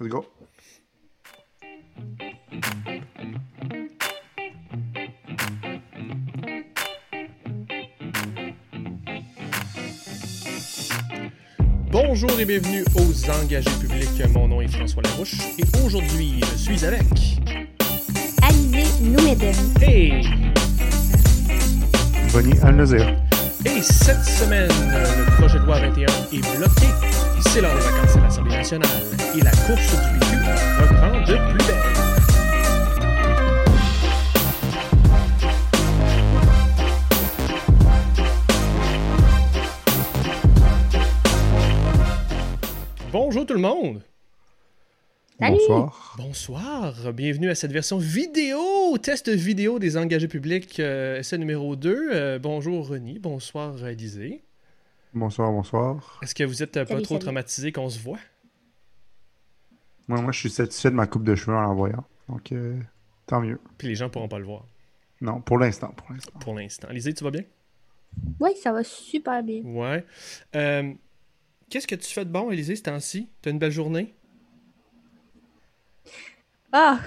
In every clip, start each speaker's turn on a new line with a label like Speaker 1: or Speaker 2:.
Speaker 1: Let's go.
Speaker 2: Bonjour et bienvenue aux engagés publics. Mon nom est François Larouche et aujourd'hui, je suis avec.
Speaker 3: Alizé Noumeden.
Speaker 2: Hey!
Speaker 1: Bonnie Al-Nazir.
Speaker 2: Et cette semaine, le projet de loi 21 est bloqué. C'est l'heure des vacances à l'Assemblée nationale et la course du PQ reprend de plus belle. Bonjour tout le monde!
Speaker 3: Salut.
Speaker 1: Bonsoir.
Speaker 2: Bonsoir, bienvenue à cette version vidéo, test vidéo des engagés publics, euh, essai numéro 2. Euh, bonjour Ronnie, bonsoir Élisée.
Speaker 1: Bonsoir, bonsoir.
Speaker 2: Est-ce que vous êtes euh, pas
Speaker 3: Salut,
Speaker 2: trop
Speaker 3: salut.
Speaker 2: traumatisé qu'on se voit?
Speaker 1: Moi, moi, je suis satisfait de ma coupe de cheveux en l'envoyant. Donc, euh, tant mieux.
Speaker 2: Puis les gens pourront pas le voir
Speaker 1: Non, pour l'instant, pour l'instant.
Speaker 2: pour l'instant. Élisée, tu vas bien?
Speaker 3: Oui, ça va super bien.
Speaker 2: Ouais. Euh, Qu'est-ce que tu fais de bon, Élisée, ce temps-ci? T'as une belle journée?
Speaker 3: Ah!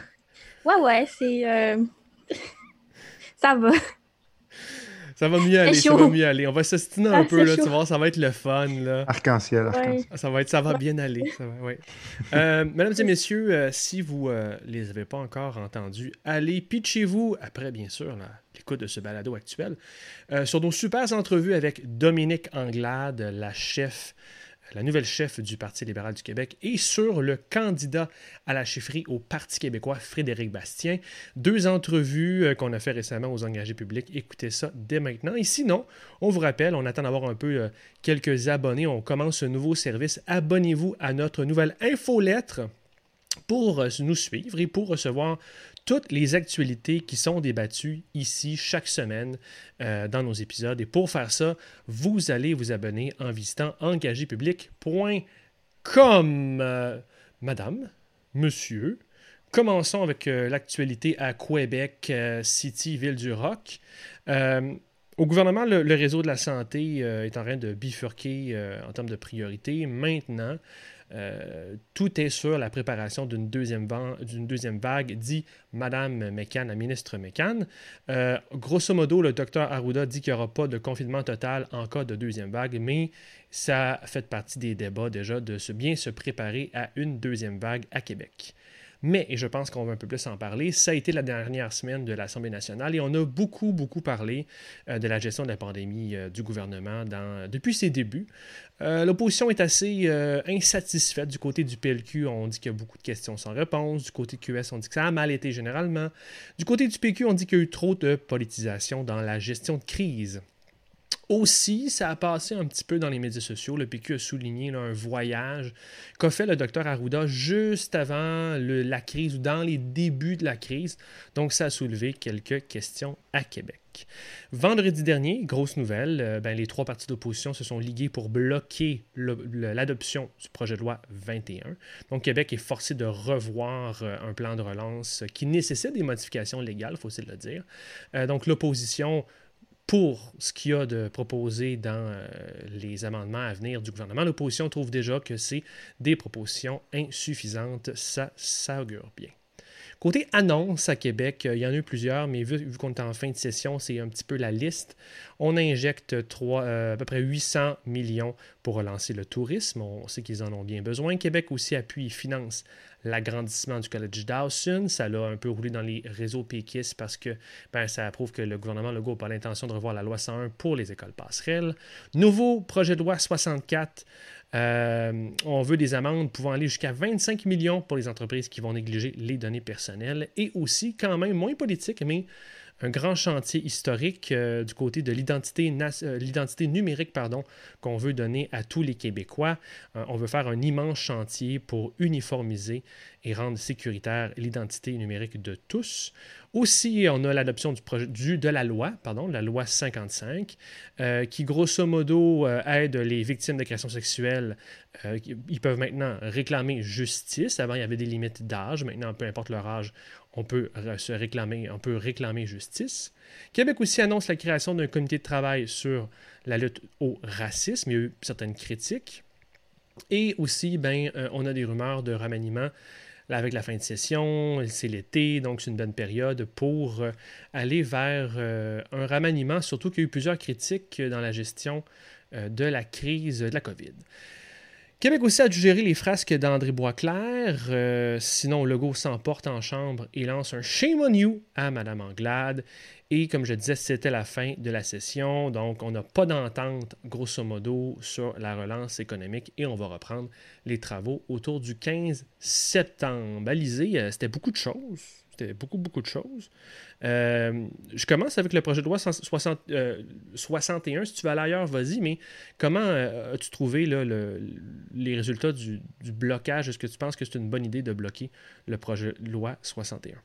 Speaker 3: Ouais, ouais, c'est. euh, ça va.
Speaker 2: Ça va mieux aller, ça va mieux aller. On va s'ostiner un
Speaker 3: Ah,
Speaker 2: peu, là, tu
Speaker 3: chaud.
Speaker 2: voir, ça va être le fun, là.
Speaker 1: Arc-en-ciel, arc-en-ciel.
Speaker 3: Ouais.
Speaker 2: Ça va, être, ça va bien aller. Ça va, ouais. Euh, mesdames et messieurs, euh, si vous euh, les avez pas encore entendus, allez pitchez-vous, après bien sûr l'écoute de ce balado actuel, euh, sur nos super entrevues avec Dominique Anglade, la chef, la nouvelle chef du Parti libéral du Québec, et sur le candidat à la chefferie au Parti québécois, Frédéric Bastien. Deux entrevues euh, qu'on a fait récemment aux engagés publics. Écoutez ça dès maintenant. Et sinon, on vous rappelle, on attend d'avoir un peu euh, quelques abonnés. On commence un nouveau service. Abonnez-vous à notre nouvelle infolettre pour euh, nous suivre et pour recevoir toutes les actualités qui sont débattues ici chaque semaine euh, dans nos épisodes. Et pour faire ça, vous allez vous abonner en visitant engagépublic.com. Euh, madame, monsieur, commençons avec euh, l'actualité à Québec City, ville du Rock. Au gouvernement, le, réseau de la santé est en train de bifurquer en termes de priorité. Maintenant, euh, tout est sur la préparation d'une deuxième, vague, dit Madame McCann, la ministre McCann. Euh, grosso modo, le docteur Arruda dit qu'il n'y aura pas de confinement total en cas de deuxième vague, mais ça fait partie des débats déjà de se bien se préparer à une deuxième vague à Québec. Mais, et je pense qu'on va un peu plus en parler, ça a été la dernière semaine de l'Assemblée nationale et on a beaucoup, beaucoup parlé euh, de la gestion de la pandémie euh, du gouvernement depuis ses débuts. Euh, L'opposition est assez insatisfaite du côté du PLQ. On dit qu'il y a beaucoup de questions sans réponse. Du côté de QS, on dit que ça a mal été généralement. Du côté du PQ, on dit qu'il y a eu trop de politisation dans la gestion de crise. Aussi, ça a passé un petit peu dans les médias sociaux. Le PQ a souligné un voyage qu'a fait le docteur Arruda juste avant la crise ou dans les débuts de la crise. Donc, ça a soulevé quelques questions à Québec. Vendredi dernier, grosse nouvelle, euh, ben, les trois partis d'opposition se sont ligués pour bloquer l'adoption du projet de loi 21. Donc, Québec est forcé de revoir euh, un plan de relance qui nécessite des modifications légales, faut aussi le dire. Euh, donc, l'opposition pour ce qu'il y a de proposé dans euh, les amendements à venir du gouvernement, l'opposition trouve déjà que c'est des propositions insuffisantes. Ça, ça augure bien. Côté annonce à Québec, euh, il y en a eu plusieurs, mais vu, qu'on est en fin de session, c'est un petit peu la liste. On injecte euh, à peu près 800 millions pour relancer le tourisme. On sait qu'ils en ont bien besoin. Québec aussi appuie et finance l'agrandissement du Collège Dawson. Ça l'a un peu roulé dans les réseaux péquistes parce que ben, ça prouve que le gouvernement Legault n'a pas l'intention de revoir la loi 101 pour les écoles passerelles. Nouveau projet de loi 64. euh, on veut des amendes pouvant aller jusqu'à 25 millions pour les entreprises qui vont négliger les données personnelles et aussi, quand même, moins politique, mais un grand chantier historique euh, du côté de l'identité, euh, numérique qu'on veut donner à tous les Québécois. Euh, on veut faire un immense chantier pour uniformiser et rendre sécuritaire l'identité numérique de tous. Aussi, on a l'adoption du projet du, de la loi, pardon, la loi 55, euh, qui grosso modo aide les victimes d'agressions sexuelles. Ils peuvent maintenant réclamer justice. Avant, il y avait des limites d'âge. Maintenant, peu importe leur âge, on peut se réclamer, justice. Québec aussi annonce la création d'un comité de travail sur la lutte au racisme. Il y a eu certaines critiques. Et aussi, ben, euh, on a des rumeurs de remaniement avec la fin de session, c'est l'été, donc c'est une bonne période pour euh, aller vers euh, un remaniement, surtout qu'il y a eu plusieurs critiques dans la gestion de la crise de la COVID. Québec aussi a dû gérer les frasques d'André Boisclair. Euh, sinon, Legault s'emporte en chambre et lance un Shame on you à Mme Anglade. Et comme je disais, c'était la fin de la session. Donc, on n'a pas d'entente, grosso modo, sur la relance économique. Et on va reprendre les travaux autour du 15 septembre. Alizé, euh, c'était beaucoup de choses. C'était beaucoup, beaucoup de choses. Euh, je commence avec le projet de loi 60, euh, 61. Si tu veux aller ailleurs, vas-y. Mais comment euh, as-tu trouvé là, le- les résultats du, du blocage? Est-ce que tu penses que c'est une bonne idée de bloquer le projet de loi 61?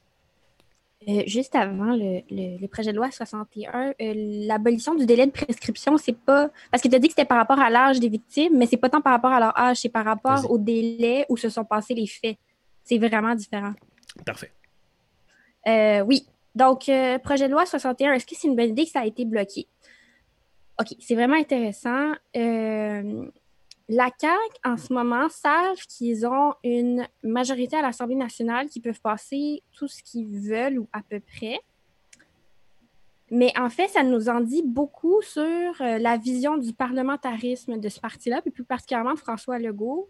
Speaker 3: Euh, juste avant le, le- le projet de loi 61, euh, l'abolition du délai de prescription, c'est pas. Parce que tu as dit que c'était par rapport à l'âge des victimes, mais c'est pas tant par rapport à leur âge, c'est par rapport au délai où se sont passés les faits. C'est vraiment différent.
Speaker 2: Parfait.
Speaker 3: Euh, oui. Donc, euh, projet de loi 61, est-ce que c'est une bonne idée que ça a été bloqué? OK, c'est vraiment intéressant. Euh, la CAQ, en ce moment, savent qu'ils ont une majorité à l'Assemblée nationale qui peuvent passer tout ce qu'ils veulent ou à peu près. Mais en fait, ça nous en dit beaucoup sur la vision du parlementarisme de ce parti-là, puis plus particulièrement François Legault.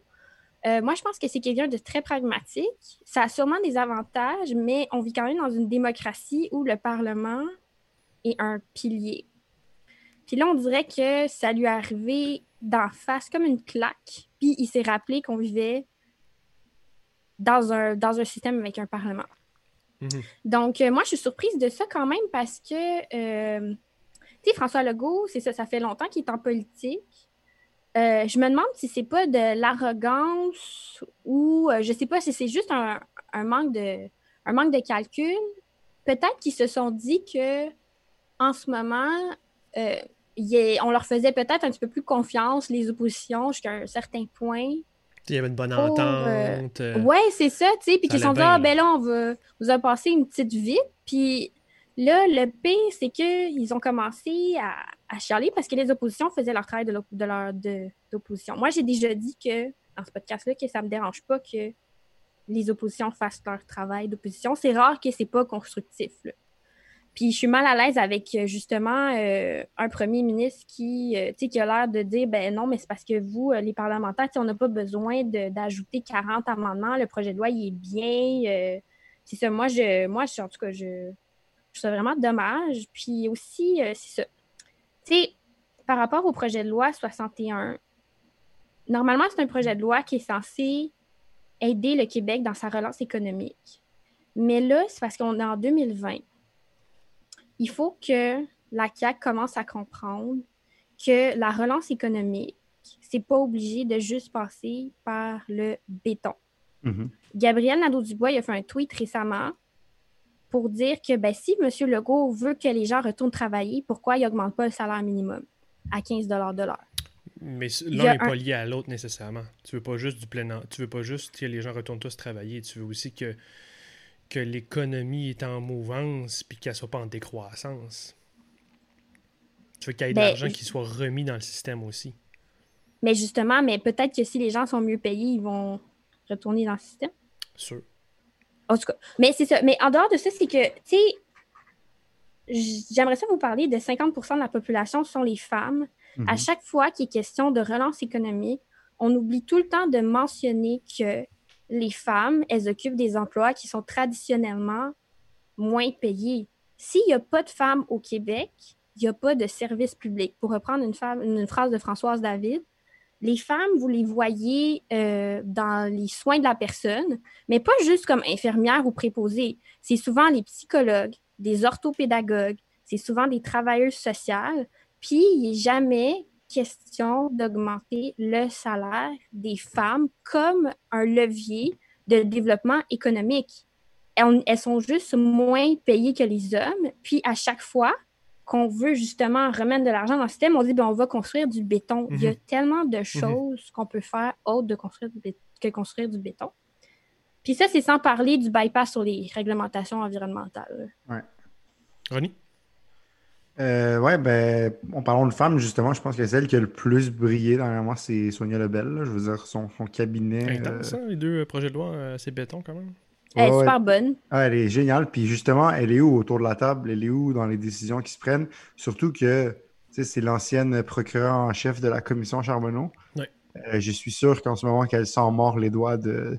Speaker 3: Euh, moi, je pense que c'est quelqu'un de très pragmatique. Ça a sûrement des avantages, mais on vit quand même dans une démocratie où le Parlement est un pilier. Puis là, on dirait que ça lui est arrivé d'en face comme une claque. Puis il s'est rappelé qu'on vivait dans un, dans un système avec un Parlement.
Speaker 2: Mhm.
Speaker 3: Donc, euh, moi, je suis surprise de ça quand même parce que, euh, tu sais, François Legault, c'est ça, ça fait longtemps qu'il est en politique. Euh, je me demande si c'est pas de l'arrogance ou euh, je sais pas si c'est juste un, un manque de, un manque de calcul. Peut-être qu'ils se sont dit que en ce moment, euh, est- on leur faisait peut-être un petit peu plus confiance, les oppositions, jusqu'à un certain point.
Speaker 2: Il y avait une bonne entente.
Speaker 3: Ouais, c'est ça, tu sais. Puis qu'ils sont dit, ah, ben là, on va vous a passé une petite vite. Puis là, le pire, c'est qu'ils ont commencé à, à chialer parce que les oppositions faisaient leur travail de de d'opposition. Moi, j'ai déjà dit que, dans ce podcast-là, que ça me dérange pas que les oppositions fassent leur travail d'opposition. C'est rare que c'est pas constructif. Puis je suis mal à l'aise avec justement euh, un premier ministre qui, euh, qui a l'air de dire ben non, mais c'est parce que vous, euh, les parlementaires, on n'a pas besoin d'ajouter 40 amendements. Le projet de loi, il est bien. c'est ça. Moi, je, moi, je, en tout cas, je, je trouve ça vraiment dommage. Puis aussi, euh, c'est ça. Tu sais, par rapport au projet de loi 61, normalement, c'est un projet de loi qui est censé aider le Québec dans sa relance économique. Mais là, c'est parce qu'on est en 2020 il faut que la CAQ commence à comprendre que la relance économique, c'est pas obligé de juste passer par le béton.
Speaker 1: Mhm.
Speaker 3: Gabriel Nadeau-Dubois il a fait un tweet récemment pour dire que ben, si M. Legault veut que les gens retournent travailler, pourquoi il n'augmente pas le salaire minimum à 15 de l'heure?
Speaker 2: Mais l'un n'est pas lié à l'autre nécessairement. Tu veux pas juste du plein en- Tu veux pas juste que les gens retournent tous travailler. Tu veux aussi que, que l'économie est en mouvance puis qu'elle soit pas en décroissance. Tu veux qu'il y ait de
Speaker 3: Ben,
Speaker 2: l'argent qui soit remis dans le système aussi.
Speaker 3: Mais justement, mais peut-être que si les gens sont mieux payés, ils vont retourner dans le système?
Speaker 2: Sûr.
Speaker 3: En tout cas, mais c'est ça. Mais en dehors de ça, c'est que, tu sais, j'aimerais ça vous parler de 50% de la population sont les femmes.
Speaker 1: Mhm.
Speaker 3: À chaque fois qu'il est question de relance économique, on oublie tout le temps de mentionner que les femmes, elles occupent des emplois qui sont traditionnellement moins payés. S'il n'y a pas de femmes au Québec, il n'y a pas de service public. Pour reprendre une, femme- une phrase de Françoise David, les femmes, vous les voyez euh, dans les soins de la personne, mais pas juste comme infirmières ou préposées. C'est souvent les psychologues, des orthopédagogues, c'est souvent des travailleuses sociales. Puis, il n'est jamais question d'augmenter le salaire des femmes comme un levier de développement économique. Elles, elles sont juste moins payées que les hommes. Puis, à chaque fois qu'on veut justement remettre de l'argent dans le système, on dit ben, on va construire du béton. Il y a tellement de choses qu'on peut faire autre de construire du que construire du béton. Puis ça, c'est sans parler du bypass sur les réglementations environnementales.
Speaker 2: Ronnie?
Speaker 1: Euh, ouais, ben, en parlant de femmes, justement, je pense que celle qui a le plus brillé dernièrement, c'est Sonia Lebel. là. Je veux dire, son, son cabinet. euh,
Speaker 2: Intense, hein, les deux euh, projets de loi, euh, c'est béton quand même.
Speaker 3: Elle est
Speaker 1: ouais,
Speaker 3: super bonne.
Speaker 1: Ah, elle est géniale. Puis justement, elle est où autour de la table? Elle est où dans les décisions qui se prennent? Surtout que tu sais, c'est l'ancienne procureure en chef de la commission Charbonneau.
Speaker 2: Ouais.
Speaker 1: Euh, je suis sûr qu'en ce moment, qu'elle s'en mord les doigts de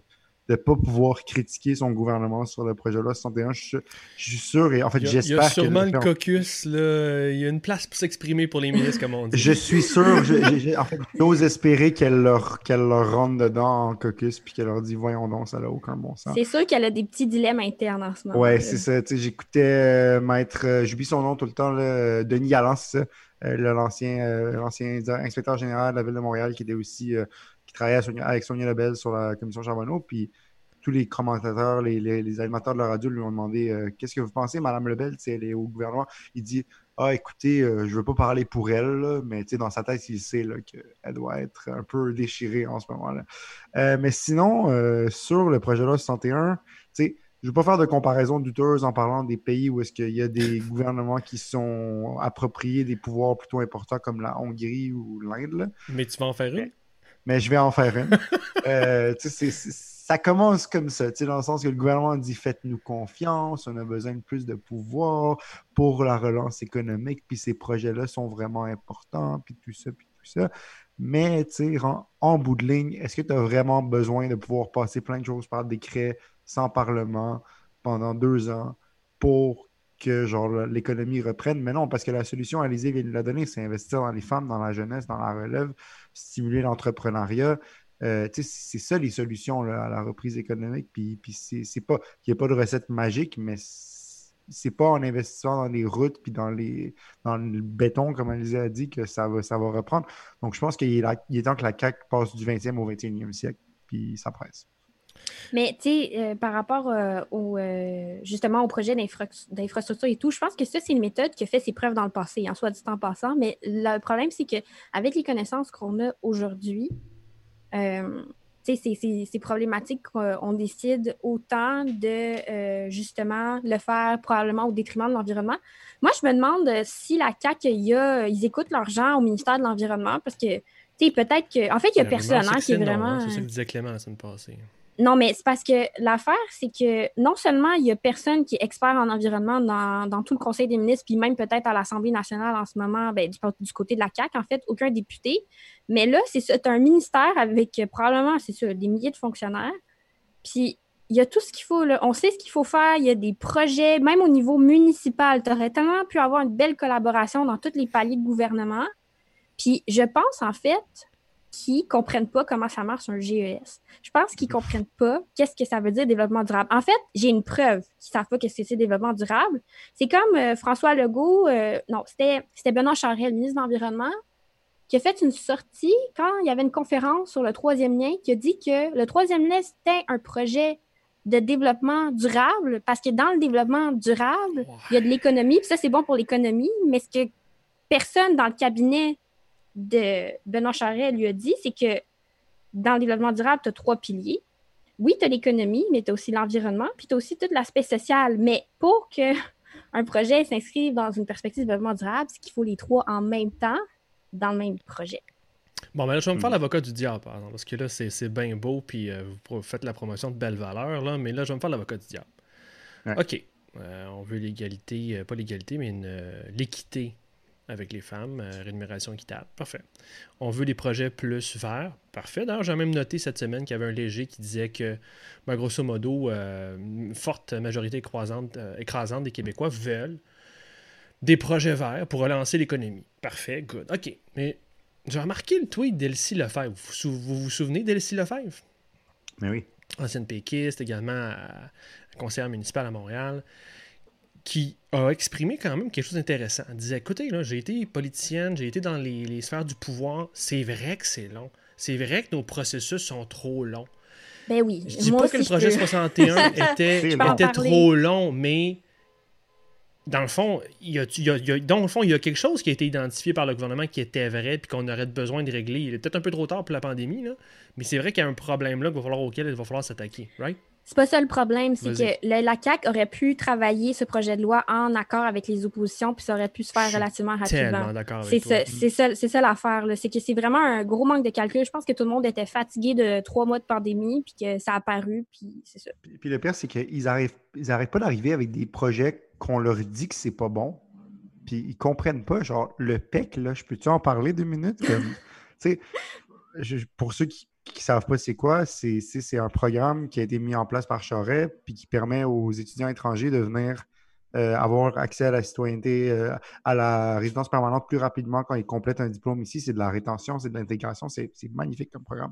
Speaker 1: ne pas pouvoir critiquer son gouvernement sur le projet de loi 61. Je suis sûr, je suis sûr et en fait,
Speaker 2: a, il y a
Speaker 1: j'espère
Speaker 2: sûrement
Speaker 1: le
Speaker 2: caucus, là. Il y a une place pour s'exprimer pour les ministres, comme on dit.
Speaker 1: Je suis sûr, je- en fait, j'ose espérer qu'elle leur, qu'elle leur rentre dedans en caucus puis qu'elle leur dit Voyons donc, ça n'a aucun bon sens.
Speaker 3: C'est sûr qu'elle a des petits dilemmes internes en ce moment.
Speaker 1: Ouais, c'est ça. J'écoutais euh, Maître, euh, j'oublie son nom tout le temps, là, Denis Galland, c'est ça, euh, le- l'ancien euh, inspecteur général de la ville de Montréal qui était aussi, euh, qui travaillait Sonia- avec Sonia Lebel sur la commission Charbonneau. Puis tous les commentateurs, les, les- les animateurs de la radio lui ont demandé euh, Qu'est-ce que vous pensez, Madame Lebel, elle est au gouvernement. Il dit Ah, écoutez, euh, je veux pas parler pour elle, là, mais dans sa tête, il sait qu'elle doit être un peu déchirée en ce moment-là. Euh, mais sinon, euh, sur le projet de loi 61, tu sais, je ne veux pas faire de comparaison douteuse en parlant des pays où est-ce qu'il y a des gouvernements qui sont appropriés des pouvoirs plutôt importants comme la Hongrie ou l'Inde.
Speaker 2: Mais tu vas en faire une?
Speaker 1: Mais je vais en faire une. Euh, ça commence comme ça, dans le sens que le gouvernement dit faites-nous confiance, on a besoin de plus de pouvoir pour la relance économique, puis ces projets-là sont vraiment importants, puis tout ça, puis tout ça. Mais en, en bout de ligne, est-ce que tu as vraiment besoin de pouvoir passer plein de choses par décret sans parlement pendant deux ans pour que genre l'économie reprenne? Mais non, parce que la solution, Alizé vient de la donner, c'est investir dans les femmes, dans la jeunesse, dans la relève, stimuler l'entrepreneuriat. Euh, c'est ça les solutions à la reprise économique. Puis, puis c'est pas qu'il n'y a pas de recette magique, mais c'est- pas en investissant dans les routes puis dans les dans le béton, comme Alizé a dit, que ça va, ça va reprendre. Donc, je pense qu'il est, est temps que la CAQ passe du 20e au 21e siècle, puis ça presse.
Speaker 3: Mais tu sais, euh, par rapport euh, au, euh, justement au projet d'infra- d'infrastructure et tout, je pense que ça, c'est une méthode qui a fait ses preuves dans le passé, en soit dit en passant. Mais le problème, c'est qu'avec les connaissances qu'on a aujourd'hui, tu sais, c'est- problématique qu'on décide autant de justement le faire probablement au détriment de l'environnement. Moi, je me demande si la CAQ, y a, ils écoutent leur gens au ministère de l'Environnement parce que, tu sais, peut-être que. En fait, il y a personne hein, qui est
Speaker 2: non,
Speaker 3: vraiment.
Speaker 2: hein, C'est que disait Clément la semaine passée.
Speaker 3: Non, mais c'est parce que l'affaire, c'est que non seulement il y a personne qui est expert en environnement dans, tout le Conseil des ministres, puis même peut-être à l'Assemblée nationale en ce moment, ben, du, côté de la CAQ, en fait, aucun député. Mais là, c'est un ministère avec euh, probablement, c'est ça, des milliers de fonctionnaires. Puis il y a tout ce qu'il faut, là. On sait ce qu'il faut faire. Il y a des projets, même au niveau municipal. Tu aurais tellement pu avoir une belle collaboration dans tous les paliers de gouvernement. Puis je pense, en fait, qu'ils comprennent pas comment ça marche un GES. Je pense qu'ils comprennent pas qu'est-ce que ça veut dire développement durable. En fait, j'ai une preuve qu'ils savent pas qu'est-ce que c'est développement durable. C'est comme euh, François Legault, euh, non, c'était c'était Benoît Charest, le ministre de l'Environnement, qui a fait une sortie quand il y avait une conférence sur le troisième lien, qui a dit que le troisième lien, c'était un projet de développement durable, parce que dans le développement durable, il y a de l'économie, puis ça, c'est bon pour l'économie, mais ce que personne dans le cabinet de Benoît Charest lui a dit, c'est que dans le développement durable, tu as trois piliers. Oui, tu as l'économie, mais tu as aussi l'environnement, puis tu as aussi tout l'aspect social. Mais pour que un projet s'inscrive dans une perspective de développement durable, c'est qu'il faut les trois en même temps dans le même projet.
Speaker 2: Bon, ben là, je vais me faire
Speaker 1: Hmm.
Speaker 2: l'avocat du diable, par exemple, parce que là, c'est c'est bien beau, puis euh, vous faites la promotion de belles valeurs, là, mais là, je vais me faire l'avocat du diable.
Speaker 1: Ouais.
Speaker 2: OK. Euh, on veut l'égalité, euh, pas l'égalité, mais une, euh, l'équité avec les femmes, euh, rémunération équitable. Parfait. On veut des projets plus verts. Parfait. D'ailleurs, j'ai même noté cette semaine qu'il y avait un léger qui disait que, ben, grosso modo, euh, une forte majorité écrasante, euh, écrasante des Québécois veulent des projets verts pour relancer l'économie. Parfait, good. OK. Mais j'ai remarqué le tweet d'Elsie Lefebvre. Vous vous, sou- vous vous souvenez d'Elsie Lefebvre?
Speaker 1: Mais oui.
Speaker 2: Ancienne péquiste, également à- conseillère municipale à Montréal, qui a exprimé quand même quelque chose d'intéressant. Elle disait, écoutez, là, j'ai été politicienne, j'ai été dans les, les sphères du pouvoir, c'est vrai que c'est long. C'est vrai que nos processus sont trop longs.
Speaker 3: Ben oui.
Speaker 2: Je dis
Speaker 3: moi
Speaker 2: pas que le
Speaker 3: aussi, je
Speaker 2: projet
Speaker 3: peux.
Speaker 2: 61 était, était trop long, mais dans le fond, il y a, il y a- il y a- dans le fond, il y a quelque chose qui a été identifié par le gouvernement qui était vrai puis qu'on aurait besoin de régler. Il est peut-être un peu trop tard pour la pandémie, là, mais c'est vrai qu'il y a un problème là qu'il va falloir, auquel il va falloir s'attaquer, right?
Speaker 3: C'est pas ça le problème, c'est que le, la CAQ aurait pu travailler ce projet de loi en accord avec les oppositions, puis ça aurait pu se faire relativement rapidement. C'est ça, c'est ça, l'affaire. C'est que c'est vraiment un gros manque de calcul. Je pense que tout le monde était fatigué de trois mois de pandémie, puis que ça a apparu, puis c'est ça.
Speaker 1: Puis, le pire, c'est qu'ils arrivent, ils n'arrêtent pas d'arriver avec des projets qu'on leur dit que c'est pas bon, puis ils comprennent pas. Genre, le PEC, là, je peux-tu en parler deux minutes? Comme, pour ceux qui qui ne savent pas c'est quoi, c'est un programme qui a été mis en place par Charest puis qui permet aux étudiants étrangers de venir euh, avoir accès à la citoyenneté, euh, à la résidence permanente plus rapidement quand ils complètent un diplôme ici. C'est de la rétention, c'est de l'intégration. C'est magnifique comme programme.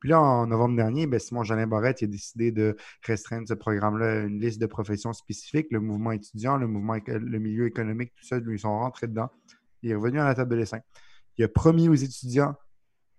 Speaker 1: Puis là, en novembre dernier, ben, Simon Jeanin Barrette a décidé de restreindre ce programme-là à une liste de professions spécifiques. Le mouvement étudiant, le mouvement, le milieu économique, tout ça, lui sont rentrés dedans. Il est revenu à la table de dessin. Il a promis aux étudiants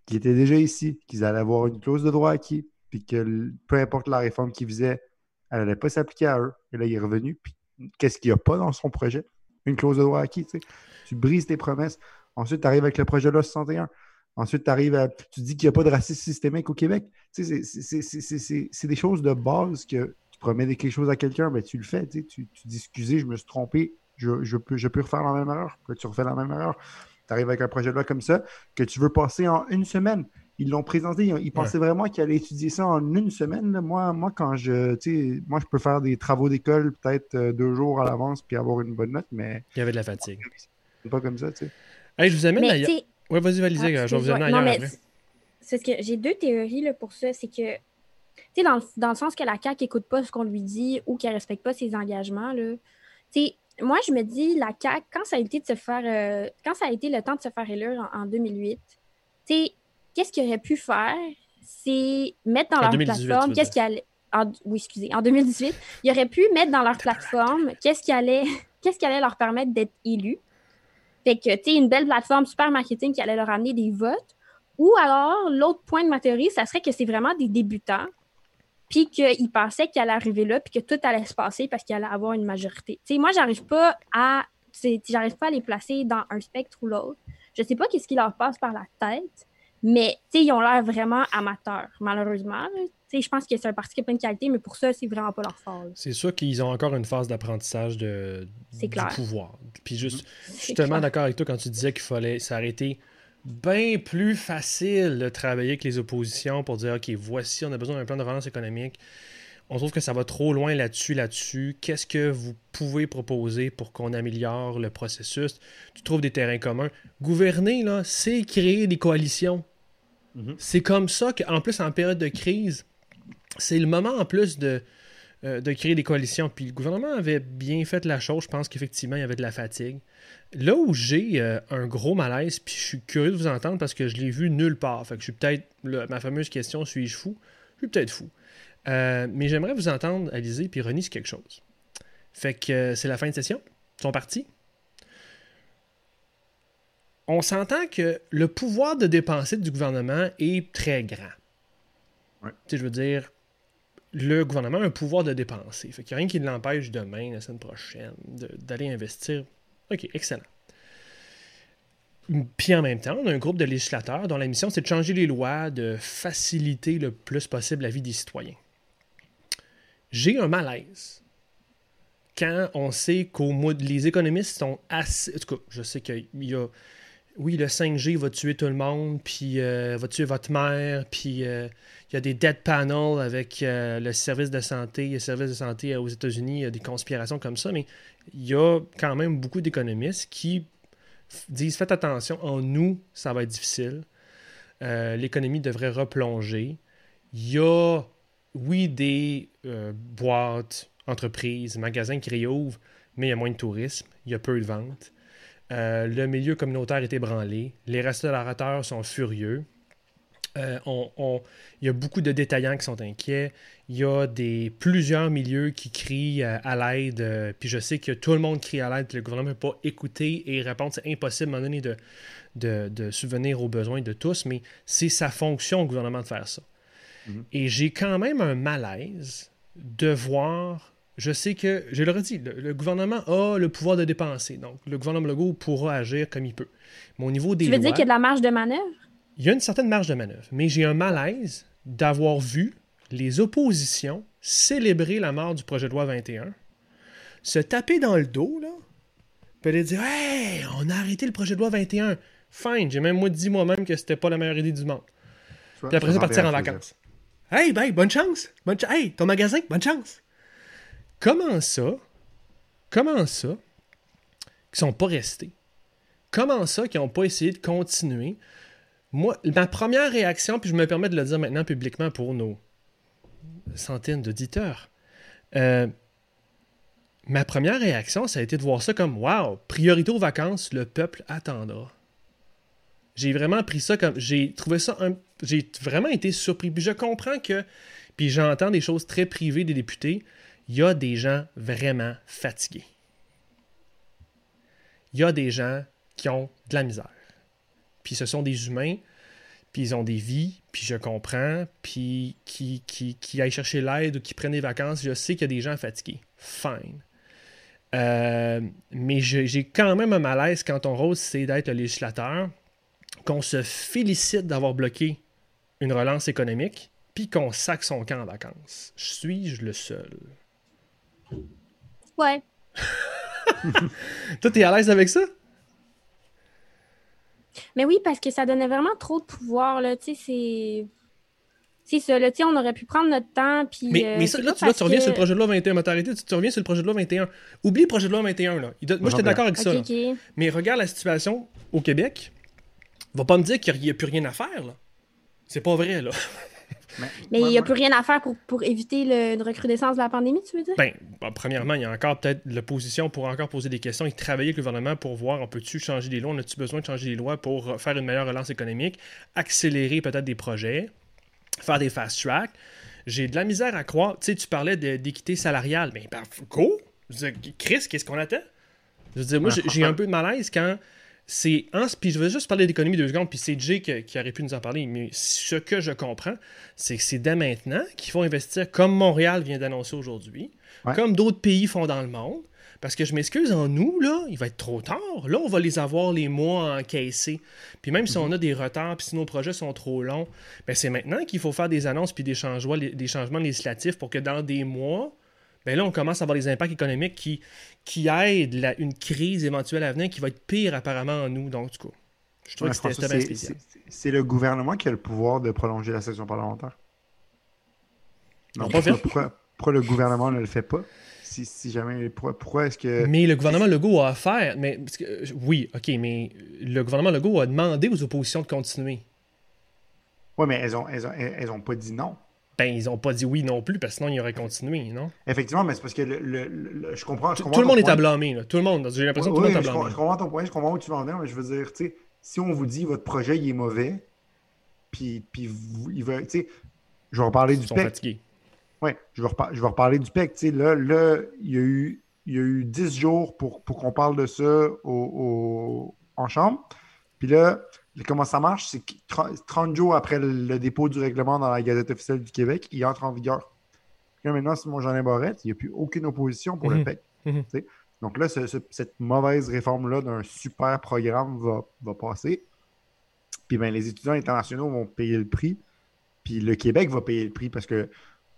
Speaker 1: qui étaient déjà ici, qu'ils allaient avoir une clause de droit acquis, puis que peu importe la réforme qu'ils faisaient, elle n'allait pas s'appliquer à eux. Et là, il est revenu. Puis qu'est-ce qu'il n'y a pas dans son projet? Une clause de droit acquis. Tu, tu brises tes promesses. Ensuite, tu arrives avec le projet de loi 61. Ensuite, tu arrives à. Tu dis qu'il n'y a pas de racisme systémique au Québec. C'est des choses de base que tu promets quelque chose à quelqu'un, mais ben, tu le fais. Tu, dis excusez, je me suis trompé, je, je, peux, refaire la même erreur. tu refais la même erreur? Tu arrives avec un projet de loi comme ça que tu veux passer en une semaine. Ils l'ont présenté, ils, pensaient vraiment qu'ils allaient étudier ça en une semaine. Moi, moi, quand je, tu sais, moi, je peux faire des travaux d'école peut-être euh, deux jours à l'avance puis avoir une bonne note, mais.
Speaker 2: Il y avait de la fatigue.
Speaker 1: C'est pas comme ça, tu sais.
Speaker 2: Hey, je vous amène ailleurs. Oui, vas-y, Valisé, ah, je vais vous amener ailleurs.
Speaker 3: C'est ce que j'ai deux théories là, pour ça. C'est que, tu sais, dans, dans, le sens que la CAQ n'écoute pas ce qu'on lui dit ou qu'elle ne respecte pas ses engagements, là, tu sais, moi, je me dis, la CAQ, quand ça a été de se faire, euh, quand ça a été le temps de se faire élire en, 2008, tu sais, qu'est-ce qu'ils auraient pu faire? C'est mettre dans leur plateforme qu'est-ce qui allait. oui, excusez, en 2018, ils auraient pu mettre dans leur plateforme qu'est-ce qui allait, qu'est-ce qui allait leur permettre d'être élus. Fait que, tu sais, une belle plateforme super marketing qui allait leur amener des votes. Ou alors, l'autre point de ma théorie, ça serait que c'est vraiment des débutants puis qu'il pensait qu'il allait arriver là, puis que tout allait se passer parce qu'il allait avoir une majorité. sais, moi, j'arrive pas à j'arrive pas à les placer dans un spectre ou l'autre. Je sais pas qu'est-ce qui leur passe par la tête, mais ils ont l'air vraiment amateurs, malheureusement. Je pense que c'est un parti qui a plein de qualité, mais pour ça, c'est vraiment pas leur force.
Speaker 2: C'est sûr qu'ils ont encore une phase d'apprentissage de, du pouvoir. Puis juste, justement d'accord avec toi quand tu disais qu'il fallait s'arrêter bien plus facile de travailler avec les oppositions pour dire OK, voici, on a besoin d'un plan de relance économique. On trouve que ça va trop loin là-dessus, là-dessus. Qu'est-ce que vous pouvez proposer pour qu'on améliore le processus? Tu trouves des terrains communs. Gouverner, là, c'est créer des coalitions. Mhm. C'est comme ça qu'en plus, en période de crise, c'est le moment en plus de, euh, de créer des coalitions. Puis le gouvernement avait bien fait la chose. Je pense qu'effectivement, il y avait de la fatigue. Là où j'ai euh, un gros malaise, puis je suis curieux de vous entendre parce que je l'ai vu nulle part. Fait que je suis peut-être. Ma fameuse question, suis-je fou? Je suis peut-être fou. Euh, mais j'aimerais vous entendre, Alizé, puis René, sur quelque chose. Fait que c'est la fin de session. Ils sont partis. On s'entend que le pouvoir de dépenser du gouvernement est très grand. Ouais. je veux dire, le gouvernement a un pouvoir de dépenser. Fait qu'il n'y a rien qui l'empêche demain, la semaine prochaine, d'aller investir. OK, excellent. Puis en même temps, on a un groupe de législateurs dont la mission, c'est de changer les lois, de faciliter le plus possible la vie des citoyens. J'ai un malaise quand on sait que les économistes sont assez. En tout cas, je sais qu'il y a. Oui, le 5G va tuer tout le monde, puis euh, va tuer votre mère, puis euh, il y a des dead panels avec euh, le service de santé, le service de santé aux États-Unis, des conspirations comme ça, mais il y a quand même beaucoup d'économistes qui disent faites attention, en nous, ça va être difficile. L'économie devrait replonger. Il y a, oui, des boîtes, entreprises, magasins qui réouvrent, mais il y a moins de tourisme, il y a peu de ventes. Le milieu communautaire est ébranlé. Les restaurateurs sont furieux. Euh, il y a beaucoup de détaillants qui sont inquiets. Il y a des, plusieurs milieux qui crient euh, à l'aide. Euh, puis je sais que tout le monde crie à l'aide. Le gouvernement ne peut pas écouter et répondre. C'est impossible à un moment donné de, de, de, subvenir aux besoins de tous, mais c'est sa fonction au gouvernement de faire ça. Mhm. Et j'ai quand même un malaise de voir. Je sais que, je le redis, le, le, gouvernement a le pouvoir de dépenser. Donc, le gouvernement Legault pourra agir comme il peut. Mais au niveau des.
Speaker 3: Tu veux dire qu'il y a de la marge de manœuvre?
Speaker 2: il y a une certaine marge de manœuvre, mais j'ai un malaise d'avoir vu les oppositions célébrer la mort du projet de loi 21, se taper dans le dos, là, puis aller dire Hey, on a arrêté le projet de loi 21. Fine, j'ai même moi dit moi-même que c'était pas la meilleure idée du monde. Puis après ça, partir en vacances. Hey, ben, bonne chance! Bonne hey, ton magasin, bonne chance! Comment ça? Comment ça? Qu'ils sont pas restés? Comment ça qu'ils n'ont pas essayé de continuer? Moi, ma première réaction, puis je me permets de le dire maintenant publiquement pour nos centaines d'auditeurs, euh, ma première réaction, ça a été de voir ça comme Wow, priorité aux vacances, le peuple attendra. J'ai vraiment pris ça comme. J'ai trouvé ça un. J'ai vraiment été surpris. Puis je comprends que. Puis j'entends des choses très privées des députés. Il y a des gens vraiment fatigués. Il y a des gens qui ont de la misère. Puis ce sont des humains, puis ils ont des vies, puis je comprends, puis qui, qui, qui aillent chercher l'aide ou qui prennent des vacances. Je sais qu'il y a des gens fatigués. Fine. Euh, mais j'ai quand même un malaise quand ton rôle, c'est d'être le législateur, qu'on se félicite d'avoir bloqué une relance économique, puis qu'on sac son camp en vacances. Suis-je le seul?
Speaker 3: Ouais.
Speaker 2: Toi, t'es à l'aise avec ça?
Speaker 3: Mais oui, parce que ça donnait vraiment trop de pouvoir, là. Tu sais, c'est. C'est ça, là, on aurait pu prendre notre temps, puis...
Speaker 2: Mais,
Speaker 3: euh,
Speaker 2: mais ça, là, tu, là, tu reviens sur le projet de loi 21, tu, tu reviens sur le projet de loi 21. Oublie le projet de loi 21, là. Moi, j'étais d'accord avec ça. Mais regarde la situation au Québec. Va pas me dire qu'il n'y a plus rien à faire, là. C'est pas vrai, là.
Speaker 3: Mais il n'y a plus rien à faire pour, pour éviter le, une recrudescence de la pandémie, tu veux dire?
Speaker 2: Ben, bon, premièrement, il y a encore peut-être l'opposition pour encore poser des questions et travailler avec le gouvernement pour voir on peut-tu changer les lois, on a-tu besoin de changer les lois pour faire une meilleure relance économique, accélérer peut-être des projets, faire des fast track? J'ai de la misère à croire. Tu sais, tu parlais d'équité salariale. Mais ben, go! Chris, qu'est-ce qu'on attend? Je veux dire, moi, j'ai un peu de malaise quand c'est. en- Puis je veux juste parler d'économie deux secondes, puis c'est Jay qui, qui aurait pu nous en parler. Mais ce que je comprends, c'est que c'est dès maintenant qu'il faut investir comme Montréal vient d'annoncer aujourd'hui,
Speaker 1: Ouais.
Speaker 2: comme d'autres pays font dans le monde. Parce que je m'excuse, en nous, là, il va être trop tard. Là, on va les avoir les mois encaissés. Puis même si on a des retards, puis si nos projets sont trop longs, ben c'est maintenant qu'il faut faire des annonces puis des changements, des changements législatifs pour que dans des mois, ben là, on commence à avoir des impacts économiques qui, qui aident la- une crise éventuelle à venir qui va être pire apparemment en nous. Donc, du coup, je trouve
Speaker 1: Ouais,
Speaker 2: que c'était spécial.
Speaker 1: c'est- le gouvernement qui a le pouvoir de prolonger la session parlementaire. Non,
Speaker 2: pas
Speaker 1: pourquoi, le gouvernement ne le fait pas? Si, si jamais. Pourquoi, pourquoi est-ce que.
Speaker 2: Mais le gouvernement Legault a affaire. Mais, parce que, oui, OK, mais le gouvernement Legault a demandé aux oppositions de continuer.
Speaker 1: Oui, mais elles ont, elles, ont, elles ont pas dit non.
Speaker 2: Ben, ils n'ont pas dit oui non plus, parce que sinon, ils auraient continué, non?
Speaker 1: Effectivement, mais c'est parce que le, le- le- je comprends. je
Speaker 2: Tout,
Speaker 1: comprends
Speaker 2: tout le monde est à blâmer, là. Tout le monde. J'ai l'impression que tout
Speaker 1: Oui,
Speaker 2: le monde est à blâmer.
Speaker 1: je comprends ton point, je comprends où tu vas en venir, mais je veux dire, tu sais, si on vous dit votre projet il est mauvais, puis, puis vous, il va, tu sais, je vais reparler du
Speaker 2: Ils sont
Speaker 1: PEC.
Speaker 2: fatigués.
Speaker 1: Oui, je vais, repa- je vais reparler du PEC. Tu sais, là, là, il y a eu, il y a eu 10 jours pour, pour qu'on parle de ça au, au- en chambre. Puis là, comment ça marche, c'est que 30 30 jours après le, dépôt du règlement dans la Gazette officielle du Québec, il entre en vigueur. Là, maintenant, Simon Jeanin Barrette, il n'y a plus aucune opposition pour le
Speaker 2: Mhm.
Speaker 1: PEC.
Speaker 2: Mhm.
Speaker 1: Donc là, ce- ce- cette mauvaise réforme-là d'un super programme va, va passer. Puis ben, les étudiants internationaux vont payer le prix. Puis le Québec va payer le prix parce que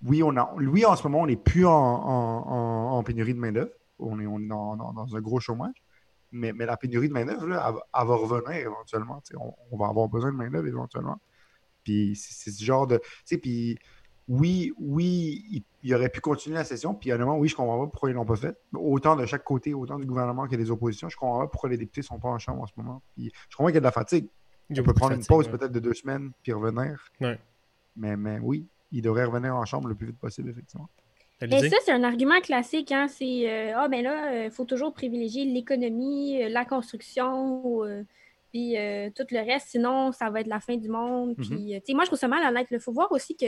Speaker 1: oui, on a, oui en ce moment, on n'est plus en, en- en- en pénurie de main-d'œuvre. On est, on est dans, dans- dans un gros chômage. Mais, mais la pénurie de main-d'œuvre, elle, va- elle va revenir éventuellement. On, on va avoir besoin de main-d'œuvre éventuellement. Puis c'est ce genre de. Puis oui, oui, il, il aurait pu continuer la session. Puis honnêtement, oui, je comprends pas pourquoi ils l'ont pas fait. Autant de chaque côté, autant du gouvernement que des oppositions, je comprends pas pourquoi les députés sont pas en chambre en ce moment. Puis je comprends qu'il y a de la fatigue.
Speaker 2: Il
Speaker 1: On peut prendre une pause
Speaker 2: ouais.
Speaker 1: peut-être de deux semaines puis revenir.
Speaker 2: Ouais.
Speaker 1: Mais, mais oui, il devrait revenir en chambre le plus vite possible, effectivement.
Speaker 3: Mais
Speaker 2: Alizé?
Speaker 3: ça, c'est un argument classique. Hein? C'est euh, Ah, ben là, il faut toujours privilégier l'économie, euh, la construction, euh, puis euh, tout le reste. Sinon, ça va être la fin du monde. Puis, euh, tu sais, moi, je trouve ça mal honnête. Il faut voir aussi que.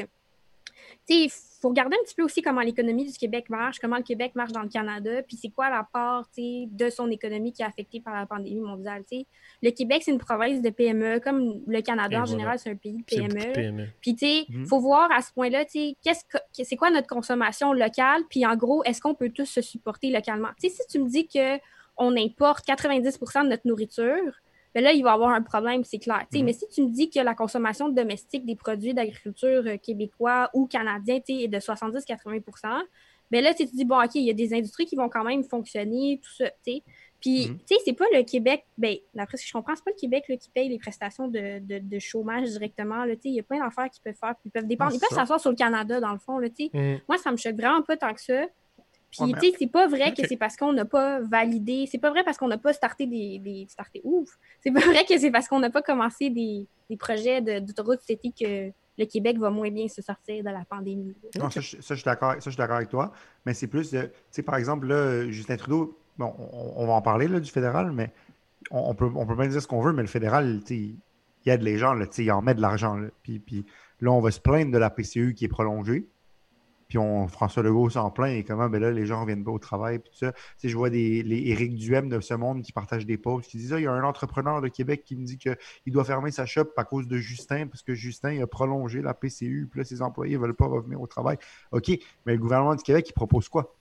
Speaker 3: Il faut regarder un petit peu aussi comment l'économie du Québec marche, comment le Québec marche dans le Canada, puis c'est quoi la part de son économie qui est affectée par la pandémie mondiale. tu sais. Le Québec, c'est une province de PME, comme le Canada
Speaker 2: Et
Speaker 3: en
Speaker 2: voilà.
Speaker 3: général, c'est un pays
Speaker 2: de
Speaker 3: PME.
Speaker 2: PME.
Speaker 3: Puis, tu sais,
Speaker 1: Mhm.
Speaker 3: faut voir à ce point-là, c'est quoi notre consommation locale, puis en gros, est-ce qu'on peut tous se supporter localement? Si tu me dis que on importe 90% de notre nourriture, ben là, il va y avoir un problème, c'est clair.
Speaker 1: Mhm.
Speaker 3: Mais si tu me dis que la consommation domestique des produits d'agriculture euh, québécois ou canadiens est de 70-80% ben là, tu te dis, bon, OK, il y a des industries qui vont quand même fonctionner, tout ça. sais. Puis,
Speaker 1: Mhm.
Speaker 3: tu sais, c'est pas le Québec, ben, d'après ce que je comprends, c'est pas le Québec là, qui paye les prestations de, de, de chômage directement. tu sais. Il y a plein d'affaires qu'ils peuvent faire. puis Ils peuvent dépendre.
Speaker 1: Ah,
Speaker 3: Ils peuvent
Speaker 1: ça.
Speaker 3: s'asseoir sur le Canada, dans le fond. Là, tu sais.
Speaker 2: Mhm.
Speaker 3: Moi, ça me choque vraiment pas tant que ça. Puis, tu sais, c'est pas vrai que c'est parce qu'on n'a pas validé, c'est pas vrai parce qu'on n'a pas starté des, des starté, ouf, c'est pas vrai que c'est parce qu'on n'a pas commencé des, des projets de- d'autoroute cet été que le Québec va moins bien se sortir de la pandémie.
Speaker 1: Non, ça, je, ça, je suis d'accord, ça, je suis d'accord avec toi. Mais c'est plus, de- tu sais, par exemple, là, Justin Trudeau, bon, on, on va en parler là, du fédéral, mais on, on peut, on peut bien dire ce qu'on veut, mais le fédéral, tu sais, il aide les gens, là, tu sais, il en met de l'argent. Là. Puis, puis là, on va se plaindre de la PCU qui est prolongée. Puis on, François Legault s'en plaint et comment ben là, les gens ne reviennent pas au travail. Puis tout ça. Tu je vois des, les Éric Duhem de ce monde qui partagent des posts qui disent Ah, il y a un entrepreneur de Québec qui me dit qu'il doit fermer sa shop à cause de Justin, parce que Justin a prolongé la PCU, puis là, ses employés ne veulent pas revenir au travail. OK, mais le gouvernement du Québec, il propose quoi?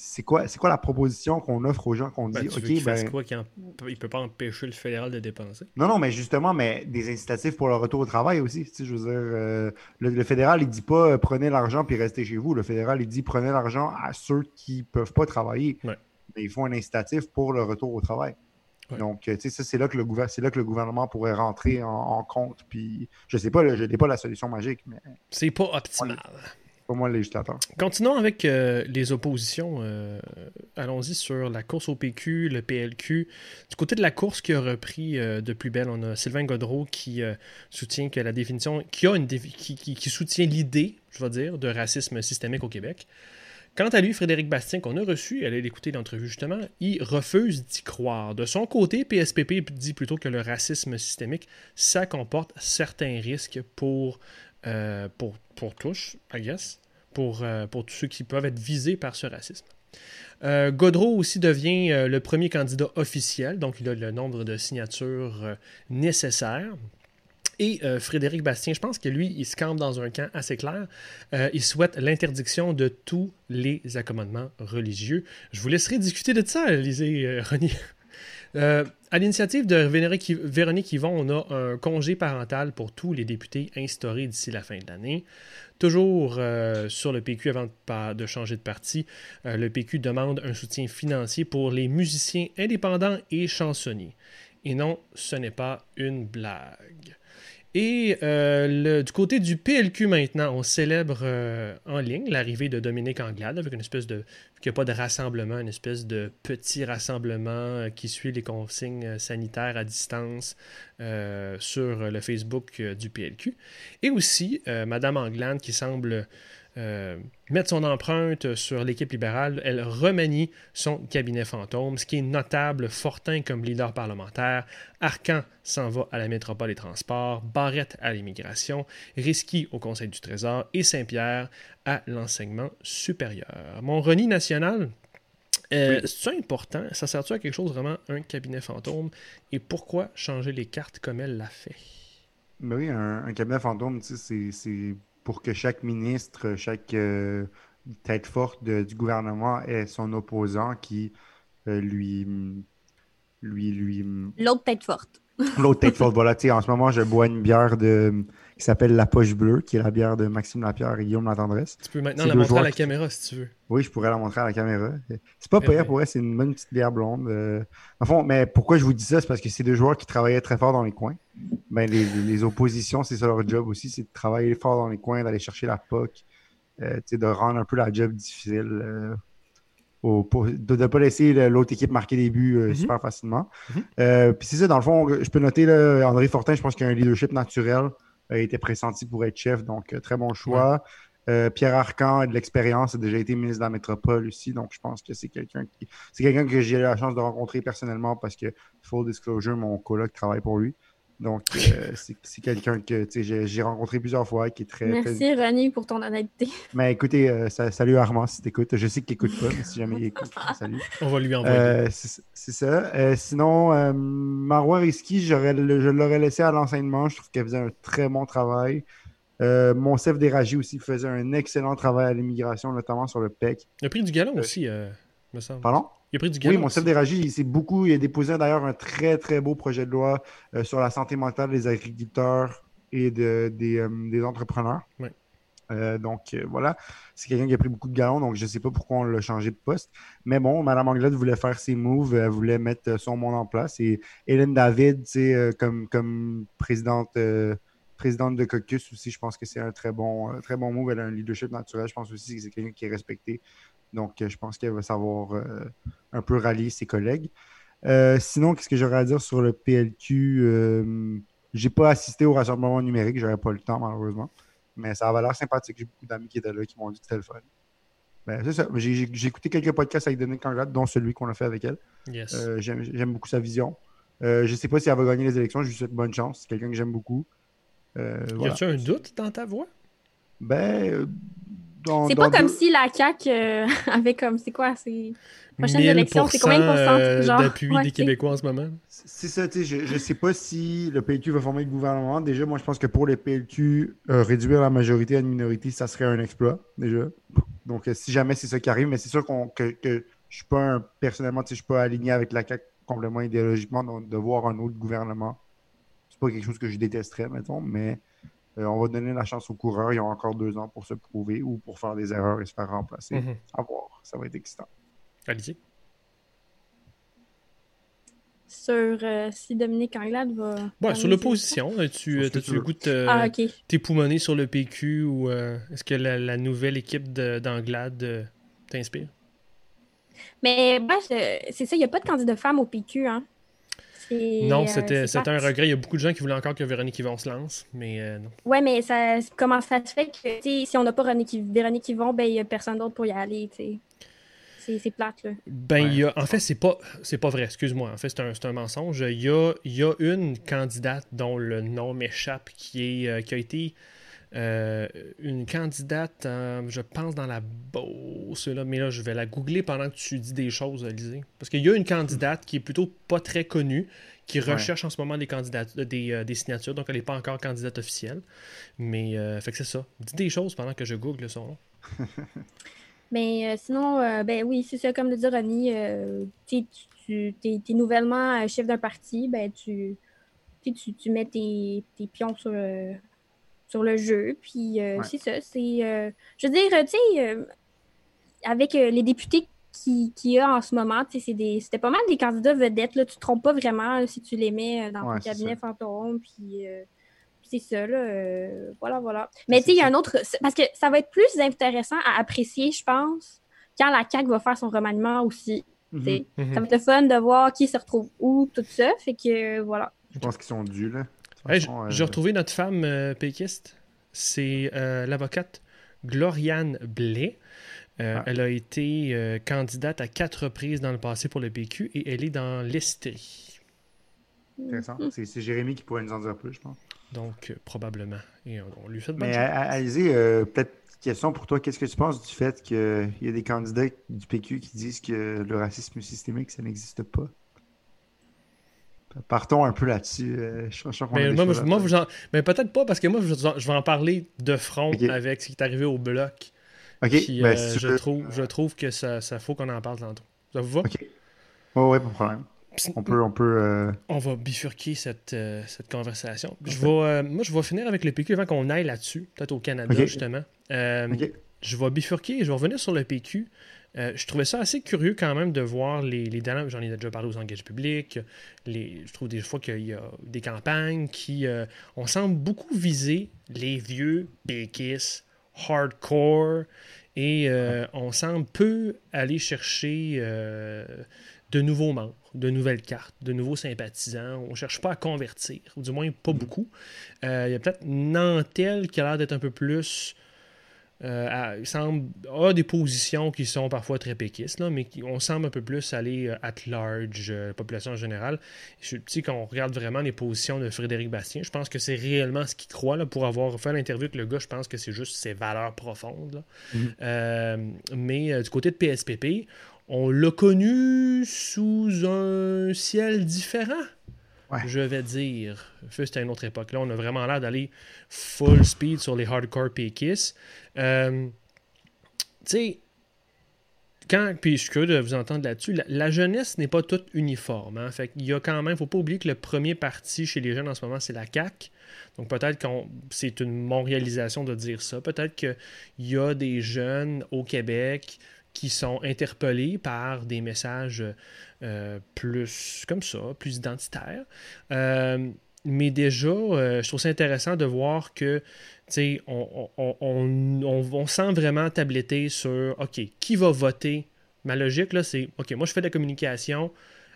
Speaker 1: C'est quoi, c'est quoi la proposition qu'on offre aux gens qu'on dit
Speaker 2: Ben, tu veux
Speaker 1: OK, ben,
Speaker 2: quoi Il peut pas empêcher le fédéral de dépenser.
Speaker 1: non, non, mais justement, mais des incitatifs pour le retour au travail aussi. Tu sais, je veux dire, euh, le, le fédéral, il dit pas euh, prenez l'argent puis restez chez vous. Le fédéral, il dit prenez l'argent à ceux qui peuvent pas travailler.
Speaker 2: Ouais.
Speaker 1: Mais ils font un incitatif pour le retour au travail.
Speaker 2: Ouais.
Speaker 1: Donc, euh, tu sais, ça, c'est là, que le c'est là que le gouvernement pourrait rentrer en, en compte. Puis, je sais pas, là, je n'ai pas la solution magique, mais
Speaker 2: C'est pas optimal.
Speaker 1: Pas moi législateur.
Speaker 2: Continuons avec euh, les oppositions. euh, Allons-y sur la course au PQ, le PLQ. Du côté de la course qui a repris euh, de plus belle, on a Sylvain Godreau qui soutient que la définition, qui a une qui, soutient l'idée, je vais dire, de racisme systémique au Québec. Quant à lui, Frédéric Bastien, qu'on a reçu, allez l'écouter l'entrevue justement, il refuse d'y croire. De son côté, PSPP dit plutôt que le racisme systémique, ça comporte certains risques pour, pour, pour tous, I guess, pour, euh, pour tous ceux qui peuvent être visés par ce racisme. Euh, Godreau aussi devient euh, le premier candidat officiel, donc il a le nombre de signatures nécessaires. Et Frédéric Bastien, je pense que lui, il se campe dans un camp assez clair. Il souhaite l'interdiction de tous les accommodements religieux. Je vous laisserai discuter de ça, lisez, René. À l'initiative de Véronique Yvon, on a un congé parental pour tous les députés instauré d'ici la fin de l'année. Toujours euh, sur le PQ avant de changer de parti, euh, le PQ demande un soutien financier pour les musiciens indépendants et chansonniers. Et non, ce n'est pas une blague. Et euh, du côté du PLQ maintenant, on célèbre euh, en ligne l'arrivée de Dominique Anglade avec une espèce de. qu'il n'y a pas de rassemblement, une espèce de petit rassemblement euh, qui suit les consignes sanitaires à distance sur le Facebook du PLQ. Et aussi, Madame Anglade qui semble euh, mettre son empreinte sur l'équipe libérale, elle remanie son cabinet fantôme, ce qui est notable, Fortin comme leader parlementaire, Arcan s'en va à la métropole des transports, Barrette à l'immigration, Risky au Conseil du Trésor et Saint-Pierre à l'enseignement supérieur. Mon reni national, euh, c'est important, ça sert-tu à quelque chose vraiment, un cabinet fantôme, et pourquoi changer les cartes comme elle l'a fait?
Speaker 1: Ben oui, un, un cabinet fantôme, c'est pour que chaque ministre, chaque euh, tête forte de- du gouvernement ait son opposant qui euh, lui, lui, lui,
Speaker 3: L'autre tête forte.
Speaker 1: l'autre tête forte. Voilà, tu sais, en ce moment, je bois une bière de, qui s'appelle La Poche Bleue, qui est la bière de Maxime Lapierre et Guillaume Latendresse.
Speaker 2: Tu peux maintenant la montrer à la
Speaker 1: qui-
Speaker 2: caméra si tu veux.
Speaker 1: Oui, je pourrais la montrer à la caméra. C'est pas
Speaker 2: Eh
Speaker 1: pire
Speaker 2: ben.
Speaker 1: pour elle, c'est une bonne petite bière blonde. euh. En fond, mais pourquoi je vous dis ça? C'est parce que c'est deux joueurs qui travaillaient très fort dans les coins. Ben, les, oppositions, c'est ça leur job aussi, c'est de travailler fort dans les coins, d'aller chercher la POC, euh, tu sais, de rendre un peu la job difficile. euh, au- pour- de ne pas laisser l'autre équipe marquer des buts euh,
Speaker 2: Mhm.
Speaker 1: super facilement.
Speaker 2: Mhm.
Speaker 1: Euh, Puis c'est ça, dans le fond, je peux noter là, André Fortin, je pense qu'il a un leadership naturel, a été pressenti pour être chef, donc euh, très bon choix. Euh, Pierre Arcan a de l'expérience, a déjà été ministre de la métropole aussi, donc je pense que c'est quelqu'un qui c'est quelqu'un que j'ai eu la chance de rencontrer personnellement parce que full disclosure, mon coloc travaille pour lui. Donc euh, c'est c'est quelqu'un que j'ai rencontré plusieurs fois qui est très, très-
Speaker 3: Merci, René, pour ton honnêteté.
Speaker 1: Mais écoutez, euh, sa- salut Armand si t'écoutes. Je sais qu'il écoute pas, mais si jamais il écoute, salut.
Speaker 2: On va lui envoyer.
Speaker 1: Euh, c'est ça. Euh, sinon, euh, Marois Risky, le- je l'aurais laissé à l'enseignement. Je trouve qu'elle faisait un très bon travail. Euh, Monsef Déragi aussi faisait un excellent travail à l'immigration, notamment sur le PEC.
Speaker 2: Le prix du galon aussi, euh, me semble.
Speaker 1: Pardon?
Speaker 2: Il a pris du
Speaker 1: Oui,
Speaker 2: galon.
Speaker 1: Monsef Déragi, c'est beaucoup. Il a déposé d'ailleurs un très, très beau projet de loi euh, sur la santé mentale des agriculteurs et de- des, euh, des entrepreneurs. Euh, donc voilà, c'est quelqu'un qui a pris beaucoup de galons, donc je ne sais pas pourquoi on l'a changé de poste. Mais bon, Mme Anglade voulait faire ses moves, elle voulait mettre son monde en place. Et Hélène David, comme, comme présidente, présidente de Caucus aussi, je pense que c'est un très bon, très bon move. Elle a un leadership naturel. Je pense aussi que c'est quelqu'un qui est respecté. Donc, euh, je pense qu'elle va savoir euh, un peu rallier ses collègues. Euh, sinon, qu'est-ce que j'aurais à dire sur le PLQ? Euh, j'ai pas assisté au rassemblement numérique, j'aurais pas le temps, malheureusement. Mais ça avait l'air sympathique. J'ai beaucoup d'amis qui étaient là qui m'ont dit que c'était le fun. Ben, c'est ça. J'ai écouté quelques podcasts avec Denis Canglade, dont celui qu'on a fait avec elle.
Speaker 2: Yes.
Speaker 1: Euh, J'aime j'aime beaucoup sa vision. Euh, je sais pas si elle va gagner les élections, je lui souhaite bonne chance. C'est quelqu'un que j'aime beaucoup. Euh,
Speaker 2: y
Speaker 1: voilà.
Speaker 2: a-tu un doute dans ta voix?
Speaker 1: Ben,
Speaker 3: C'est
Speaker 1: dans
Speaker 3: pas comme
Speaker 1: deux-
Speaker 3: si la CAQ euh, avait comme. C'est quoi? C'est. Prochaine
Speaker 2: 1000%
Speaker 3: élection, c'est combien de pourcents,
Speaker 2: euh,
Speaker 3: genre?
Speaker 2: d'appui
Speaker 3: Ouais,
Speaker 2: des
Speaker 3: c'est-
Speaker 2: Québécois en ce moment?
Speaker 1: C'est ça, tu sais, je ne sais pas si le PLQ va former le gouvernement. Déjà, moi, je pense que pour le PLQ, euh, réduire la majorité à une minorité, ça serait un exploit, déjà. Donc, euh, si jamais c'est ça qui arrive, mais c'est sûr qu'on, que, que je suis pas un, personnellement, tu sais, je suis pas aligné avec la CAQ complètement idéologiquement, donc de voir un autre gouvernement, c'est pas quelque chose que je détesterais, mettons, mais euh, on va donner la chance aux coureurs. Ils ont encore deux ans pour se prouver ou pour faire des erreurs et se faire remplacer.
Speaker 2: Mhm.
Speaker 1: À voir, ça va être excitant.
Speaker 2: Allez-y.
Speaker 3: Sur euh, si Dominique Anglade va. Gagner
Speaker 2: sur l'opposition,
Speaker 1: tu
Speaker 2: le
Speaker 1: veux.
Speaker 2: goût de.
Speaker 3: Ah,
Speaker 2: t'époumoner sur le PQ ou euh, est-ce que la, la nouvelle équipe de- d'Anglade euh, t'inspire?
Speaker 3: Mais c'est ça, il n'y a pas de candidat femme au PQ, hein.
Speaker 2: Non,
Speaker 3: euh,
Speaker 2: c'était un regret. Il y a beaucoup de gens qui voulaient encore que Véronique Yvon se lance, mais euh, non.
Speaker 3: Ouais, mais ça, comment ça se fait que si on n'a pas Véronique, Véronique Yvon, ben il n'y a personne d'autre pour y aller, tu sais. C'est, c'est plate, là.
Speaker 2: Ben,
Speaker 1: Ouais,
Speaker 2: il y a, en fait, c'est pas, c'est pas vrai, excuse-moi. En fait, c'est un, c'est un mensonge. Il y a, il y a une candidate dont le nom m'échappe qui, est, euh, qui a été euh, une candidate, euh, je pense, dans la Beauce. Là, mais là, je vais la googler pendant que tu dis des choses, Lisée. Parce qu'il y a une candidate qui est plutôt pas très connue, qui
Speaker 1: Ouais.
Speaker 2: recherche en ce moment des, candidats, des, euh, des signatures, donc elle n'est pas encore candidate officielle. Mais, euh, fait que c'est ça. Dis des choses pendant que je google son nom.
Speaker 3: Mais euh, sinon, euh, ben oui, c'est ça, comme le dit Ronnie, euh, tu es, nouvellement chef d'un parti, ben tu, tu, tu, tu mets tes, tes pions sur le, sur le jeu, puis euh,
Speaker 1: Ouais.
Speaker 3: c'est ça, c'est... euh, je veux dire, tu sais, euh, avec euh, les députés qui- qu'il y a en ce moment, c'était pas mal des candidats vedettes, là, tu te trompes pas vraiment là, si tu les mets dans
Speaker 1: Ouais,
Speaker 3: ton cabinet fantôme, puis... c'est ça, là. voilà, voilà. Mais tu sais, il y a un autre. Parce que ça va être plus intéressant à apprécier, je pense, quand la CAQ va faire son remaniement aussi. sais.
Speaker 2: Mhm.
Speaker 3: Ça va être le fun de voir qui se retrouve où, tout ça. Fait que, voilà.
Speaker 1: Je pense qu'ils sont dus, là.
Speaker 2: Hey, j-
Speaker 1: façon, euh,
Speaker 2: J'ai retrouvé notre femme euh, péquiste. C'est euh, l'avocate Gloriane Blais. Euh,
Speaker 1: Ah.
Speaker 2: Elle a été euh, candidate à quatre reprises dans le passé pour le PQ et elle est dans l'Estrie.
Speaker 1: Intéressant.
Speaker 3: Mm.
Speaker 1: C'est c'est Jérémy qui pourrait nous en dire plus, je pense.
Speaker 2: Donc, euh, probablement. Et on, on lui fait de bonnes
Speaker 1: Mais Alizé, euh, peut-être question pour toi. Qu'est-ce que tu penses du fait qu'il y a des candidats du PQ qui disent que le racisme systémique, ça n'existe pas? Partons un peu là-dessus. euh, je, je
Speaker 2: Mais
Speaker 1: des
Speaker 2: moi, moi, mais peut-être pas parce que moi, je, je vais en parler de front avec ce qui est arrivé au bloc.
Speaker 1: Ok,
Speaker 2: Puis,
Speaker 1: ben,
Speaker 2: euh,
Speaker 1: si
Speaker 2: je,
Speaker 1: veux-
Speaker 2: trouve, je trouve que ça, ça faut qu'on en parle tantôt. Ça vous va?
Speaker 1: Ok. Ouais, ouais, pas de problème. On peut, on peut. euh,
Speaker 2: On va bifurquer cette, cette conversation. Je vais, moi, je vais finir avec le PQ avant qu'on aille là-dessus, peut-être au Canada,
Speaker 1: Ok.
Speaker 2: justement.
Speaker 1: Ok.
Speaker 2: Je vais bifurquer et je vais revenir sur le PQ. Euh, je trouvais ça assez curieux quand même de voir les, les. J'en ai déjà parlé aux engagements publics. Les, je trouve des fois qu'il y a des campagnes qui. euh, on semble beaucoup viser les vieux péquistes, hardcore, et euh, on semble peu aller chercher de nouveaux membres, de nouvelles cartes, de nouveaux sympathisants. On ne cherche pas à convertir, ou du moins pas beaucoup. Euh, Il y a peut-être Nantel qui a l'air d'être un peu plus. Euh, semble a des positions qui sont parfois très péquistes, là, mais qui, on semble un peu plus aller euh, at large, euh, population en générale. Je sais qu'on regarde vraiment les positions de Frédéric Bastien, je pense que c'est réellement ce qu'il croit. Là, pour avoir fait l'interview avec le gars, je pense que c'est juste ses valeurs profondes. là.
Speaker 1: Mhm.
Speaker 2: Euh, mais euh, du côté de PSPP, on l'a connu sous un ciel différent. Je vais dire. C'était une autre époque. Là, on a vraiment l'air d'aller full speed sur les hardcore péquistes. Euh, tu sais, quand, puis je suis de vous entendre là-dessus, la, jeunesse n'est pas toute uniforme. Hein. Fait il y a quand même, faut pas oublier que le premier parti chez les jeunes en ce moment, c'est la CAQ. Donc peut-être que c'est une mon réalisation de dire ça. Peut-être qu'il y a des jeunes au Québec qui sont interpellés par des messages euh, plus comme ça, plus identitaires. Euh, mais déjà, euh, je trouve ça intéressant de voir que on, on, on, on, sent vraiment tabletter sur OK, qui va voter? Ma logique, là, c'est OK, moi, je fais de la communication.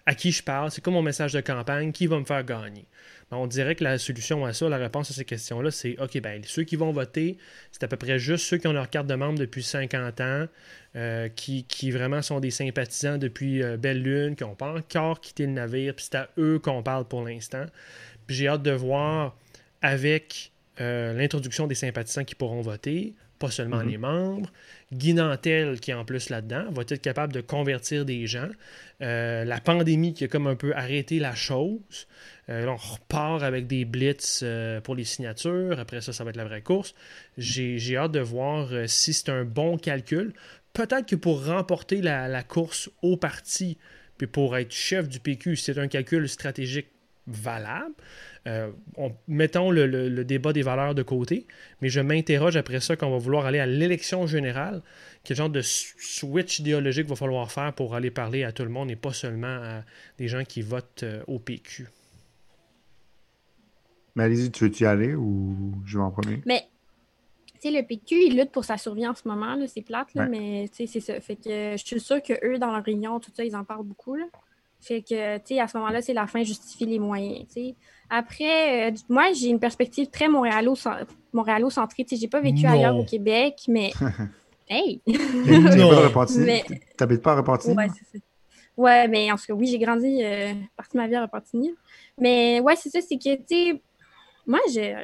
Speaker 2: À qui je parle? C'est quoi mon message de campagne? Qui va me faire gagner? On dirait que la solution à ça, la réponse à ces questions-là, c'est OK, ben, ceux qui vont voter, c'est à peu près juste ceux qui ont leur carte de membre depuis 50 ans, euh, qui, qui, vraiment sont des sympathisants depuis euh, Belle Lune, qui n'ont pas encore quitté le navire, puis c'est à eux qu'on parle pour l'instant. Puis j'ai hâte de voir avec euh, l'introduction des sympathisants qui pourront voter, pas seulement mhm. les membres. Guy Nantel, qui est en plus là-dedans, va être capable de convertir des gens. Euh, la pandémie qui a comme un peu arrêté la chose. Euh, on repart avec des blitz pour les signatures. Après ça, ça va être la vraie course. J'ai hâte de voir si c'est un bon calcul. Peut-être que pour remporter la, la, course au parti, puis pour être chef du PQ, c'est un calcul stratégique valable. Euh, mettons le, débat des valeurs de côté, mais je m'interroge après ça qu'on va vouloir aller à l'élection générale. Quel genre de switch idéologique va falloir faire pour aller parler à tout le monde et pas seulement à des gens qui votent euh, au PQ?
Speaker 1: Mais allez-y, tu veux-tu y aller ou je vais en premier?
Speaker 3: Mais, tu sais, le PQ, il lutte pour sa survie en ce moment, c'est plate, là, mais c'est ça. Fait que je suis sûre qu'eux, dans leur réunion, tout ça, ils en parlent beaucoup, là. Fait que, tu sais, à ce moment-là, c'est la fin justifie les moyens, tu sais. Après, euh, moi, j'ai une perspective très montréalo-centrée. Je n'ai pas vécu ailleurs au Québec, mais. hey!
Speaker 1: Tu n'habites pas à Repentigny?
Speaker 3: Ouais, c'est ça. Ouais, mais en tout cas, oui, j'ai grandi euh, partie de ma vie à Repentigny. Mais ouais, c'est ça, c'est que, tu sais, moi, j'ai.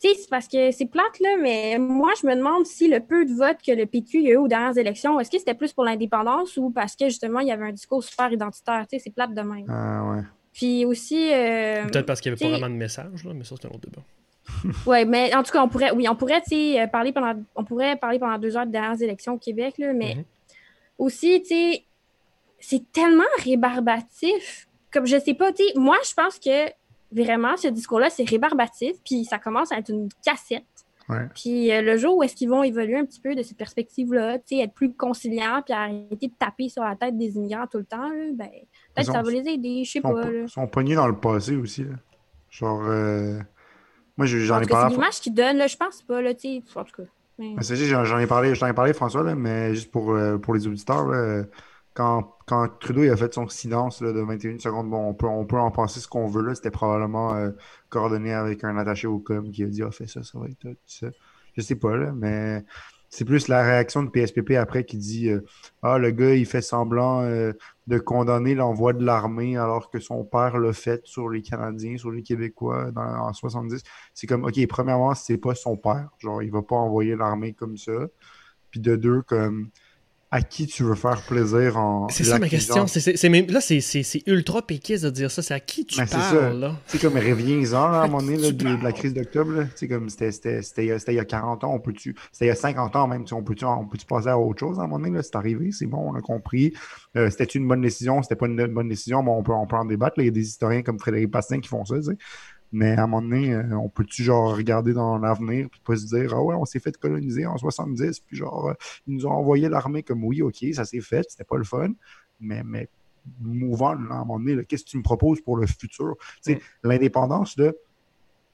Speaker 3: Tu sais, c'est parce que c'est plate, là, mais moi, je me demande si le peu de votes que le PQ a eu aux dernières élections, est-ce que c'était plus pour l'indépendance ou parce que, justement, il y avait un discours super identitaire? Tu sais, c'est plate de même.
Speaker 1: Ah, ouais.
Speaker 3: Puis aussi. Euh,
Speaker 2: Peut-être parce qu'il n'y avait pas vraiment de message, là, mais ça, c'est un autre débat.
Speaker 3: oui, mais en tout cas, on pourrait, oui, on pourrait, euh, parler pendant, on pourrait parler pendant deux heures de dernières élections au Québec, là, mais mhm. aussi, tu sais, c'est tellement rébarbatif. Comme je sais pas, tu sais, moi, je pense que vraiment, ce discours-là, c'est rébarbatif, puis ça commence à être une cassette. Puis euh, le jour où est-ce qu'ils vont évoluer un petit peu de cette perspective-là, être plus conciliants, puis arrêter de taper sur la tête des immigrants tout le temps, ben, peut-être ça va les aider, je sais pas.
Speaker 1: Ils sont pognés dans le passé aussi. Là. Genre, euh... moi j'en ai
Speaker 3: parlé. C'est l'image qu'ils donnent, là, je pense pas, là, tu en tout cas. Mais...
Speaker 1: J'en ai parlé, j'en ai parlé, François, là, mais juste pour, euh, pour les auditeurs, là, quand, Trudeau il a fait son silence de 21 secondes, bon, on peut, on peut en penser ce qu'on veut là. C'était probablement euh, coordonné avec un attaché au com qui a dit Ah, fais ça, ça va être tout ça. Je sais pas, là, mais c'est plus la réaction de PSPP après qui dit euh, Ah, le gars, il fait semblant euh, de condamner l'envoi de l'armée alors que son père l'a fait sur les Canadiens, sur les Québécois dans, en 70. C'est comme OK, premièrement, c'est pas son père. Genre, il va pas envoyer l'armée comme ça. Puis de deux, comme à qui tu veux faire plaisir en.
Speaker 2: C'est ça ma question. C'est, là, c'est, ultra péquiste de dire ça. C'est à qui tu ben, parles, là?
Speaker 1: C'est comme reviens-en, à un moment donné, de, la crise d'octobre. comme c'était, il y a 40 ans, on peut-tu. C'était il y a 50 ans même. On peut-tu on peut passer à autre chose à un moment donné? C'est arrivé, c'est bon, on a compris. Euh, c'était une bonne décision, c'était pas une bonne décision, mais on peut, on peut en débattre. Il y a des historiens comme Frédéric Pastin qui font ça, tu sais. Mais à un moment donné, euh, on peut-tu genre regarder dans l'avenir puis pas se dire Ah ouais, on s'est fait coloniser en 70, puis genre, euh, ils nous ont envoyé l'armée comme oui, ok, ça s'est fait, c'était pas le fun. Mais, mais mouvant, à un moment donné, qu'est-ce que tu me proposes pour le futur? Mm. L'indépendance, de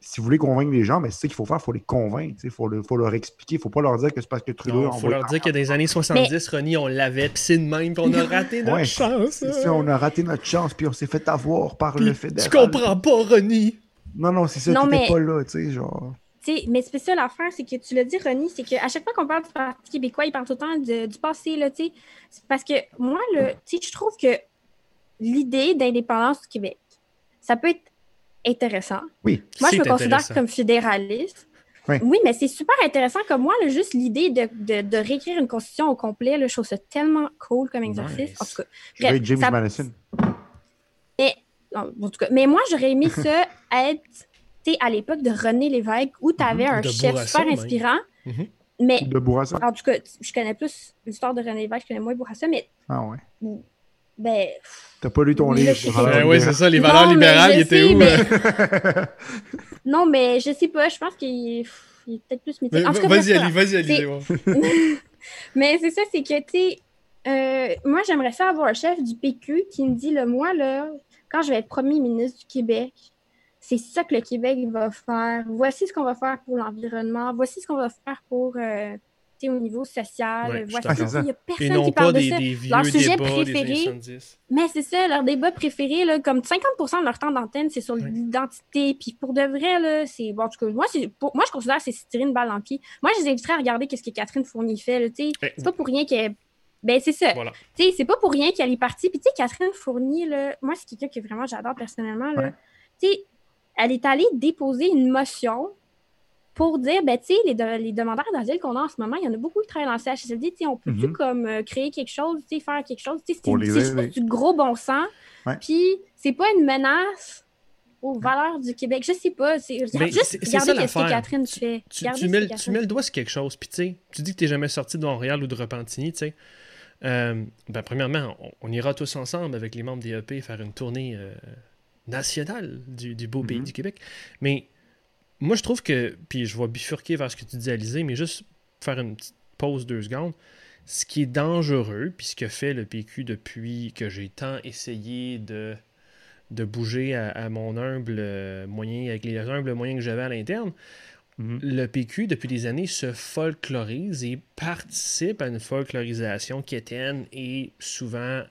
Speaker 1: si vous voulez convaincre les gens, mais c'est ça qu'il faut faire, il faut les convaincre, il faut, faut, leur expliquer, il ne faut pas leur dire que c'est parce que Trudeau...
Speaker 2: Il faut leur dire que dans les années 70, Ronnie, on l'avait, puis c'est de même, puis on a raté notre chance.
Speaker 1: on a raté notre chance, puis on s'est fait avoir par le fédéral.
Speaker 2: Tu comprends pas, Ronnie!
Speaker 1: Non, non, c'est ça, tu mais... pas là, tu sais, genre.
Speaker 3: sais, mais c'est ça l'affaire, c'est que tu l'as dit, Ronnie, c'est qu'à chaque fois qu'on parle du Parti québécois, il parle tout le temps du passé, là, tu sais. Parce que moi, le, tu sais, je trouve que l'idée d'indépendance du Québec, ça peut être intéressant.
Speaker 1: Oui.
Speaker 3: Moi, je me considère comme fédéraliste. Oui. oui, mais c'est super intéressant comme moi, là, juste l'idée de, de, de, réécrire une constitution au complet, là, je trouve ça tellement cool comme exercice. En tout
Speaker 1: cas, James Madison.
Speaker 3: Mais en tout cas, mais moi, j'aurais aimé ça être à l'époque de René Lévesque où tu avais un chef super inspirant. Mhm. Mais,
Speaker 1: de Bourassa?
Speaker 3: En tout cas, je connais plus l'histoire de René Lévesque, je connais moins Bourassa, mais.
Speaker 1: Ah ouais.
Speaker 3: Ben.
Speaker 1: T'as pas lu ton livre? Valeurs
Speaker 2: oui, c'est ça, les valeurs
Speaker 3: Non, mais
Speaker 2: libérales, étaient
Speaker 3: sais,
Speaker 2: où?
Speaker 3: mais-
Speaker 2: euh?
Speaker 3: Non, mais je sais pas, je pense qu'il est, il est peut-être plus
Speaker 2: Mais
Speaker 3: mythique.
Speaker 2: Vas-y, Ali, vas-y, Ali.
Speaker 3: Mais c'est ça, c'est que, tu sais, euh, moi, j'aimerais ça avoir un chef du PQ qui me dit, le moi, là, quand je vais être premier ministre du Québec, c'est ça que le Québec va faire. Voici ce qu'on va faire pour l'environnement. Voici ce qu'on va faire pour, euh, tu sais, au niveau social.
Speaker 2: Ouais,
Speaker 3: Voici. Il y a personne
Speaker 2: non
Speaker 3: qui
Speaker 2: pas
Speaker 3: parle de
Speaker 2: des,
Speaker 3: ça.
Speaker 2: des
Speaker 3: Leur sujet
Speaker 2: débats
Speaker 3: préféré,
Speaker 2: 70.
Speaker 3: Mais c'est ça, leur débat préféré, là, comme 50% de leur temps d'antenne, c'est sur
Speaker 2: Ouais.
Speaker 3: l'identité. Puis pour de vrai, là, c'est. Bon, en tout cas, moi, pour- moi, je considère que c'est tirer une balle le pied. Moi, je les inviterais à regarder qu'est-ce que Catherine Fournier fait. C'est pas pour rien qu'elle. Ben, c'est ça.
Speaker 2: Voilà.
Speaker 3: Tu sais, c'est pas pour rien qu'elle est partie. Puis, tu sais, Catherine Fournier, là, moi, c'est quelqu'un que vraiment j'adore personnellement. Là.
Speaker 1: Ouais.
Speaker 3: Tu sais, elle est allée déposer une motion pour dire, ben, tu sais, les, de- les demandeurs d'asile qu'on a en ce moment, il y en a beaucoup qui travaillent dans le CHSLD. Tu sais, on peut-tu,
Speaker 1: Mhm.
Speaker 3: comme, euh, créer quelque chose, tu sais, faire quelque chose? Tu sais, c'est du gros bon sens.
Speaker 1: Ouais.
Speaker 3: Puis, c'est pas une menace aux valeurs du Québec. Je sais pas. C'est juste regardez qu'est-ce que. Catherine fait.
Speaker 2: Tu, tu
Speaker 3: ce
Speaker 2: mets, tu mets le doigt sur quelque chose, puis tu sais, tu dis que tu n'es jamais sorti de Montréal ou de Repentigny, tu sais. Euh, ben, premièrement, on, on ira tous ensemble avec les membres des EP faire une tournée euh, nationale du, du beau pays
Speaker 1: Mhm.
Speaker 2: du Québec. Mais moi, je trouve que, puis je vais bifurquer vers ce que tu dis, Alizé, mais juste faire une petite pause deux secondes. Ce qui est dangereux, puis ce que fait le PQ depuis que j'ai tant essayé de, de bouger à, à mon humble euh, moyen, avec les humbles moyens que j'avais à l'interne,
Speaker 1: Mhm.
Speaker 2: le PQ, depuis des années, se folklorise et participe à une folklorisation quétaine et souvent euh,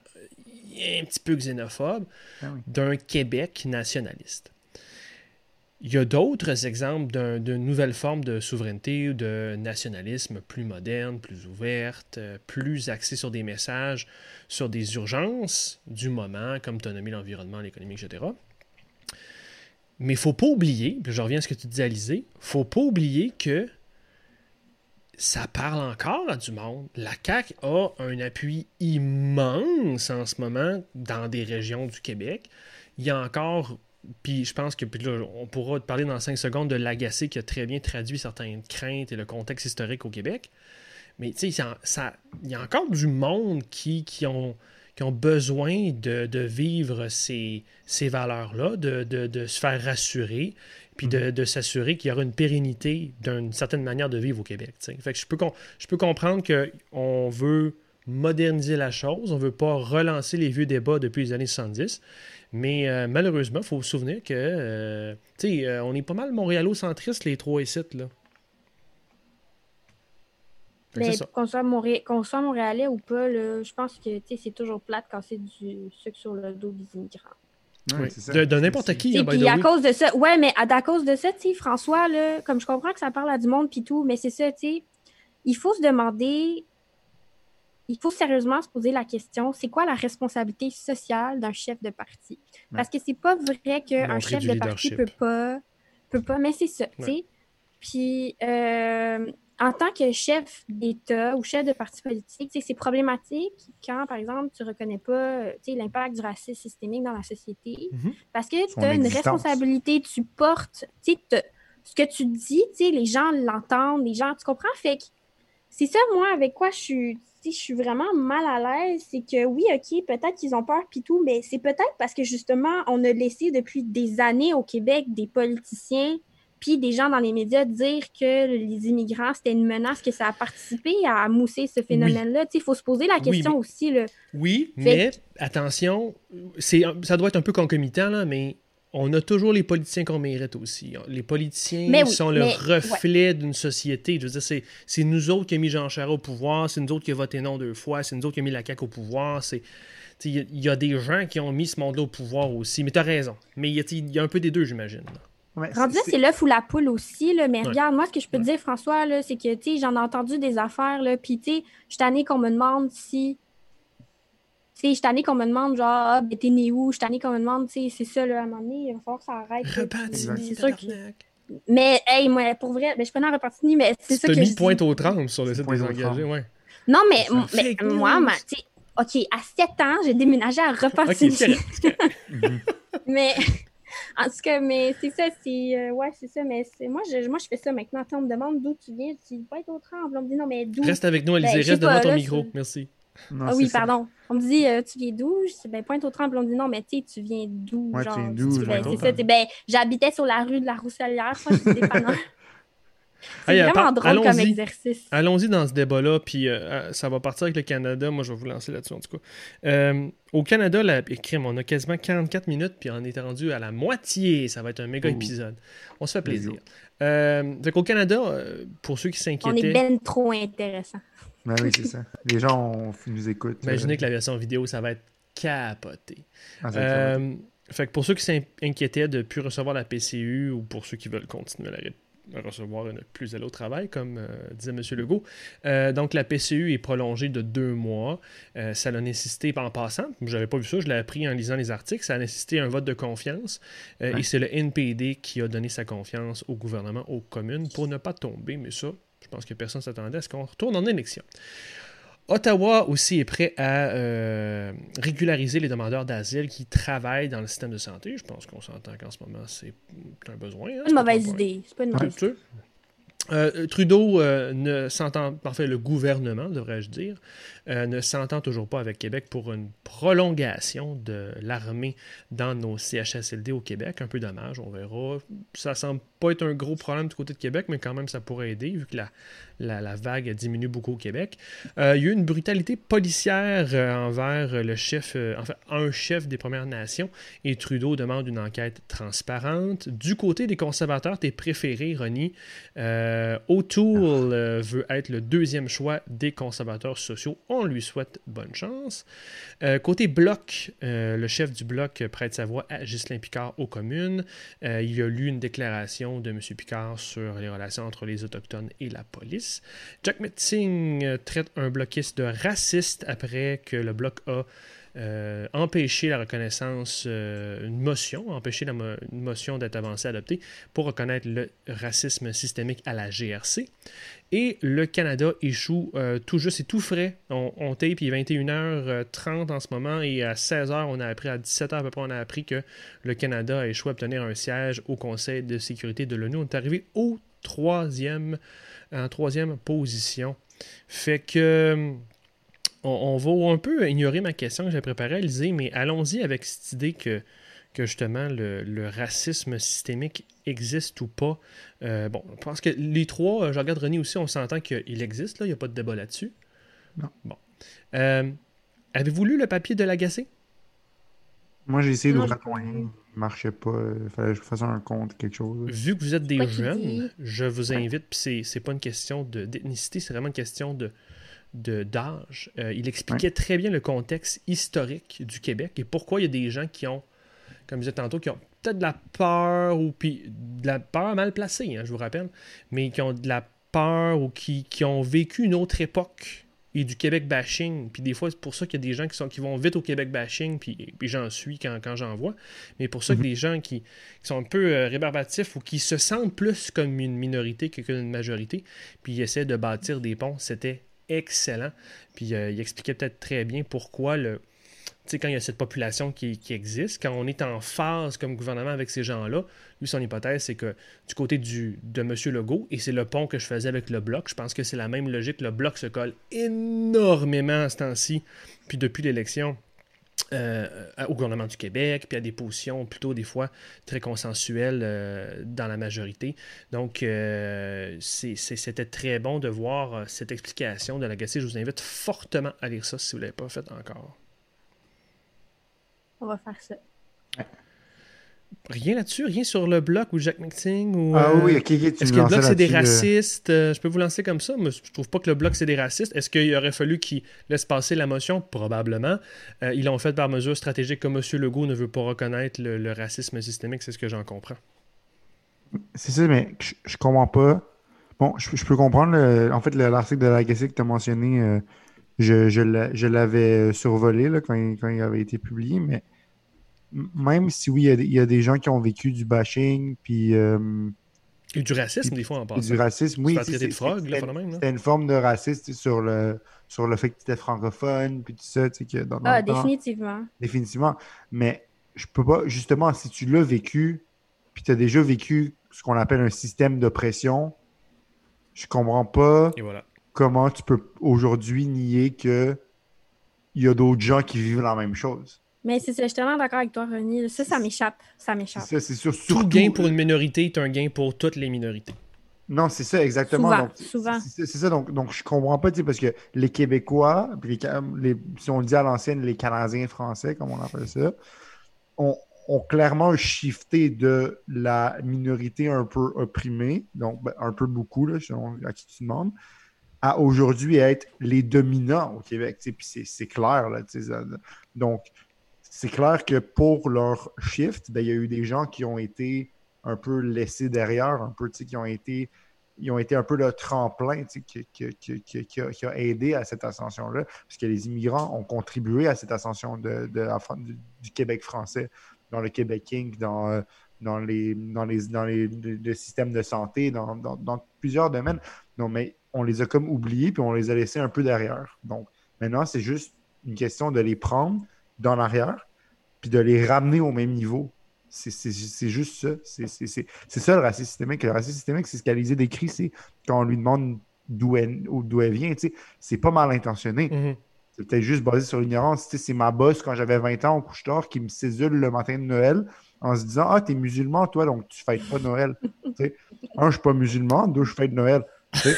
Speaker 2: un petit peu xénophobe
Speaker 1: Ah oui.
Speaker 2: d'un Québec nationaliste. Il y a d'autres exemples d'un- d'une nouvelle forme de souveraineté ou de nationalisme plus moderne, plus ouverte, euh, plus axée sur des messages, sur des urgences du moment, comme nommé l'environnement, l'économie, etc. Mais il faut pas oublier, puis je reviens à ce que tu disais, Alizé, faut pas oublier que ça parle encore à du monde. La CAQ a un appui immense en ce moment dans des régions du Québec. Il y a encore, puis je pense que puis là, on pourra te parler dans 5 secondes de l'agacé qui a très bien traduit certaines craintes et le contexte historique au Québec. Mais tu sais, il y a encore du monde qui, qui ont qui ont besoin de, de vivre ces, ces valeurs-là, de, de- de se faire rassurer, puis de, de s'assurer qu'il y aura une pérennité d'une certaine manière de vivre au Québec. Fait que je peux, je peux comprendre qu'on veut moderniser la chose, on veut pas relancer les vieux débats depuis les années 70, mais euh, malheureusement, il faut se souvenir que, euh, tu sais, euh, on est pas mal montréalo-centristes, les trois et sites, là. Que
Speaker 3: Mais qu'on soit, soit montréalais ou pas, là, je pense que tu sais, c'est toujours plate quand c'est du sucre sur le dos des immigrants.
Speaker 1: Ouais,
Speaker 2: Oui.
Speaker 1: c'est ça.
Speaker 2: De, n'importe qui,
Speaker 3: Et
Speaker 2: by
Speaker 3: puis à
Speaker 2: way.
Speaker 3: cause de ça, ouais, mais à, à cause de ça, tu sais, François, là, comme je comprends que ça parle à du monde puis tout, mais c'est ça, tu sais, il faut se demander, il faut sérieusement se poser la question, c'est quoi la responsabilité sociale d'un chef de parti? Parce que c'est pas vrai qu'un chef de parti peut pas, peut pas, mais c'est ça, tu sais. Puis, euh, en tant que chef d'État ou chef de parti politique, c'est problématique quand, par exemple, tu reconnais pas euh, l'impact du racisme systémique dans la société.
Speaker 2: Mhm.
Speaker 3: Parce que tu as une
Speaker 1: existence.
Speaker 3: responsabilité, tu portes, ce que tu dis, les gens l'entendent, les gens, tu comprends? Fait que c'est ça, moi, avec quoi je suis, je suis vraiment mal à l'aise, c'est que oui, OK, peut-être qu'ils ont peur puis tout, mais c'est peut-être parce que justement, on a laissé depuis des années au Québec des politiciens puis des gens dans les médias dire que les immigrants, c'était une menace, que ça a participé à mousser ce phénomène-là. Sais, Il faut se poser la
Speaker 2: Oui,
Speaker 3: question
Speaker 2: mais-
Speaker 3: aussi. Là.
Speaker 2: Oui,
Speaker 3: Fait
Speaker 2: mais attention, ça doit être un peu concomitant, là, mais on a toujours les politiciens qu'on mérite aussi. Les politiciens
Speaker 3: oui,
Speaker 2: sont le
Speaker 3: mais-
Speaker 2: reflet d'une société. Je veux dire, c'est, nous autres qui avons mis Jean Charest au pouvoir, c'est nous autres qui avons voté non deux fois, c'est nous autres qui avons mis la CAQ au pouvoir. C'est, il y a- il y, a des gens qui ont mis ce monde-là au pouvoir aussi. Mais tu as raison. Mais il y, a, il y a un peu des deux, j'imagine.
Speaker 1: Ouais,
Speaker 3: Rendu là,
Speaker 1: c'est-
Speaker 3: l'œuf ou la poule aussi, là, mais
Speaker 2: Ouais.
Speaker 3: regarde, moi, ce que je peux te dire, François, là, c'est que, tu sais, j'en ai entendu des affaires, là, puis, tu sais, je suis tannée qu'on me demande si... Tu sais, je suis tannée qu'on me demande, genre, ah, ben, t'es né où? Je suis tannée qu'on me demande, tu sais, c'est ça, là, à un moment donné, il va falloir que ça arrête. C'est sûr que... Mais, hey, moi, pour vrai, ben, je connais en Repentigny, mais c'est ça
Speaker 2: t'as
Speaker 3: que
Speaker 2: mis
Speaker 3: je dis.
Speaker 2: pointe aux trembles sur le site
Speaker 1: Pointe
Speaker 2: des engagés, ouais.
Speaker 3: Non, mais, mais moi, ma- tu sais, OK, à 7 ans, j'ai déménagé à.
Speaker 1: Mhm.
Speaker 3: Mais En tout cas, mais c'est ça, c'est. euh, ouais, c'est ça, mais c'est. Moi je, moi, je fais ça maintenant. On me demande d'où tu viens. Tu dis pas être au tremble. On me dit non, mais d'où?
Speaker 2: Reste avec nous, Alizé.
Speaker 3: Ben,
Speaker 2: Reste devant
Speaker 3: pas,
Speaker 2: ton
Speaker 3: là,
Speaker 2: micro.
Speaker 3: c'est-
Speaker 2: Merci.
Speaker 1: Non,
Speaker 3: Ah oui,
Speaker 1: ça.
Speaker 3: pardon. On me dit, euh, tu viens d'où? Je dis, ben, pointe au tremble. On me dit, non, mais tu sais, tu viens d'où?
Speaker 1: Ouais, tu
Speaker 3: genre,
Speaker 1: viens d'où,
Speaker 3: ben, c'est ça. Ben, j'habitais sur la rue de la Rousselière. Moi, je suis dépendant. C'est
Speaker 2: Hey,
Speaker 3: vraiment
Speaker 2: par-
Speaker 3: drôle comme
Speaker 2: allons-y.
Speaker 3: exercice.
Speaker 2: Allons-y dans ce débat-là, puis euh, euh, ça va partir avec le Canada. Moi, je vais vous lancer là-dessus, en tout cas. Euh, au Canada, la crime, on a quasiment 44 minutes, puis on est rendu à la moitié. Ça va être un méga
Speaker 1: Ouh.
Speaker 2: épisode. On se fait plaisir. Euh, fait qu'au Canada, pour ceux qui
Speaker 3: On est
Speaker 2: s'inquiétaient,
Speaker 3: ben trop intéressant.
Speaker 1: Ben oui, c'est ça. Les gens on- nous écoutent.
Speaker 2: imaginez
Speaker 1: euh,
Speaker 2: que la version vidéo, ça va être capoté.
Speaker 1: ah,
Speaker 2: fait que pour ceux qui s'inquiétaient de ne plus recevoir la PCU ou pour ceux qui veulent continuer à la recevoir une plus à au travail, comme euh, disait M. Legault, euh, donc la PCU est prolongée de deux mois. Euh, ça a nécessité, en passant, je n'avais pas vu ça, je l'ai appris en lisant les articles, ça a nécessité un vote de confiance.
Speaker 1: Ouais.
Speaker 2: Et c'est le NPD qui a donné sa confiance au gouvernement, aux communes, pour ne pas tomber. Mais ça, je pense que personne ne s'attendait à ce qu'on retourne en élection. Ottawa aussi est prêt à euh, régulariser les demandeurs d'asile qui travaillent dans le système de santé. Je pense qu'on s'entend qu'en ce moment, c'est un besoin. hein,
Speaker 3: une mauvaise idée. C'est pas une mauvaise
Speaker 2: sais. Euh, Trudeau euh, ne s'entend, enfin le gouvernement, devrais-je dire, euh, ne s'entend toujours pas avec Québec pour une prolongation de l'armée dans nos CHSLD au Québec. Un peu dommage, on verra. Ça semble pas être un gros problème du côté de Québec, mais quand même ça pourrait aider vu que la, la, la vague diminue beaucoup au Québec. Euh, il y a eu une brutalité policière euh, envers le chef, enfin un chef des Premières Nations, et Trudeau demande une enquête transparente. Du côté des conservateurs, tes préférés, Ronnie, O'Toole veut être le deuxième choix des conservateurs sociaux. On lui souhaite bonne chance. Euh, côté bloc, euh, le chef du bloc prête sa voix à Ghislain Picard aux communes. Euh, il a lu une déclaration de M. Picard sur les relations entre les Autochtones et la police. Jack Metzing traite un bloquiste de raciste après que le bloc a euh, empêché la reconnaissance, euh, une motion, empêché la motion d'être avancée, adoptée pour reconnaître le racisme systémique à la GRC. Et le Canada échoue euh, tout juste, c'est tout frais. On, on tape, il est 21h30 en ce moment et à 16h, on a appris, à 17h à peu près, on a appris que le Canada a échoué à obtenir un siège au Conseil de sécurité de l'ONU. On est arrivé au troisième, en troisième position. Fait que on, on va un peu ignorer ma question que j'ai préparée, Alizé, mais allons-y avec cette idée que, que justement le, le racisme systémique existe ou pas. Euh, bon, je pense que les trois, euh, je regarde René aussi, on s'entend qu'il existe, là, il n'y a pas de débat là-dessus.
Speaker 1: Non.
Speaker 2: Bon. Euh, Avez-vous lu le papier de l'agacé?
Speaker 1: Moi, j'ai essayé d'ouvrir lien.
Speaker 3: vu.
Speaker 1: Il marchait pas. Il fallait que je fasse un compte, quelque chose.
Speaker 2: Vu que vous êtes des jeunes, je vous invite, puis c'est, c'est pas une question de, d'ethnicité, c'est vraiment une question de, de, d'âge. Euh, il expliquait très bien le contexte historique du Québec et pourquoi il y a des gens qui ont, comme je disais tantôt, qui ont peut-être de la peur ou puis de la peur mal placée, hein, je vous rappelle, mais qui ont de la peur ou qui, qui ont vécu une autre époque et du Québec bashing. Puis des fois, c'est pour ça qu'il y a des gens qui, sont, qui vont vite au Québec bashing, puis, puis j'en suis quand, quand j'en vois. Mais pour ça que
Speaker 1: Mhm.
Speaker 2: des gens qui, qui sont un peu euh, rébarbatifs ou qui se sentent plus comme une minorité que qu'une majorité, puis ils essaient de bâtir des ponts, c'était excellent. Puis euh, il expliquait peut-être très bien pourquoi le. Tu sais, quand il y a cette population qui, qui existe, quand on est en phase comme gouvernement avec ces gens-là, lui, son hypothèse, c'est que du côté du, de M. Legault, et c'est le pont que je faisais avec le Bloc, je pense que c'est la même logique. Le Bloc se colle énormément à ce temps-ci, puis depuis l'élection, euh, au gouvernement du Québec, puis à des positions plutôt des fois très consensuelles euh, dans la majorité. Donc, euh, c'était très bon de voir cette explication de l'agacé. Je vous invite fortement à lire ça si vous ne l'avez pas fait encore.
Speaker 3: On va faire ça.
Speaker 2: Rien là-dessus, rien sur le bloc ou Jack McTing ou.
Speaker 1: Ah
Speaker 2: euh,
Speaker 1: oui, ok, ok, tu
Speaker 2: Est-ce que le bloc c'est des
Speaker 1: euh,
Speaker 2: racistes? Euh, Je peux vous lancer comme ça, mais je trouve pas que le bloc c'est des racistes. Est-ce qu'il aurait fallu qu'ils laissent passer la motion? Probablement. Euh, ils l'ont fait par mesure stratégique comme M. Legault ne veut pas reconnaître le, le racisme systémique, c'est ce que j'en comprends.
Speaker 1: C'est ça, mais je, je comprends pas. Bon, je, je peux comprendre. le- en fait, le- l'article de l'agacé que tu as mentionné, euh, je, l'a- l'avais survolé là, quand, il, quand il avait été publié, mais même si oui, il y, a des- il y a des gens qui ont vécu du bashing, puis euh,
Speaker 2: Et du racisme, des fois, en passant.
Speaker 1: du racisme, oui. C'était- une forme de racisme sur le, sur le fait que tu étais francophone, puis tout ça, tu sais, que dans, dans
Speaker 3: Ah,
Speaker 1: temps,
Speaker 3: définitivement.
Speaker 1: définitivement. Mais je peux pas, justement, si tu l'as vécu, puis tu as déjà vécu ce qu'on appelle un système d'oppression, je comprends pas
Speaker 2: Et voilà.
Speaker 1: comment tu peux aujourd'hui nier que il y a d'autres gens qui vivent la même chose.
Speaker 3: Mais c'est ça, je suis tellement d'accord avec toi, René. Ça, ça m'échappe. Ça m'échappe.
Speaker 1: C'est ça, c'est sûr.
Speaker 2: Tout gain pour une minorité est un gain pour toutes les minorités.
Speaker 1: Non, c'est ça, exactement.
Speaker 3: Souvent,
Speaker 1: Donc,
Speaker 3: souvent.
Speaker 1: C'est c'est ça, donc, donc je comprends pas, tu sais, parce que les Québécois, puis les, si on le dit à l'ancienne, les Canadiens français, comme on appelle ça, ont, ont clairement shifté de la minorité un peu opprimée, donc ben, un peu beaucoup, là, selon à qui tu demandes, à aujourd'hui être les dominants au Québec. tu sais, Puis c'est- c'est clair, là, tu sais, ça- donc c'est clair que pour leur shift, ben, il y a eu des gens qui ont été un peu laissés derrière, un peu, qui ont été, ils ont été un peu le tremplin qui, a, aidé à cette ascension-là, parce que les immigrants ont contribué à cette ascension de, la du, Québec français, dans le Québec Inc., dans, euh, dans les, dans les, dans les le, le système de santé, dans, dans- dans plusieurs domaines. Non, mais on les a comme oubliés, puis on les a laissés un peu derrière. Donc, maintenant, c'est juste une question de les prendre dans l'arrière, puis de les ramener au même niveau. C'est juste ça. C'est ça le racisme systémique. Le racisme systémique, c'est ce qu'Alizé décrit, c'est quand on lui demande d'où elle, elle vient, c'est pas mal intentionné.
Speaker 2: Mhm.
Speaker 1: C'est peut-être juste basé sur l'ignorance. C'est ma boss quand j'avais 20 ans au couche-tard qui me cédule le matin de Noël en se disant Ah, t'es musulman, toi, donc tu fêtes pas Noël. Un, je suis pas musulman, deux, je fête Noël. Tu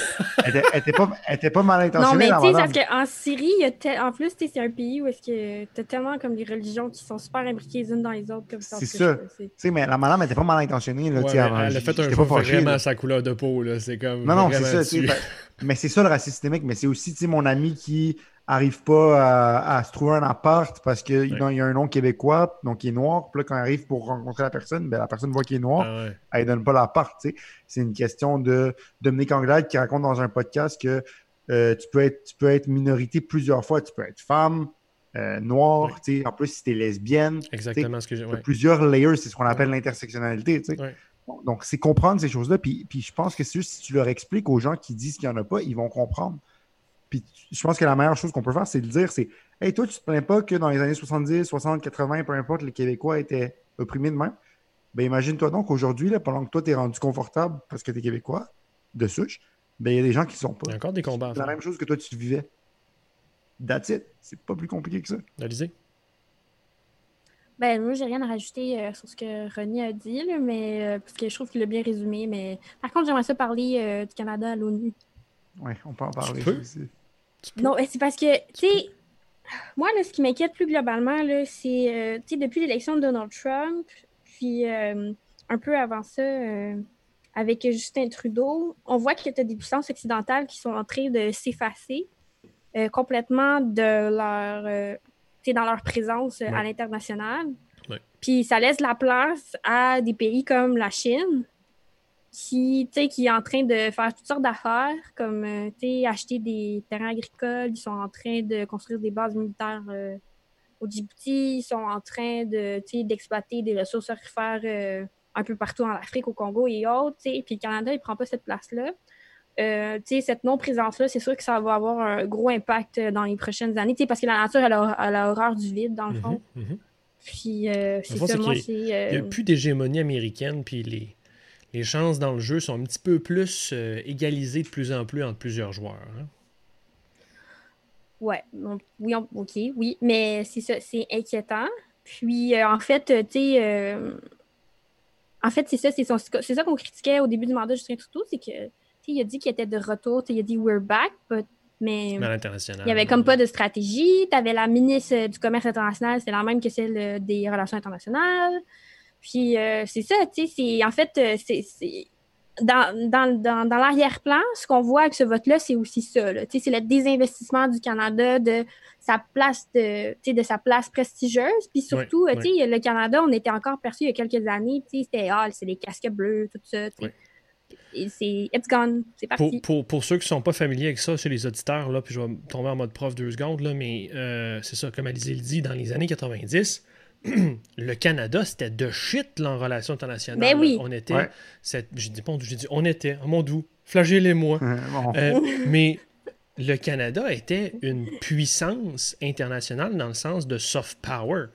Speaker 1: Elle était, elle était pas, mal
Speaker 3: Non,
Speaker 1: intentionnée.
Speaker 3: mais
Speaker 1: la
Speaker 3: tu sais, parce qu'en Syrie, en plus, tu sais, c'est un pays où est-ce que t'as tellement comme les religions qui sont super imbriquées les unes dans les autres. comme ça.
Speaker 1: C'est ça. Tu sais, mais la madame était pas mal intentionnée. Là,
Speaker 2: Ouais,
Speaker 1: tu
Speaker 2: mais
Speaker 1: avant.
Speaker 2: elle a fait un
Speaker 1: pas fâché,
Speaker 2: vraiment
Speaker 1: là.
Speaker 2: sa couleur de peau. là. C'est comme.
Speaker 1: Non, non, c'est ça. tu ben, mais c'est ça le racisme systémique. Mais c'est aussi tu sais, mon ami qui arrive pas à, à se trouver un appart parce qu'il
Speaker 2: Ouais.
Speaker 1: y a un nom québécois, donc il est noir. Puis là, quand il arrive pour rencontrer la personne, ben, la personne voit qu'il est noir.
Speaker 2: Ah ouais.
Speaker 1: elle donne pas l'appart. C'est une question de Dominique Anglade qui raconte dans un podcast que euh, tu, peux être, tu peux être minorité plusieurs fois. Tu peux être femme, euh, noire,
Speaker 2: Ouais.
Speaker 1: en plus si tu es lesbienne.
Speaker 2: Exactement ce que j'ai.
Speaker 1: Plusieurs layers, c'est ce qu'on appelle l'intersectionnalité. Donc, c'est comprendre ces choses-là. Puis, puis je pense que c'est juste si tu leur expliques aux gens qui disent qu'il n'y en a pas, ils vont comprendre. Puis je pense que la meilleure chose qu'on peut faire, c'est de dire c'est Hey, toi, tu te plains pas que dans les années 70, 60, 80, peu importe, les Québécois étaient opprimés de même. Ben imagine-toi donc aujourd'hui, là, pendant que toi, tu es rendu confortable parce que tu es Québécois, de souche, ben il y a des gens qui sont
Speaker 2: Il y
Speaker 1: pas.
Speaker 2: a encore des combats
Speaker 1: C'est la même chose que toi, tu vivais. That's it. C'est pas plus compliqué que ça.
Speaker 2: Alizé?
Speaker 3: Ben, moi, j'ai rien à rajouter euh, sur ce que René a dit, là, mais, euh, parce que je trouve qu'il l'a bien résumé. Mais par contre, j'aimerais ça parler euh, du Canada à l'ONU.
Speaker 1: Ouais, on peut en parler.
Speaker 2: peux?
Speaker 1: aussi.
Speaker 2: Tu peux-
Speaker 3: Non, ben, c'est parce que, tu sais, moi, là, ce qui m'inquiète plus globalement, là, c'est, euh, tu sais, depuis l'élection de Donald Trump, puis euh, un peu avant ça, euh, avec Justin Trudeau, on voit que tu as des puissances occidentales qui sont en train de s'effacer euh, complètement de leur, euh, tu sais, dans leur présence euh, à l'international.
Speaker 2: Ouais.
Speaker 3: Puis ça laisse la place à des pays comme la Chine, qui, qui est en train de faire toutes sortes d'affaires, comme euh, acheter des terrains agricoles, ils sont en train de construire des bases militaires euh, au Djibouti, ils sont en train de, d'exploiter des ressources aurifères euh, un peu partout en Afrique, au Congo et autres, puis le Canada, il prend pas cette place-là. Euh, cette non-présence-là, c'est sûr que ça va avoir un gros impact dans les prochaines années, parce que la nature, elle a, elle a horreur du vide, dans le fond.
Speaker 2: Mhm, mhm.
Speaker 3: Puis, euh, c'est.
Speaker 2: Il n'y a plus d'hégémonie américaine, puis les, les chances dans le jeu sont un petit peu plus euh, égalisées de plus en plus entre plusieurs joueurs. hein.
Speaker 3: Ouais, oui, on- ok, oui, mais c'est ça, c'est inquiétant. Puis, euh, en fait, euh, tu sais, euh, en fait, c'est ça, c'est son- c'est ça qu'on critiquait au début du mandat de Justin Trudeau, c'est que, tu sais, il a dit qu'il était de retour, il a dit we're back, but- mais il n'y avait comme pas de stratégie. Tu avais la ministre du Commerce international, c'était la même que celle des Relations internationales. Puis, euh, c'est ça, tu sais, c'est en fait, euh, c'est. Dans, dans, dans, dans l'arrière-plan, ce qu'on voit avec ce vote-là, c'est aussi ça. là. Tu sais, C'est le désinvestissement du Canada de sa place de, de sa place prestigieuse. Puis surtout,
Speaker 2: Ouais,
Speaker 3: euh, tu sais, le Canada, on était encore perçu il y a quelques années, tu sais, c'était ah, c'est les casques bleus, tout ça. c'est it's gone, c'est
Speaker 2: Pour,
Speaker 3: parti.
Speaker 2: pour, pour ceux qui ne sont pas familiers avec ça, chez les auditeurs, là, puis je vais tomber en mode prof deux secondes, là, mais euh, c'est ça, comme Alizé le dit, dans les années 90, le Canada, c'était de shit là, en relations internationales.
Speaker 3: Ben oui.
Speaker 2: On était,
Speaker 1: Ouais.
Speaker 2: c'est- j'ai dit, bon, j'ai dit, on était, mon doux, flagellez-moi.
Speaker 1: Bon.
Speaker 2: Euh, mais le Canada était une puissance internationale dans le sens de soft power.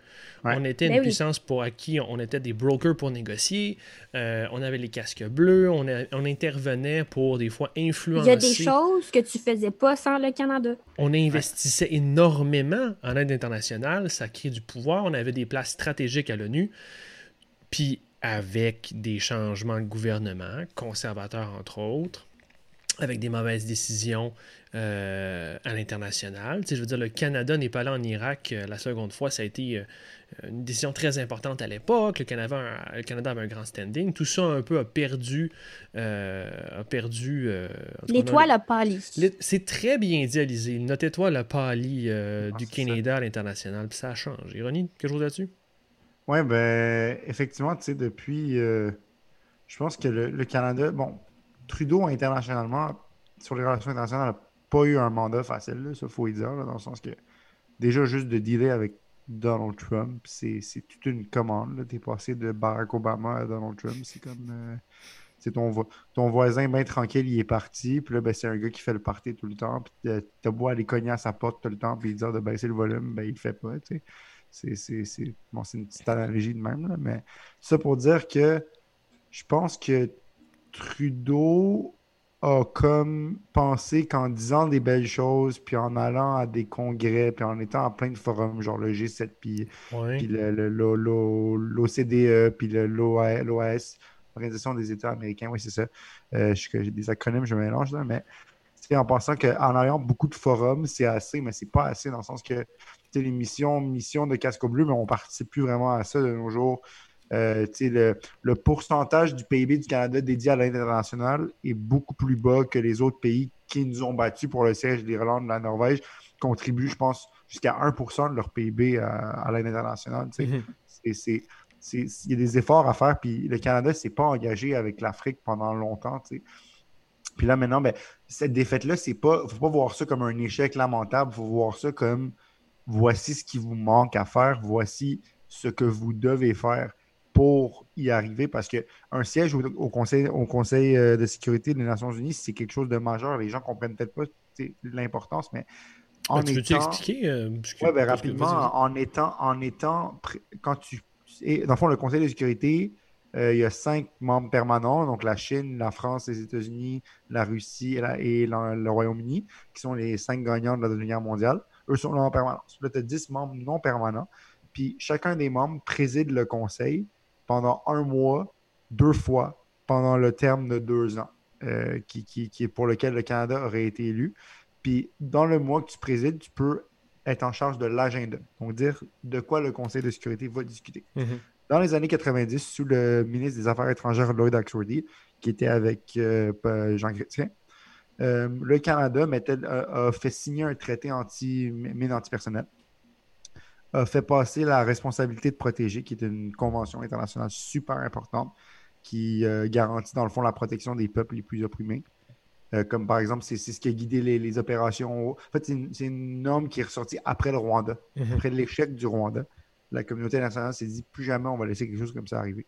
Speaker 2: On était une
Speaker 3: Ben oui.
Speaker 2: puissance pour à qui on était des brokers pour négocier. euh, on avait les casques bleus. On, a- on intervenait pour des fois
Speaker 3: Il
Speaker 2: influencer.
Speaker 3: y a des choses que tu faisais pas sans le Canada.
Speaker 2: On investissait énormément en aide internationale. Ça crée du pouvoir. On avait des places stratégiques à l'ONU. Puis avec des changements de gouvernement, conservateurs entre autres, avec des mauvaises décisions euh, à l'international. Tu sais, je veux dire, le Canada n'est pas allé en Irak euh, la seconde fois. Ça a été euh, une décision très importante à l'époque. Le Canada, a- le Canada avait un grand standing. Tout ça un peu a perdu. euh, a perdu euh, a-
Speaker 3: L'étoile a pâli.
Speaker 2: le- C'est très bien dit, Alizé. Notez-toi le pali euh,
Speaker 1: Ah,
Speaker 2: du Canada à l'international, puis ça change. Ironie, quelque chose là-dessus?
Speaker 1: Ouais, ben, effectivement, tu sais, depuis. euh, je pense que le, le Canada. Bon, Trudeau, internationalement, sur les relations internationales, n'a pas eu un mandat facile, là, ça, faut y dire, dans le sens que. Déjà, juste de dealer avec Donald Trump, c'est toute une commande. Tu es passé de Barack Obama à Donald Trump. C'est comme. euh, c'est ton, vo- ton voisin bien tranquille, il est parti. Puis là, ben, c'est un gars qui fait le party tout le temps. Puis t'as beau aller cogner à sa porte tout le temps, puis dire de baisser le volume, ben, il le fait pas. C'est bon, une petite analogie de même, là, mais ça pour dire que je pense que Trudeau a comme pensé qu'en disant des belles choses, puis en allant à des congrès, puis en étant à plein de forums, genre le G7, puis l'OCDE, puis l'OAS, l'Organisation des États américains, oui, c'est ça. Euh, j'ai des acronymes, je mélange là, mais c'est en pensant qu'en ayant beaucoup de forums, c'est assez, mais c'est pas assez dans le sens que les missions, missions de casque bleu, mais on participe plus vraiment à ça de nos jours. Euh, le, le pourcentage du PIB du Canada dédié à l'aide internationale est beaucoup plus bas que les autres pays qui nous ont battus pour le siège de l'Irlande, de la Norvège, contribuent, je pense, jusqu'à 1% de leur PIB à, à l'aide internationale.
Speaker 2: Mhm.
Speaker 1: C'est- Il y a des efforts à faire, puis le Canada ne s'est pas engagé avec l'Afrique pendant longtemps. Puis là, maintenant, ben, cette défaite-là, c'est pas. faut pas voir ça comme un échec lamentable, il faut voir ça comme voici ce qui vous manque à faire, voici ce que vous devez faire pour y arriver. Parce qu'un siège au, au Conseil, au Conseil euh, de sécurité des Nations Unies, c'est quelque chose de majeur. Les gens ne comprennent peut-être pas l'importance, mais en
Speaker 2: Ben, tu
Speaker 1: étant-
Speaker 2: expliquer? euh, parce que-
Speaker 1: Ouais, ben,
Speaker 2: que-
Speaker 1: rapidement, en étant, en étant quand tu et dans le fond, le Conseil de sécurité, euh, il y a cinq membres permanents, donc la Chine, la France, les États-Unis, la Russie et, la- et la- le Royaume-Uni, qui sont les cinq gagnants de la Deuxième Guerre mondiale. Eux sont là en permanence. Là, tu as 10 membres non permanents. Puis chacun des membres préside le Conseil pendant un mois, deux fois, pendant le terme de deux ans, euh, qui, qui- qui est pour lequel le Canada aurait été élu. Puis dans le mois que tu présides, tu peux être en charge de l'agenda. Donc dire de quoi le Conseil de sécurité va discuter.
Speaker 2: Mhm.
Speaker 1: Dans les années 90, sous le ministre des Affaires étrangères Lloyd Axworthy, qui était avec euh, Jean Chrétien, euh, le Canada mettait- a, a fait signer un traité anti mine antipersonnel, a fait passer la responsabilité de protéger, qui est une convention internationale super importante, qui euh, garantit dans le fond la protection des peuples les plus opprimés. Euh, comme par exemple, c'est ce qui a guidé les, les opérations. En fait, c'est une, c'est une norme qui est ressortie après le Rwanda
Speaker 2: Mhm.
Speaker 1: après l'échec du Rwanda, la communauté internationale s'est dit plus jamais on va laisser quelque chose comme ça arriver.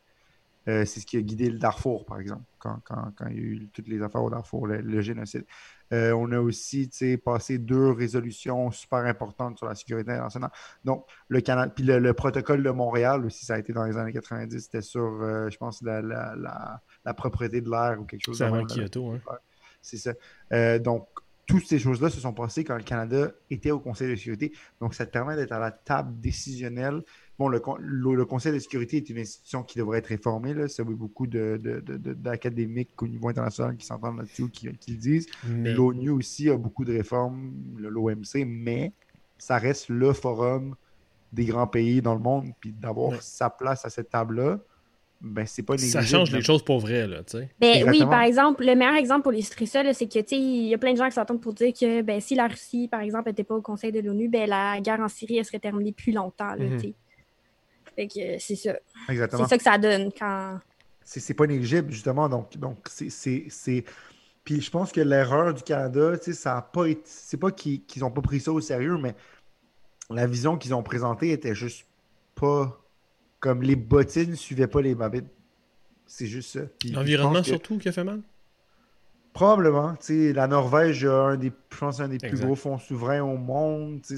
Speaker 1: Euh, c'est ce qui a guidé le Darfour, par exemple, quand, quand- quand il y a eu toutes les affaires au Darfour, le, le génocide. Euh, on a aussi passé deux résolutions super importantes sur la sécurité internationale. Donc, le Canada, puis le, le protocole de Montréal aussi, ça a été dans les années 90, c'était sur, euh, je pense, la, la, la- la propriété de l'air ou quelque chose
Speaker 2: C'est avant. Kyoto. Hein.
Speaker 1: C'est ça. Donc, toutes ces choses-là se sont passées quand le Canada était au Conseil de sécurité. Donc, ça te permet d'être à la table décisionnelle. Bon, le, con- le- le Conseil de sécurité est une institution qui devrait être réformée. Là. Ça veut beaucoup de- de- de- de- d'académiques au niveau international qui s'entendent là-dessus, qui, qui le disent.
Speaker 2: Mais
Speaker 1: L'ONU aussi a beaucoup de réformes, l'OMC, mais ça reste le forum des grands pays dans le monde. Puis d'avoir
Speaker 2: Ouais.
Speaker 1: sa place à cette table-là, ben, c'est pas
Speaker 2: ça
Speaker 1: négligeable.
Speaker 2: change les choses pour vrai, là, tu sais.
Speaker 3: Ben oui, par exemple, le meilleur exemple pour illustrer ça, c'est que tu sais, il y a plein de gens qui s'entendent pour dire que ben, si la Russie, par exemple, n'était pas au Conseil de l'ONU, ben, la guerre en Syrie elle serait terminée plus longtemps. Là,
Speaker 2: Mhm.
Speaker 3: tu sais. Fait que euh, c'est ça.
Speaker 1: Exactement.
Speaker 3: C'est ça que ça donne quand.
Speaker 1: c'est c'est pas négligeable, justement. Donc, donc c'est- c'est. c'est- Puis je pense que l'erreur du Canada, tu sais, ça a pas été. C'est pas qu'ils qu'ils ont pas pris ça au sérieux, mais la vision qu'ils ont présentée était juste pas. Comme les bottines ne suivaient pas les babites. C'est juste ça.
Speaker 2: L'environnement
Speaker 1: que-
Speaker 2: surtout qui a fait mal?
Speaker 1: Probablement. La Norvège a un des, je pense, un des plus gros fonds souverains au monde.
Speaker 2: C'est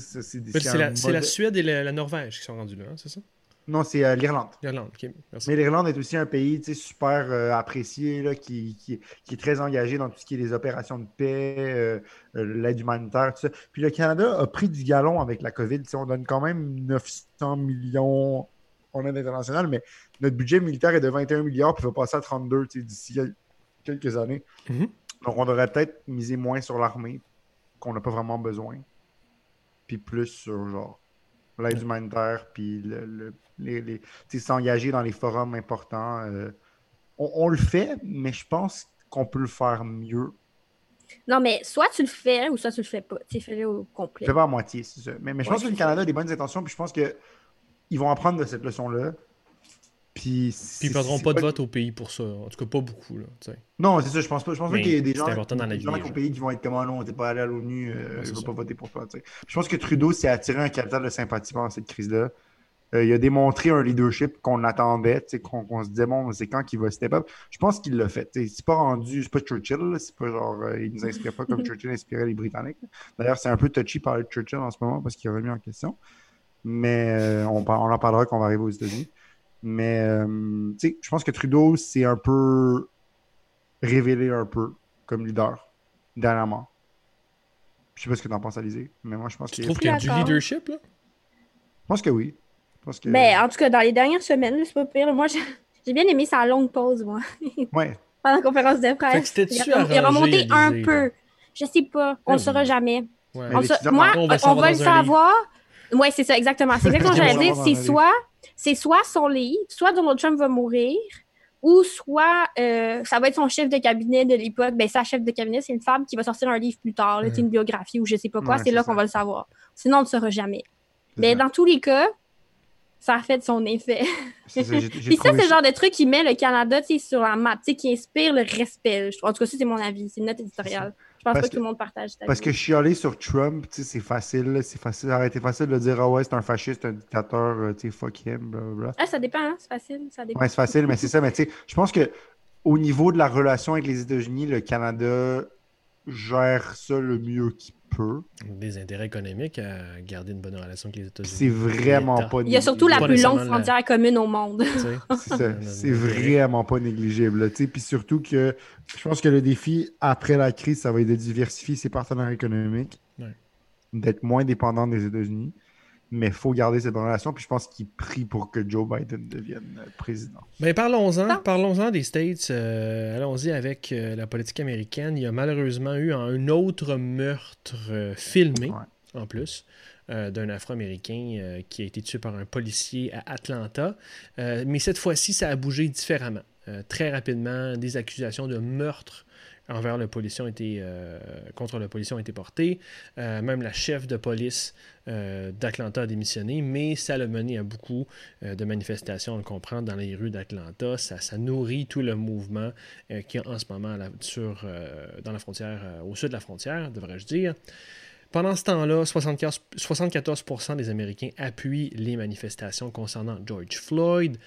Speaker 2: la, la, Suède et la, Norvège qui sont rendus là, hein, c'est ça?
Speaker 1: Non, c'est euh, l'Irlande.
Speaker 2: L'Irlande, ok.
Speaker 1: Mais l'Irlande est aussi un pays super euh, apprécié, là, qui, qui, qui, est très engagé dans tout ce qui est les opérations de paix, euh, l'aide humanitaire, tout ça. Puis le Canada a pris du galon avec la COVID. on donne quand même 900 millions en aide internationale, mais notre budget militaire est de 21 milliards, puis va passer à 32 d'ici quelques années. Mm-hmm. Donc, on devrait peut-être miser moins sur l'armée, qu'on n'a pas vraiment besoin, puis plus sur genre l'aide humanitaire, puis le, les, s'engager dans les forums importants. Euh, on, le fait, mais je pense qu'on peut le faire mieux.
Speaker 3: Non, mais soit tu le fais ou soit tu le fais pas. Tu fais-le au complet.
Speaker 1: Fais pas à moitié, c'est ça. Mais, je pense que le Canada a des bonnes intentions, puis je pense qu'ils vont apprendre de cette leçon-là. Puis,
Speaker 2: Puis ils perdront pas de vote au pays pour ça. En tout cas, pas beaucoup. Là,
Speaker 1: non, c'est ça. Je pense pas. Je pense pas qu'il y ait des gens, dans la vie, au pays qui vont être comme oh non, t'es pas allé à l'ONU, euh, je vais pas voter pour toi. Je pense que Trudeau s'est attiré un capital de sympathie pendant cette crise-là. Euh, il a démontré un leadership qu'on attendait, qu'on se disait, bon, c'est quand qu'il va step up. Je pense qu'il l'a fait. C'est pas rendu, c'est pas Churchill, c'est pas genre, euh, il nous inspire pas comme Churchill inspirait les Britanniques. D'ailleurs, c'est un peu touchy parler de Churchill en ce moment parce qu'il a remis en question. Mais on, on en parlera quand on va arriver aux États-Unis. Mais euh, je pense que Trudeau s'est un peu révélé un peu comme leader dernièrement. Je sais pas ce que tu en penses, Alizé, mais moi je pense
Speaker 2: que. Tu trouves qu'il y a du leadership là?
Speaker 1: Je pense que oui.
Speaker 3: que... Ben, en tout cas, dans les dernières semaines, c'est pas pire. Moi, j'ai bien aimé sa longue pause, moi.
Speaker 1: Ouais.
Speaker 3: Pendant la conférence de presse.
Speaker 2: il,
Speaker 3: a, il a remonté un peu. Je sais pas. On le saura jamais. Ouais. Moi, on va, on va le savoir. Oui, c'est ça, exactement. C'est exactement ce que j'allais dire. C'est soit c'est soit son livre, soit Donald Trump va mourir, ou soit euh, ça va être son chef de cabinet de l'époque. Ben, sa chef de cabinet, c'est une femme qui va sortir un livre plus tard, une biographie ou je sais pas quoi. c'est là qu'on va le savoir. Sinon, on ne le saura jamais. Mais dans tous les cas, ça a fait son effet. Puis ça, c'est le genre de truc qui met le Canada sur la map, qui inspire le respect. En tout cas, ça, c'est mon avis. C'est une note éditoriale. Je pense pas que, tout le monde partage
Speaker 1: Parce que allé sur Trump, c'est facile. C'est facile. Ça aurait été facile de dire Ah ouais, c'est un fasciste, un dictateur, euh, tu sais, fuck him, blablabla.
Speaker 3: Ah, ça dépend, hein? c'est facile. Ça dépend.
Speaker 1: Ouais, c'est facile, mais c'est ça. Mais tu sais, je pense que au niveau de la relation avec les États-Unis, le Canada gère ça le mieux qu'il
Speaker 2: Des intérêts économiques à garder une bonne relation avec les États-Unis.
Speaker 1: C'est vraiment pas
Speaker 3: Il y a surtout la plus longue frontière commune au monde.
Speaker 1: C'est vraiment pas négligeable. Puis surtout que je pense que le défi après la crise, ça va être de diversifier ses partenaires économiques, d'être moins dépendant des États-Unis mais il faut garder cette relation. Puis je pense qu'il prie pour que Joe Biden devienne euh, président.
Speaker 2: Mais parlons-en, parlons-en des States. Euh, allons-y avec euh, la politique américaine. Il y a malheureusement eu un autre meurtre filmé, en plus. d'un Afro-Américain qui a été tué par un policier à Atlanta. mais cette fois-ci, ça a bougé différemment. très rapidement, des accusations de meurtre envers la ont été, euh, contre la police ont été portées. Euh, même la chef de police euh, d'Atlanta a démissionné, mais ça a mené à beaucoup de manifestations, on le comprend, dans les rues d'Atlanta. Ça, nourrit tout le mouvement qui a en ce moment sur, dans la frontière, au sud de la frontière, devrais-je dire. Pendant ce temps-là, 74%, 74 des Américains appuient les manifestations concernant George Floyd.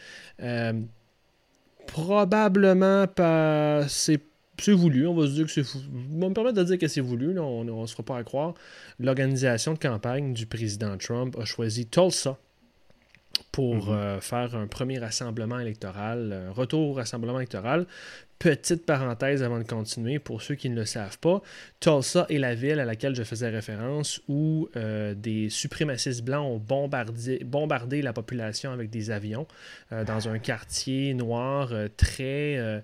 Speaker 2: probablement c'est c'est voulu, on va se dire que c'est voulu. On va me permettre de dire que c'est voulu, on ne se fera pas à croire. L'organisation de campagne du président Trump a choisi Tulsa pour mhm. euh, faire un premier rassemblement électoral, un retour au rassemblement électoral. Petite parenthèse avant de continuer, pour ceux qui ne le savent pas, Tulsa est la ville à laquelle je faisais référence où euh, des suprémacistes blancs ont bombardé, bombardé la population avec des avions euh, dans un quartier noir très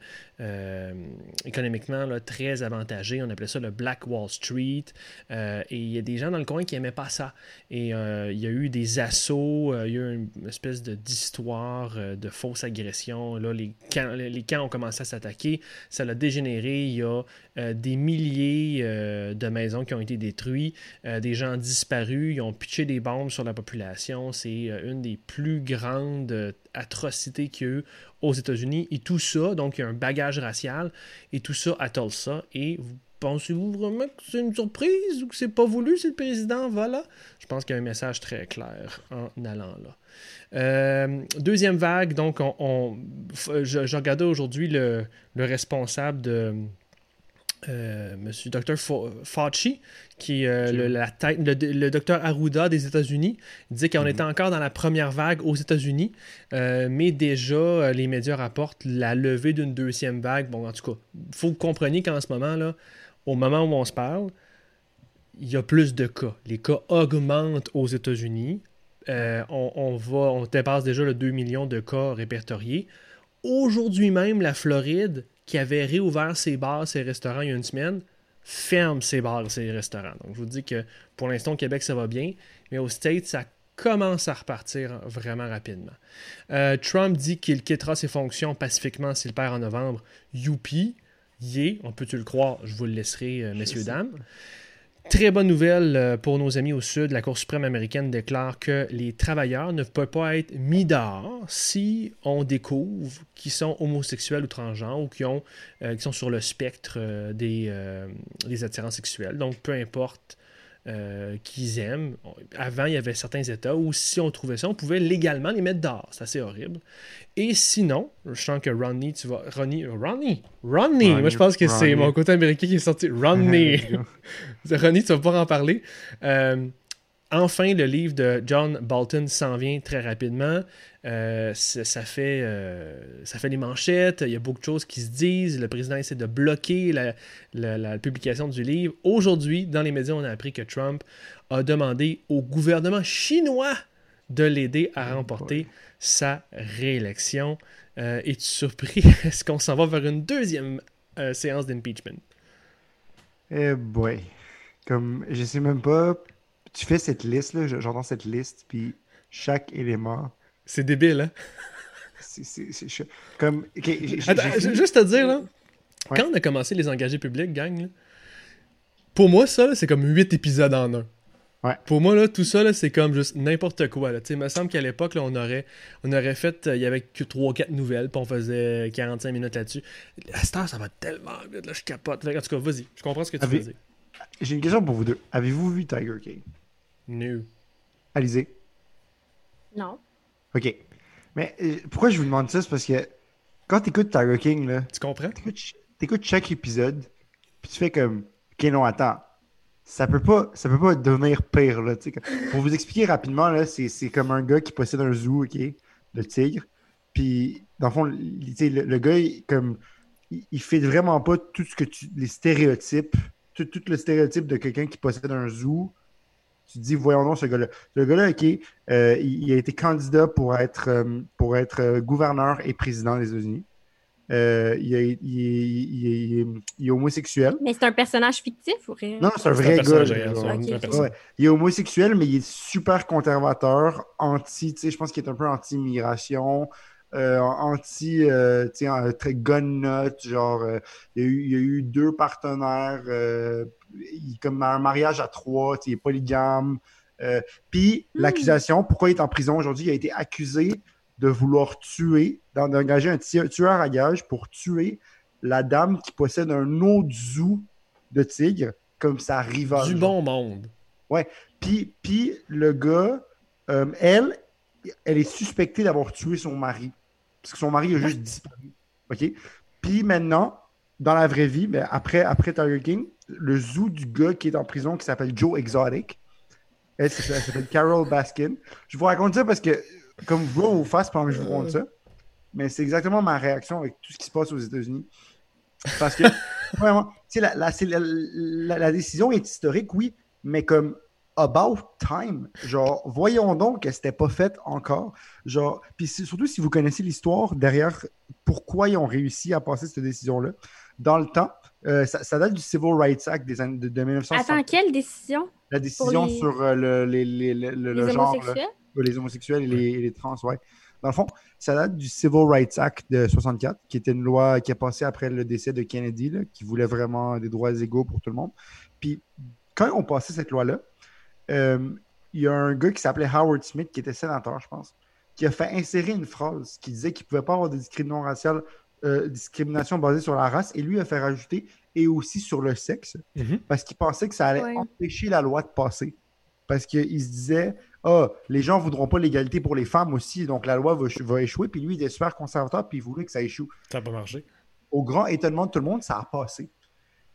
Speaker 2: économiquement très avantagé. On appelait ça le Black Wall Street. et il y a des gens dans le coin qui n'aimaient pas ça. Et il y a eu des assauts, il y a eu une espèce d'histoire de, de fausses agressions. Là, les les camps ont commencé à s'attaquer ça l'a dégénéré. Il y a euh, des milliers euh, de maisons qui ont été détruites, euh, des gens disparus, ils ont pitché des bombes sur la population. C'est une des plus grandes atrocités qu'il y a eu aux États-Unis. Et tout ça, donc il y a un bagage racial, et tout ça à Tulsa. Et Pensez-vous vraiment que c'est une surprise ou que c'est pas voulu si le président? Va là? Je pense qu'il y a un message très clair en allant là. Euh, deuxième vague, donc on, je, regardais aujourd'hui le, responsable de, euh, Monsieur Dr. Fauci, qui est euh, le, la tête, le, docteur Arruda des États-Unis, disait qu'on mhm. était encore dans la première vague aux États-Unis, euh, mais déjà les médias rapportent la levée d'une deuxième vague. Bon, en tout cas, il faut que vous compreniez qu'en ce moment, là, au moment où on se parle, il y a plus de cas. Les cas augmentent aux États-Unis. on, on, on dépasse déjà le 2 millions de cas répertoriés. Aujourd'hui même, la Floride qui avait réouvert ses bars, ses restaurants il y a une semaine, ferme ses bars ses restaurants. Donc, je vous dis que pour l'instant, au Québec, ça va bien, mais au States, ça commence à repartir vraiment rapidement. Euh, Trump dit qu'il quittera ses fonctions pacifiquement s'il perd en novembre. Youpi, on peut-tu le croire, je vous le laisserai, euh, messieurs, dames. Très bonne nouvelle euh, pour nos amis au Sud. La Cour suprême américaine déclare que les travailleurs ne peuvent pas être mis dehors si on découvre qu'ils sont homosexuels ou transgenres ou qui, ont, euh, qui sont sur le spectre euh, des, des attirances sexuelles. Donc, peu importe euh, qu'ils aiment. Avant, il y avait certains États où, si on trouvait ça, on pouvait légalement les mettre dehors. C'est assez horrible. Et sinon, je sens que Ronnie, tu vas. Ronnie, Ronnie, Ronnie, moi je pense que c'est mon côté américain qui est sorti. Ronnie, Ronnie, tu vas pas en parler. Euh, enfin, le livre de John Bolton s'en vient très rapidement. Euh, ça, fait, euh, ça fait les manchettes, il y a beaucoup de choses qui se disent. Le président essaie de bloquer la, publication du livre. Aujourd'hui, dans les médias, on a appris que Trump a demandé au gouvernement chinois de l'aider à oh remporter sa réélection. Euh, Es-tu surpris? Est-ce qu'on s'en va vers une deuxième séance d'impeachment?
Speaker 1: Eh boy. Comme, je sais même pas. Tu fais cette liste, là, j'entends cette liste, puis chaque élément
Speaker 2: c'est débile, hein?
Speaker 1: C'est comme.
Speaker 2: juste à dire, là, quand on a commencé les engagés publics, gang, pour moi, ça, c'est comme 8 épisodes en un.
Speaker 1: Ouais.
Speaker 2: Pour moi, là, tout ça, c'est comme juste n'importe quoi. Là. Il me semble qu'à l'époque, on aurait, on aurait fait, euh, il y avait que 3-4 nouvelles, puis on faisait 45 minutes là-dessus. À cette heure, ça va tellement vite, là, je capote. En tout cas, vas-y, je comprends ce que tu veux dire.
Speaker 1: J'ai une question pour vous deux. Avez-vous vu Tiger King?
Speaker 2: No.
Speaker 1: Alizé?
Speaker 3: Non.
Speaker 1: OK. Mais euh, pourquoi je vous demande ça? C'est parce que quand tu écoutes Tiger King, là,
Speaker 2: tu comprends?
Speaker 1: Tu écoutes chaque épisode, puis tu fais comme OK, non, attends. Ça peut pas, ça peut pas devenir pire. Là, pour vous expliquer rapidement, là, c'est, comme un gars qui possède un zoo ok, de tigre. Puis, dans le fond, le, le, gars, il, comme, il, fait vraiment pas tout ce que tu. les stéréotypes, tout, tout le stéréotype de quelqu'un qui possède un zoo tu te dis, voyons donc ce gars-là. Ce gars-là, OK, euh, il, a été candidat pour être, euh, pour être euh, gouverneur et président des États-Unis. il, est, homosexuel.
Speaker 3: Mais c'est un personnage fictif ou rien?
Speaker 1: Non, c'est un vrai gars. Il est homosexuel, mais il est super conservateur, anti, tu sais, je pense qu'il est un peu anti-immigration. Anti, tu sais, très gun note, genre, il, y a eu, il, y a eu, deux partenaires il comme un mariage à trois, il est polygame. Euh, puis hmm. l'accusation, pourquoi il est en prison aujourd'hui, il a été accusé de vouloir tuer, d'engager un tueur à gage pour tuer la dame qui possède un autre zoo de tigre comme sa rivale.
Speaker 2: Du bon monde.
Speaker 1: Ouais. Puis, puis le gars, euh, elle, elle est suspectée d'avoir tué son mari. Parce que son mari a juste disparu. OK? Puis maintenant, dans la vraie vie, ben, après, après Tiger King, le zoo du gars qui est en prison qui s'appelle Joe Exotic. Elle, s'appelle Carol Baskin. Je vous raconte ça parce que, comme vous vous face pendant que je vous raconte ça, mais c'est exactement ma réaction avec tout ce qui se passe aux États-Unis. Parce que, vraiment, la, la, la, décision est historique, oui, mais comme about time. Genre, voyons donc que c'était pas fait encore. Genre, puis surtout si vous connaissez l'histoire derrière pourquoi ils ont réussi à passer cette décision-là. Dans le temps, euh, ça, date du Civil Rights Act des années de, de 1960.
Speaker 3: Attends, quelle décision?
Speaker 1: La décision sur euh, le, les, les,
Speaker 3: le, genre. Homosexuels?
Speaker 1: les homosexuels et les, trans, ouais. Dans le fond, ça date du Civil Rights Act de 64, qui était une loi qui a passé après le décès de Kennedy, là, qui voulait vraiment des droits égaux pour tout le monde. Puis, quand on passait cette loi-là, euh, il y a un gars qui s'appelait Howard Smith, qui était sénateur, je pense, qui a fait insérer une phrase qui disait qu'il ne pouvait pas avoir de discrimination raciale euh, discrimination basée sur la race, et lui a fait rajouter et aussi sur le sexe, mhm. parce qu'il pensait que ça allait empêcher la loi de passer. Parce qu'il se disait, ah, les gens ne voudront pas l'égalité pour les femmes aussi, donc la loi va, échouer. Puis lui, il était super conservateur, puis il voulait que ça échoue.
Speaker 2: Ça n'a pas marché.
Speaker 1: Au grand étonnement de tout le monde, ça a passé.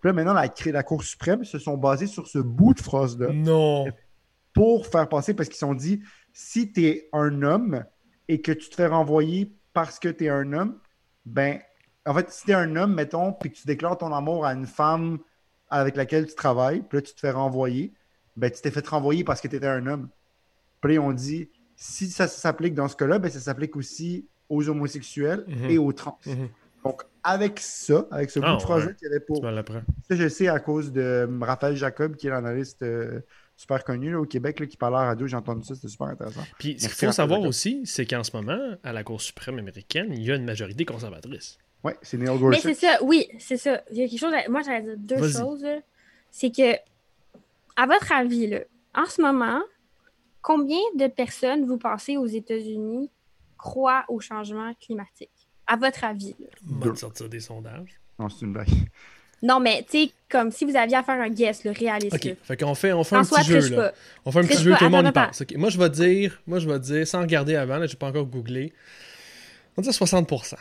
Speaker 1: Puis là, maintenant, la, la Cour suprême se sont basés sur ce bout de phrase-là
Speaker 2: Non.
Speaker 1: pour faire passer, parce qu'ils se sont dit, si tu es un homme et que tu te fais renvoyer parce que tu es un homme, ben, en fait, si tu es un homme, mettons, puis que tu déclares ton amour à une femme avec laquelle tu travailles, puis là, tu te fais renvoyer, ben, tu t'es fait renvoyer parce que tu étais un homme. Puis on dit, si ça s'applique dans ce cas-là, ben, ça s'applique aussi aux homosexuels
Speaker 2: Mhm.
Speaker 1: et aux trans.
Speaker 2: Mhm.
Speaker 1: Donc, avec ça, avec ce bout
Speaker 2: Ah,
Speaker 1: de phrase
Speaker 2: ouais.
Speaker 1: qu'il y avait pour ça, je sais à cause de Raphaël Jacob, qui est l'analyste euh, super connu là, au Québec, là, qui parlait à la radio. J'ai entendu ça, c'était super intéressant.
Speaker 2: Puis ce qu'il faut
Speaker 1: Raphaël
Speaker 2: savoir
Speaker 1: Jacob.
Speaker 2: aussi, c'est qu'en ce moment, à la Cour suprême américaine, il y a une majorité conservatrice.
Speaker 1: Ouais, c'est Neil
Speaker 3: Mais
Speaker 1: Gorsuch.
Speaker 3: c'est ça, oui, c'est ça. Il y a quelque chose. à- Moi, j'allais dire deux choses. C'est que, à votre avis, là, en ce moment, combien de personnes, vous pensez, aux États-Unis, croient au changement climatique? À votre avis.
Speaker 2: On va sortir des sondages.
Speaker 1: Non, c'est une blague.
Speaker 3: Non, mais tu sais, comme si vous aviez à faire un guess, le réaliste.
Speaker 2: OK. Fait qu'on fait, on fait un petit jeu, là. On fait un petit jeu, tout le monde y. OK. Moi, je vais dire, moi, je vais dire, sans regarder avant, là, j'ai pas encore googlé, on va dire 60%.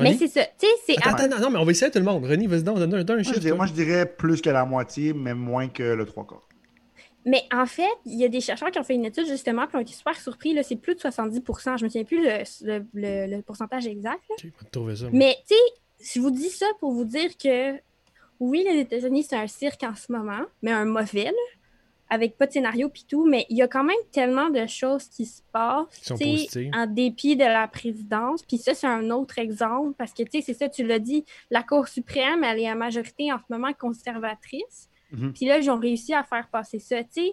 Speaker 3: Mais c'est ça. Tu sais, c'est.
Speaker 2: Attends, attends, non, mais on va essayer tout le monde. René, vas-y, donc, donne un, chiffre.
Speaker 1: moi, je dirais plus que la moitié, mais moins que le trois quarts.
Speaker 3: Mais en fait, il y a des chercheurs qui ont fait une étude justement, puis ont été super surpris. là, C'est plus de 70% Je me souviens plus le, le- le- le pourcentage exact.
Speaker 2: ça.
Speaker 3: Mais tu sais, je vous dis ça pour vous dire que oui, les États-Unis, c'est un cirque en ce moment, mais un mauvais, là, avec pas de scénario puis tout, mais il y a quand même tellement de choses qui se passent,
Speaker 2: sont
Speaker 3: en dépit de la présidence. Puis ça, c'est un autre exemple, parce que, tu sais, c'est ça, tu l'as dit, la Cour suprême, elle est à majorité en ce moment conservatrice.
Speaker 1: Mhm.
Speaker 3: Puis là, ils ont réussi à faire passer ça, tu sais.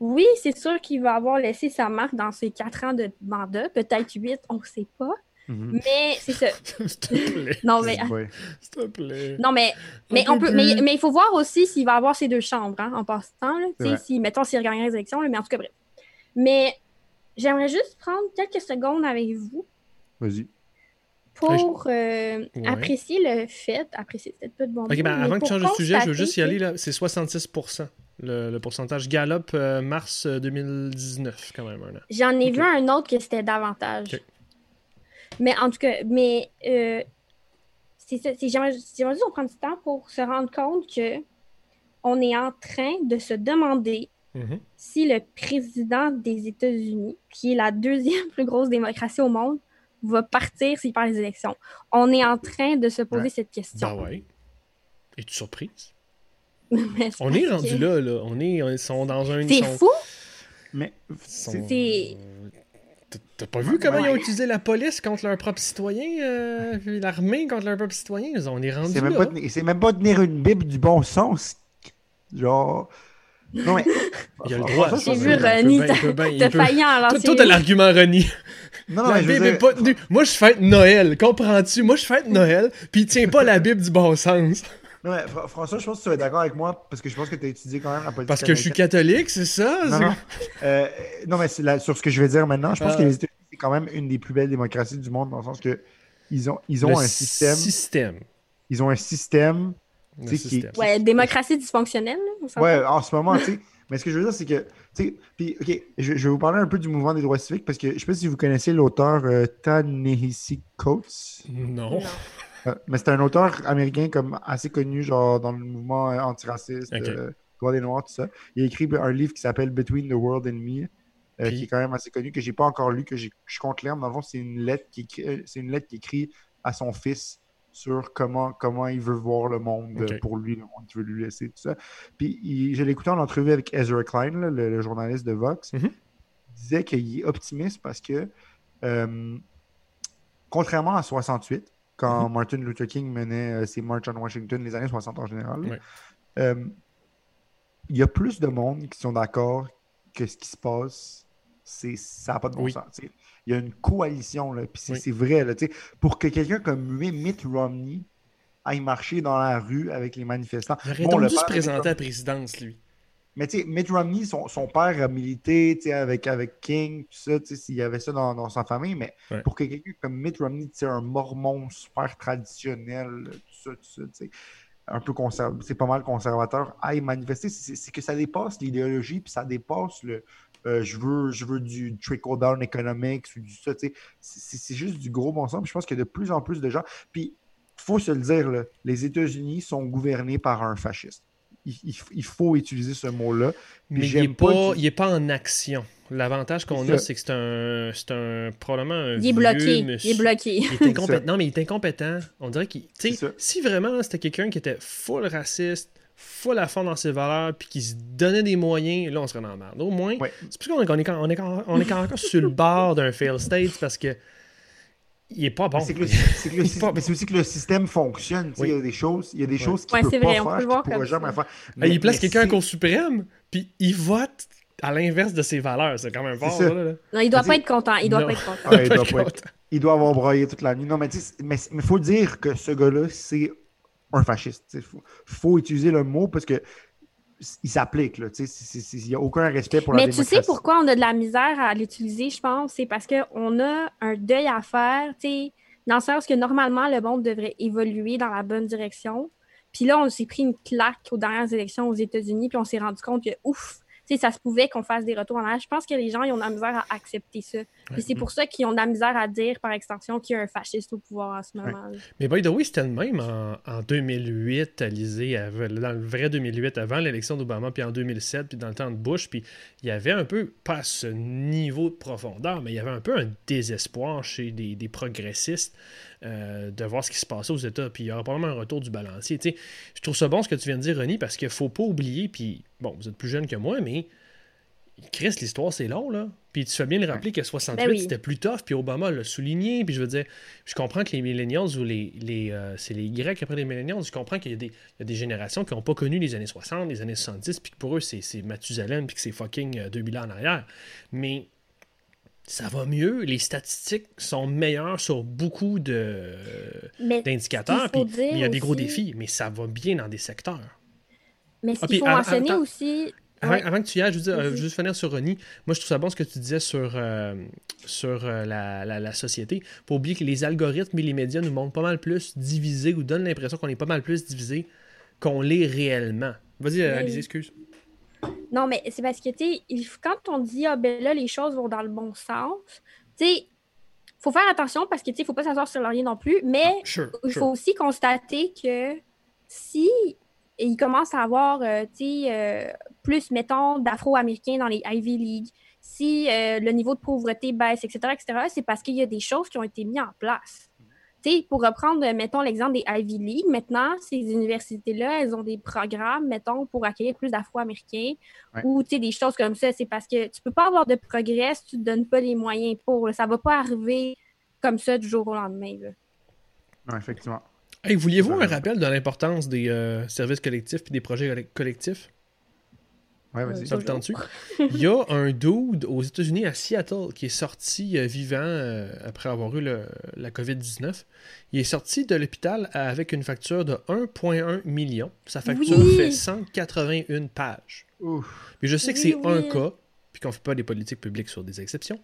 Speaker 3: Oui, c'est sûr qu'il va avoir laissé sa marque dans ses quatre ans de mandat, peut-être huit, on ne sait pas.
Speaker 1: Mhm.
Speaker 3: Mais c'est ça.
Speaker 2: S'il te plaît.
Speaker 3: Non, mais.
Speaker 2: S'il te plaît.
Speaker 3: non, mais, mais, on
Speaker 2: peu
Speaker 3: peut, mais, il faut voir aussi s'il va avoir ces deux chambres hein, en passant. Là, tu sais,
Speaker 1: Ouais.
Speaker 3: si, mettons, s'il regagne les élections, là, mais en tout cas, bref. Mais j'aimerais juste prendre quelques secondes avec vous
Speaker 1: Vas-y.
Speaker 3: Pour euh,
Speaker 2: Ouais.
Speaker 3: apprécier le fait. Apprécier, peut-être pas de
Speaker 2: ben avant que tu changes de sujet, je veux juste y aller. là. C'est 66 le, le pourcentage Gallup euh, mars euh, 2019, quand même.
Speaker 3: J'en ai vu un autre que c'était davantage. Mais en tout cas, mais euh, c'est ça. J'aimerais qu'on prenne du temps pour se rendre compte que on est en train de se demander
Speaker 2: Mhm.
Speaker 3: si le président des États-Unis, qui est la deuxième plus grosse démocratie au monde, va partir s'il perd les élections. On est en train de se poser
Speaker 1: Ouais.
Speaker 3: cette question.
Speaker 2: Ben ouais. Es-tu surprise?
Speaker 3: Mais
Speaker 2: On est rendu
Speaker 3: que
Speaker 2: là, là. On est, ils sont dans un.
Speaker 3: C'est
Speaker 2: sont-
Speaker 3: fou!
Speaker 1: Mais
Speaker 2: sont-
Speaker 3: C'est-
Speaker 2: T'as- pas vu comment
Speaker 1: Ouais.
Speaker 2: ils ont utilisé la police contre leurs propres citoyens, euh, l'armée contre leurs propres citoyens? On est rendu là.
Speaker 1: c'est même pas tenir une Bible du bon sens. Genre. Non, mais.
Speaker 2: Il a le droit.
Speaker 1: François, je
Speaker 3: J'ai
Speaker 1: pense
Speaker 3: vu Ronnie,
Speaker 2: peut-
Speaker 3: failli en
Speaker 2: Toi,
Speaker 3: lancer
Speaker 2: toi, t'as l'argument, Ronnie.
Speaker 1: Non, non,
Speaker 2: La
Speaker 1: mais je
Speaker 2: Bible est pas tenue. Moi, je fête Noël, comprends-tu? Moi, je fête Noël, puis il tient pas la Bible du bon sens.
Speaker 1: Non, mais Fra- François, je pense que tu vas être d'accord avec moi parce que je pense que tu as étudié quand même la politique.
Speaker 2: Parce que je suis catholique, c'est ça?
Speaker 1: Non. Euh, non, mais la- sur ce que je vais dire maintenant, je pense
Speaker 2: Ah.
Speaker 1: que les États-Unis, c'est quand même une des plus belles démocraties du monde dans le sens que ils ont, ils ont
Speaker 2: Le
Speaker 1: un système.
Speaker 2: Système.
Speaker 1: Ils ont un système. Qui-.
Speaker 3: Ouais, démocratie dysfonctionnelle, là.
Speaker 1: Ouais, en ce moment, tu sais. Mais ce que je veux dire, c'est que. tu sais, Puis, OK, je, je vais vous parler un peu du mouvement des droits civiques parce que je sais pas si vous connaissez l'auteur euh, Ta-Nehisi Coates.
Speaker 2: Non.
Speaker 3: Non.
Speaker 1: Euh, mais c'est un auteur américain comme assez connu, genre dans le mouvement euh, antiraciste,
Speaker 2: Ok.
Speaker 1: euh, droit des Noirs, tout ça. Il a écrit un livre qui s'appelle Between the World and Me, euh, qui est quand même assez connu, que j'ai pas encore lu, que je compte lire. Mais fond, c'est une lettre qui écrit, c'est une lettre qui écrit à son fils sur comment, comment il veut voir le monde pour lui, le monde qu'il veut lui laisser, tout ça. Puis il- je l'ai écouté en entrevue avec Ezra Klein, là, le, le journaliste de Vox.
Speaker 2: Mhm.
Speaker 1: Il disait qu'il est optimiste parce que, euh, contrairement à 68, quand
Speaker 2: Mhm.
Speaker 1: Martin Luther King menait euh, ses marches en Washington, les années 60 en général, euh, il y a plus de monde qui sont d'accord que ce qui se passe, c'est ça n'a pas de bon
Speaker 2: Oui.
Speaker 1: sens. Il y a une coalition, là, puis c'est
Speaker 2: Oui.
Speaker 1: c'est vrai. Là, pour que quelqu'un comme lui, Mitt Romney aille marcher dans la rue avec les manifestants.
Speaker 2: Il aurait
Speaker 1: Bon, le
Speaker 2: dû
Speaker 1: père
Speaker 2: présenter à la présidence, lui.
Speaker 1: mais tu sais, Mitt Romney, son, son père a milité avec, avec King, tout ça, tu sais, s'il y avait ça dans, dans sa famille, mais
Speaker 2: Ouais.
Speaker 1: pour que quelqu'un comme Mitt Romney, sais, un mormon super traditionnel, tout ça, tout ça, tu sais, un peu c'est pas mal conservateur, aille manifester, c'est c'est que ça dépasse l'idéologie, puis ça dépasse le euh, je veux je veux du trickle-down economics ou du ça, tu sais, c'est juste du gros bon sens, puis je pense qu'il y a de plus en plus de gens, puis faut se le dire, là, les États-Unis sont gouvernés par un fasciste. Il, il- il faut utiliser ce mot-là.
Speaker 2: Mais il n'est pas,
Speaker 1: pas
Speaker 2: il pas en action. L'avantage qu'on a, c'est que c'est un, c'est un probablement un
Speaker 3: Il est
Speaker 2: vieux
Speaker 3: bloqué.
Speaker 2: monsieur.
Speaker 3: Il est bloqué.
Speaker 2: Il est
Speaker 1: ça.
Speaker 2: incompétent. Non, mais il est incompétent. On dirait qu'il. si vraiment c'était quelqu'un qui était full raciste, full à fond dans ses valeurs, puis qui se donnait des moyens, là, on serait dans la merde. Au moins,
Speaker 1: Ouais.
Speaker 2: c'est plus qu'on est, on est, on est, on est encore sur le bord d'un fail state parce que. Il est pas bon.
Speaker 1: Mais C'est aussi que le système fonctionne. tu sais,
Speaker 2: Oui.
Speaker 1: Il y a des choses, il y a des
Speaker 2: Ouais.
Speaker 1: choses qu'il
Speaker 3: Ouais,
Speaker 1: peut
Speaker 3: c'est
Speaker 1: pas
Speaker 3: vrai, on peut
Speaker 1: faire,
Speaker 3: le
Speaker 1: qu'il
Speaker 3: comme
Speaker 1: jamais
Speaker 3: ça.
Speaker 1: faire. Mais-
Speaker 2: il place quelqu'un à Cour suprême, puis il vote à l'inverse de ses valeurs. C'est quand même fort,
Speaker 1: ça.
Speaker 2: là, là.
Speaker 3: Non, il doit pas être content. Il doit
Speaker 2: Non.
Speaker 3: pas être content.
Speaker 1: Il, doit
Speaker 2: Pas
Speaker 1: être- il doit avoir broyé toute la nuit. Non, mais il mais, mais faut dire que ce gars-là, c'est un fasciste. Il faut, faut utiliser le mot parce que il s'applique. Il n'y a aucun respect pour la
Speaker 3: Mais tu sais pourquoi on a de la misère à l'utiliser, je pense? C'est parce qu'on a un deuil à faire, tu sais, dans le sens que normalement, le monde devrait évoluer dans la bonne direction. Puis là, on s'est pris une claque aux dernières élections aux États-Unis, puis on s'est rendu compte que, ouf, sais, ça se pouvait qu'on fasse des retours en arrière. Je pense que les gens, ils ont de la misère à accepter ça. C'est pour ça qu'ils ont de la misère à dire, par extension, qu'il y a un fasciste au pouvoir en ce moment.
Speaker 2: Mais by the way, c'était le même en, en 2008, Alizé, avait- dans le vrai 2008, avant l'élection d'Obama, puis en 2007, puis dans le temps de Bush, puis il y avait un peu, pas ce niveau de profondeur, mais il y avait un peu un désespoir chez des, des progressistes euh, de voir ce qui se passait aux États, puis il y aura probablement un retour du balancier. Tu sais, je trouve ça bon ce que tu viens de dire, Ronnie, parce qu'il faut pas oublier, puis bon, vous êtes plus jeune que moi, mais Chris, l'histoire, c'est long, là. Puis tu fais bien le rappeler que 68,
Speaker 3: Ben oui.
Speaker 2: c'était plus tough, puis Obama l'a souligné, puis je veux dire, je comprends que les millennials ou les. les euh, c'est les Y après les millennials, je comprends qu'il y, a des- il y a des générations qui n'ont pas connu les années 60, les années 70, puis que pour eux, c'est, c'est Mathusalem, puis que c'est fucking euh, 2000 ans en arrière. Mais ça va mieux, les statistiques sont meilleures sur beaucoup d'indicateurs, mais il y a des gros
Speaker 3: aussi-
Speaker 2: défis, mais ça va bien dans des secteurs.
Speaker 3: mais ce
Speaker 2: Ah,
Speaker 3: qu'il faut mentionner aussi.
Speaker 2: Avant,
Speaker 3: Ouais.
Speaker 2: avant que tu y ailles, je veux dire, euh, je veux juste finir sur Ronnie. Moi, je trouve ça bon ce que tu disais sur, euh, sur euh, la, la, la société. Faut oublier que les algorithmes et les médias nous montrent pas mal plus divisés ou donnent l'impression qu'on est pas mal plus divisé qu'on l'est réellement. Vas-y. Alizé, excuse.
Speaker 3: Non, mais c'est parce que, tu sais, quand on dit, ah ben là, les choses vont dans le bon sens, tu sais, faut faire attention parce que, tu sais, faut pas s'asseoir sur laurier non plus, mais
Speaker 2: Sure,
Speaker 3: il
Speaker 2: sure.
Speaker 3: faut aussi constater que si il commence à avoir, euh, tu sais, euh, plus, mettons, d'Afro-Américains dans les Ivy League, si euh, le niveau de pauvreté baisse, etc., etc., c'est parce qu'il y a des choses qui ont été mises en place. Pour reprendre, euh, mettons, l'exemple des Ivy League, maintenant, ces universités-là, elles ont des programmes, mettons, pour accueillir plus d'Afro-Américains
Speaker 1: Ouais.
Speaker 3: ou, tu sais, des choses comme ça. C'est parce que tu peux pas avoir de progrès si tu te donnes pas les moyens pour. là. Ça va pas arriver comme ça du jour au lendemain. là.
Speaker 1: Non, effectivement.
Speaker 2: Hey, vouliez-vous un rappel de l'importance des euh, services collectifs et des projets colle- collectifs?
Speaker 1: Ouais, vas-y.
Speaker 3: Euh,
Speaker 2: Ça? Il y a un dude aux États-Unis, à Seattle, qui est sorti euh, vivant euh, après avoir eu le- la COVID-19. Il est sorti de l'hôpital avec une facture de 1,1 million. Sa facture
Speaker 3: Oui!
Speaker 2: fait 181 pages.
Speaker 1: Ouf.
Speaker 2: Puis je sais que
Speaker 3: Oui,
Speaker 2: c'est un cas, puis qu'on ne fait pas des politiques publiques sur des exceptions,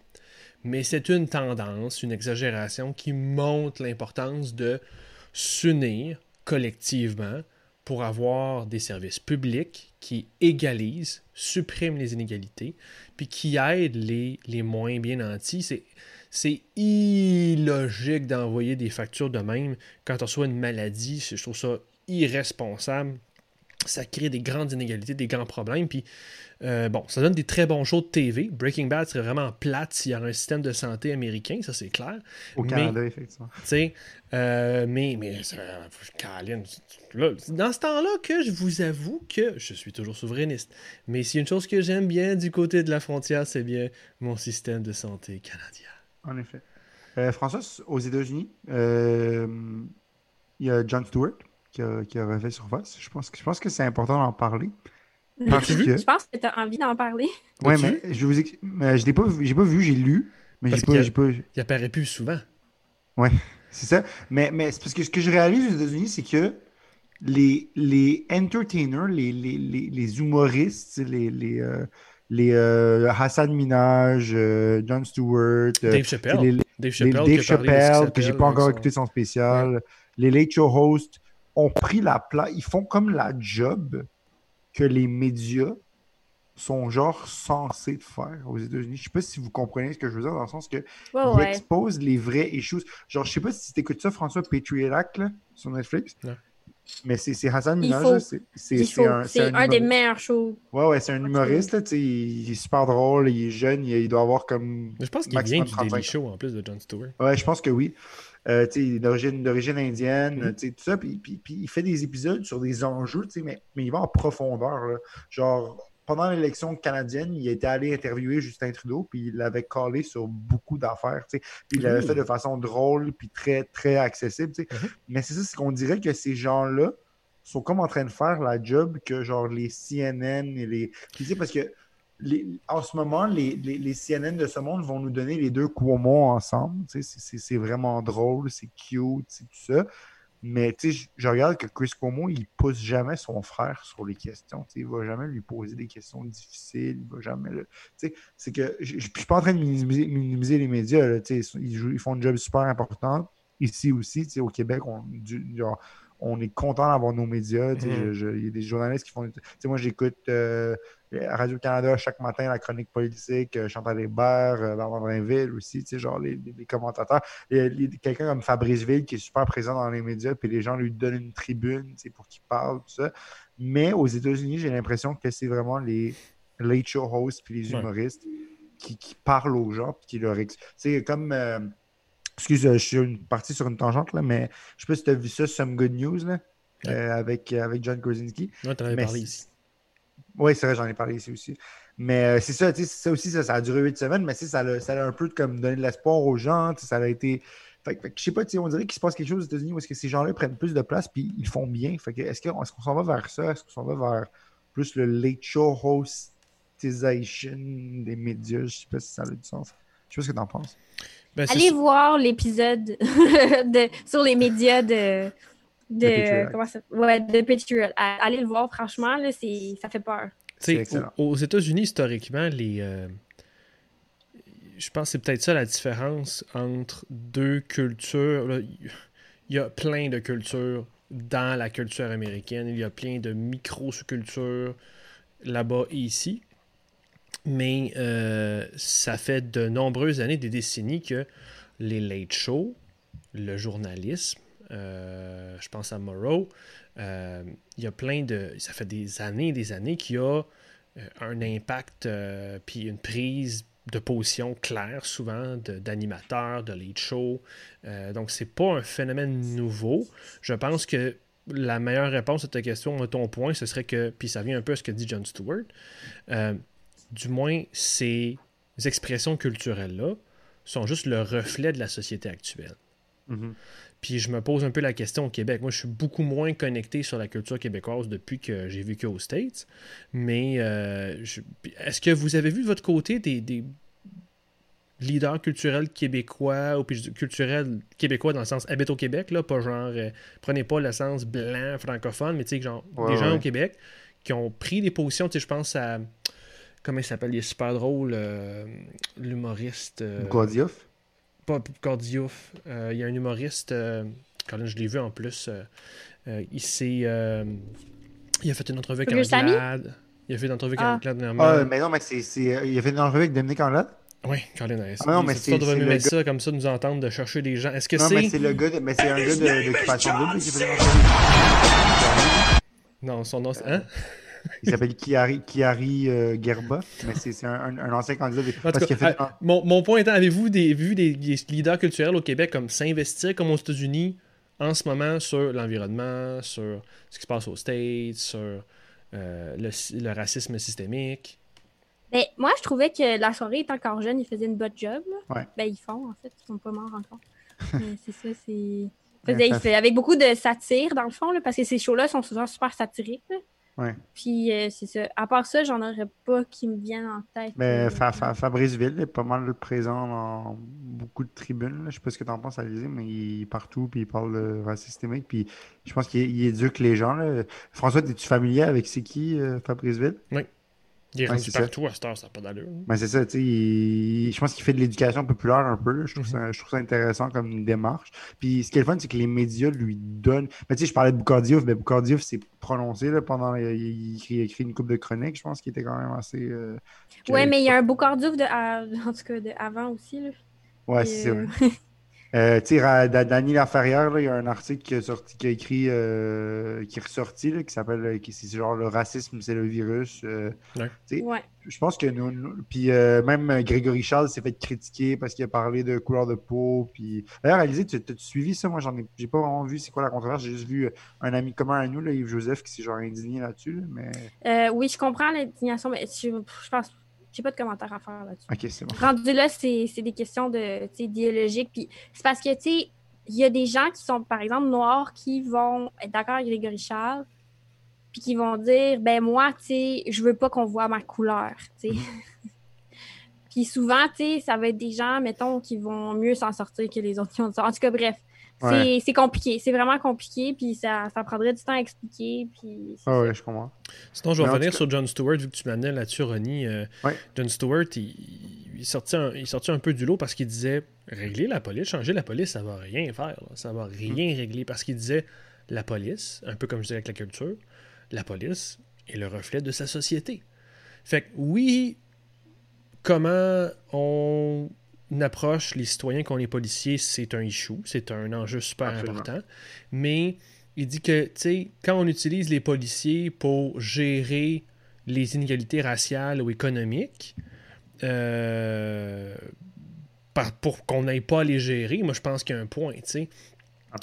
Speaker 2: mais c'est une tendance, une exagération qui montre l'importance de s'unir collectivement pour avoir des services publics qui égalisent, suppriment les inégalités, puis qui aident les, moins bien nantis. C'est, c'est illogique d'envoyer des factures de même quand on reçoit une maladie. Je trouve ça irresponsable. Ça crée des grandes inégalités, des grands problèmes. Puis, euh, bon, ça donne des très bons shows de TV. Breaking Bad serait vraiment plate s'il y avait un système de santé américain, ça c'est clair.
Speaker 1: Au
Speaker 2: Mais-
Speaker 1: Canada, effectivement.
Speaker 2: Tu sais, euh, mais, mais, ça- Caroline, là, c'est dans ce temps-là que je vous avoue que je suis toujours souverainiste. Mais s'il y a une chose que j'aime bien du côté de la frontière, c'est bien mon système de santé canadien.
Speaker 1: En effet. Euh, François, aux États-Unis, euh, il y a John Stewart qui a, qui a refait surface. Je pense que, je pense que c'est important d'en parler. Parce que.
Speaker 3: Je pense que tu as envie d'en parler.
Speaker 1: Ouais,
Speaker 2: L'as-tu
Speaker 1: mais je vous ex- mais je l'ai pas, vu- j'ai pas vu, j'ai lu. Mais
Speaker 2: Parce
Speaker 1: j'ai pas,
Speaker 2: a-
Speaker 1: j'ai pas.
Speaker 2: Il apparaît plus souvent.
Speaker 1: C'est ça. Mais, mais c'est parce que ce que je réalise aux États-Unis, c'est que les, les entertainers, les, les, les, les humoristes, les, les, euh, les euh, Hassan Minaj, euh, John Stewart, euh,
Speaker 2: Dave Chappelle.
Speaker 1: les- les-
Speaker 2: Dave
Speaker 1: les
Speaker 2: Chappelle,
Speaker 1: Dave Chappelle, que j'ai pas encore écouté son spécial, les Late Show Hosts ont pris la place, ils font comme la job que les médias sont genre censés de faire aux États-Unis. Je sais pas si vous comprenez ce que je veux dire, dans le sens que
Speaker 3: Ouais,
Speaker 1: ils
Speaker 3: ouais.
Speaker 1: exposent les vrais issues. Genre, je sais pas si tu écoutes ça, François, Patriot Act, là, sur Netflix.
Speaker 2: Ouais.
Speaker 1: Mais c'est c'est Hassan Minaj, c'est un,
Speaker 3: des meilleurs shows.
Speaker 1: Ouais, ouais, c'est un humoriste, là, tu sais, il, il est super drôle, il est jeune, il, il doit avoir comme.
Speaker 2: Je pense qu'il vient du
Speaker 1: 35
Speaker 2: Daily Show en plus de Jon Stewart.
Speaker 1: Ouais, je pense que oui. Euh, d'origine indienne,
Speaker 2: Mhm.
Speaker 1: tout ça. Puis, puis- puis il fait des épisodes sur des enjeux, mais, mais il va en profondeur. là. Genre, pendant l'élection canadienne, il était allé interviewer Justin Trudeau, puis il l'avait collé sur beaucoup d'affaires. Puis il l'avait
Speaker 2: Ouh.
Speaker 1: fait de façon drôle, puis très, très accessible.
Speaker 2: Mhm.
Speaker 1: Mais c'est ça, c'est qu'on dirait que ces gens-là sont comme en train de faire la job que, genre, les CNN et les... Puis, tu sais, parce que en ce moment, les, les, les CNN de ce monde vont nous donner les deux Cuomo ensemble. C'est- vraiment drôle, c'est cute, tout ça. Mais je- regarde que Chris Cuomo, il pousse jamais son frère sur les questions. Il va jamais lui poser des questions difficiles. Il va jamais le. C'est que je je suis pas en train de minimiser, les médias. là, ils, ils font un job super important. Ici aussi, au Québec, on, du- genre, on est content d'avoir nos médias. je- Il y a des journalistes qui font. Moi, j'écoute euh, Radio-Canada chaque matin la chronique politique, euh, Chantal Hébert, euh, Bernard aussi, genre les, les- les commentateurs. Il y a les- Quelqu'un comme Fabrice Ville qui est super présent dans les médias, puis les gens lui donnent une tribune pour qu'il parle, tout ça. Mais aux États-Unis, j'ai l'impression que c'est vraiment les late show hosts puis les
Speaker 2: Ouais.
Speaker 1: humoristes qui, qui parlent aux gens, puis qui leur ex- C'est comme. Euh, excuse, euh, je suis une partie sur une tangente, là, mais je sais pas si tu as vu ça, Some Good News, là,
Speaker 2: Ouais.
Speaker 1: euh, avec, avec John Krasinski.
Speaker 2: Ouais, t'en avais
Speaker 1: Mais
Speaker 2: parlé ici.
Speaker 1: Oui, c'est vrai, j'en ai parlé ici aussi. Mais euh, c'est ça, tu sais, ça aussi, ça, ça a duré huit semaines, mais tu ça, a- ça a un peu comme donné de l'espoir aux gens. tu Ça a été. Fait, je sais pas, tu on dirait qu'il se passe quelque chose aux États-Unis où est-ce que ces gens-là prennent plus de place puis ils font bien. Fait que est-ce qu'on est s'en va vers ça? Est-ce qu'on s'en va vers plus le late show hostisation des médias? Je sais pas si ça a du sens. Je sais pas ce que t'en penses.
Speaker 2: Ben,
Speaker 3: Allez voir l'épisode de, sur les médias de.
Speaker 1: De
Speaker 3: comment ça Ouais, de Patriot. A- Allez le voir, franchement, là, c'est- ça fait peur.
Speaker 2: Aux, aux États-Unis, historiquement, les. euh, je pense que c'est peut-être ça la différence entre deux cultures. là. Il y a plein de cultures dans la culture américaine. Il y a plein de micro-sous-cultures là-bas et ici. Mais euh, ça fait de nombreuses années, des décennies, que les late shows, le journalisme, euh, je pense à Morrow, euh, il y a plein de. Ça fait des années et des années qu'il y a un impact puis une prise de position claire, souvent d'animateurs, de, late show. Donc, c'est pas un phénomène nouveau. Je pense que la meilleure réponse à ta question, à ton point, ce serait que, puis ça vient un peu à ce que dit John Stewart, du moins, ces expressions culturelles-là sont juste le reflet de la société actuelle. Puis je me pose un peu la question au Québec. Moi, je suis beaucoup moins connecté sur la culture québécoise depuis que j'ai vécu aux States. Mais euh, je- est-ce que vous avez vu de votre côté des, des leaders culturels québécois ou puis culturels québécois dans le sens habite au Québec, là, pas genre euh, prenez pas le sens blanc francophone, mais tu sais, genre
Speaker 1: Ouais,
Speaker 2: des gens
Speaker 1: ouais.
Speaker 2: au Québec qui ont pris des positions, tu sais, je pense à comment il s'appelle, il est super drôle, euh, l'humoriste. euh,
Speaker 1: Gordioff?
Speaker 2: pas Gordiouf. Euh, il y a un humoriste, euh, quand je l'ai vu en plus, il s'est. euh, il a fait une entrevue avec? Anglade. Il a fait une entrevue avec
Speaker 3: Ah.
Speaker 2: Anglade dernièrement.
Speaker 1: Ah, mais non, mais c'est. c'est- Il a fait une entrevue avec Dominique Anglade?
Speaker 2: Oui, Colin Harris.
Speaker 1: Ah non, mais c'est-
Speaker 2: de
Speaker 1: c'est
Speaker 2: remuer
Speaker 1: le gars-
Speaker 2: ça comme ça, nous entendre, de chercher des gens. Est-ce que
Speaker 1: Non, mais
Speaker 2: c'est.
Speaker 1: c'est le gars de- mais c'est un gars de- d'occupation double qui fait une entrevue.
Speaker 2: Non, son nom, c'est. Hein?
Speaker 1: Il s'appelle Kiari, Kiari euh, Gerba, mais c'est un, ancien candidat. des- parce
Speaker 2: cas,
Speaker 1: fait
Speaker 2: euh, mon, mon point étant, avez-vous des, vu des, des leaders culturels au Québec comme s'investir comme aux États-Unis en ce moment sur l'environnement, sur ce qui se passe aux States, sur euh, le, le racisme systémique?
Speaker 3: Ben, moi, je trouvais que la soirée est encore jeune, ils faisaient une bonne job.
Speaker 1: Ouais.
Speaker 3: Ben, ils font, en fait. Ils sont pas morts encore. C'est ça, c'est. avec beaucoup de satire, dans le fond, là, parce que ces shows-là sont souvent super satiriques. là.
Speaker 1: Ouais.
Speaker 3: Puis, euh, c'est ça. À part ça, j'en aurais pas qui me viennent en tête.
Speaker 1: Mais
Speaker 3: euh,
Speaker 1: Fa- Fa- Fabrice Ville est pas mal présent dans beaucoup de tribunes. là. Je sais pas ce que tu en penses, Alizé, mais il est partout, puis il parle de racisme systémique, puis je pense qu'il il éduque les gens. là. François, es-tu familier avec c'est qui, euh, Fabrice Ville?
Speaker 2: Oui. Il est
Speaker 1: Ouais,
Speaker 2: rendu
Speaker 1: c'est ça.
Speaker 2: partout à cette heure, ça n'a pas d'allure.
Speaker 1: Ben, c'est ça, tu sais, il- je pense qu'il fait de l'éducation populaire un peu. là. Je, trouve ça, je trouve ça intéressant comme une démarche. Puis ce qui est le fun, c'est que les médias lui donnent. Ben, tu sais, je parlais de Boucardiouf, mais Boucardiouf s'est prononcé là, pendant. Il, il écrit, une coupe de chroniques, je pense, qui était quand même assez. euh,
Speaker 3: Ouais, mais il y a un beau cardiouf de, en tout cas, de avant aussi. Là.
Speaker 1: Ouais, c'est
Speaker 3: euh,
Speaker 1: vrai. Euh, tu sais, Ra- Da- Dany Laferrière, il y a un article qui a, sorti, qui a écrit, euh, qui est ressorti, là, qui s'appelle, euh, qui- c'est genre le racisme, c'est le virus. euh,
Speaker 2: Ouais.
Speaker 3: ouais.
Speaker 1: Je pense que nous, nous- puis euh, même Grégory Charles s'est fait critiquer parce qu'il a parlé de couleur de peau. Puis d'ailleurs, Alizé, tu as suivi ça? Moi, j'en ai, j'ai pas vraiment vu c'est quoi la controverse. J'ai juste vu un ami commun à nous, là, Yves Joseph, qui s'est genre indigné là-dessus. là, mais
Speaker 3: Euh, oui, je comprends l'indignation, mais je, je pense. J'ai pas de commentaire à faire là-dessus.
Speaker 1: ok, c'est bon.
Speaker 3: Rendu là, c'est des questions de, idéologiques. Puis c'est parce que, tu sais, il y a des gens qui sont, par exemple, noirs, qui vont être d'accord avec Grégory Charles, puis qui vont dire, ben moi, tu sais, je veux pas qu'on voit ma couleur, tu sais. puis souvent, tu sais, ça va être des gens, mettons, qui vont mieux s'en sortir que les autres qui ont ça. En tout cas, bref,
Speaker 1: Ouais.
Speaker 3: c'est compliqué. C'est vraiment compliqué, puis ça, ça prendrait du temps à expliquer, puis...
Speaker 1: Ah
Speaker 3: ça.
Speaker 1: ouais, je comprends.
Speaker 2: Sinon, je vais revenir sur John Stewart, vu que tu m'amenais là-dessus, Ronnie. Euh,
Speaker 1: Ouais.
Speaker 2: John Stewart, il, il, sortit un, il sortit un peu du lot parce qu'il disait régler la police, changer la police, ça va rien faire. là. Ça va rien régler. Parce qu'il disait la police, un peu comme je disais avec la culture, la police est le reflet de sa société. Fait que oui, comment on approche les citoyens qu'on les policiers, c'est un issue, c'est un enjeu super
Speaker 1: Absolument.
Speaker 2: important. Mais il dit que, tu sais, quand on utilise les policiers pour gérer les inégalités raciales ou économiques, euh, pour qu'on n'aille pas à les gérer, moi je pense qu'il y a un point, tu sais.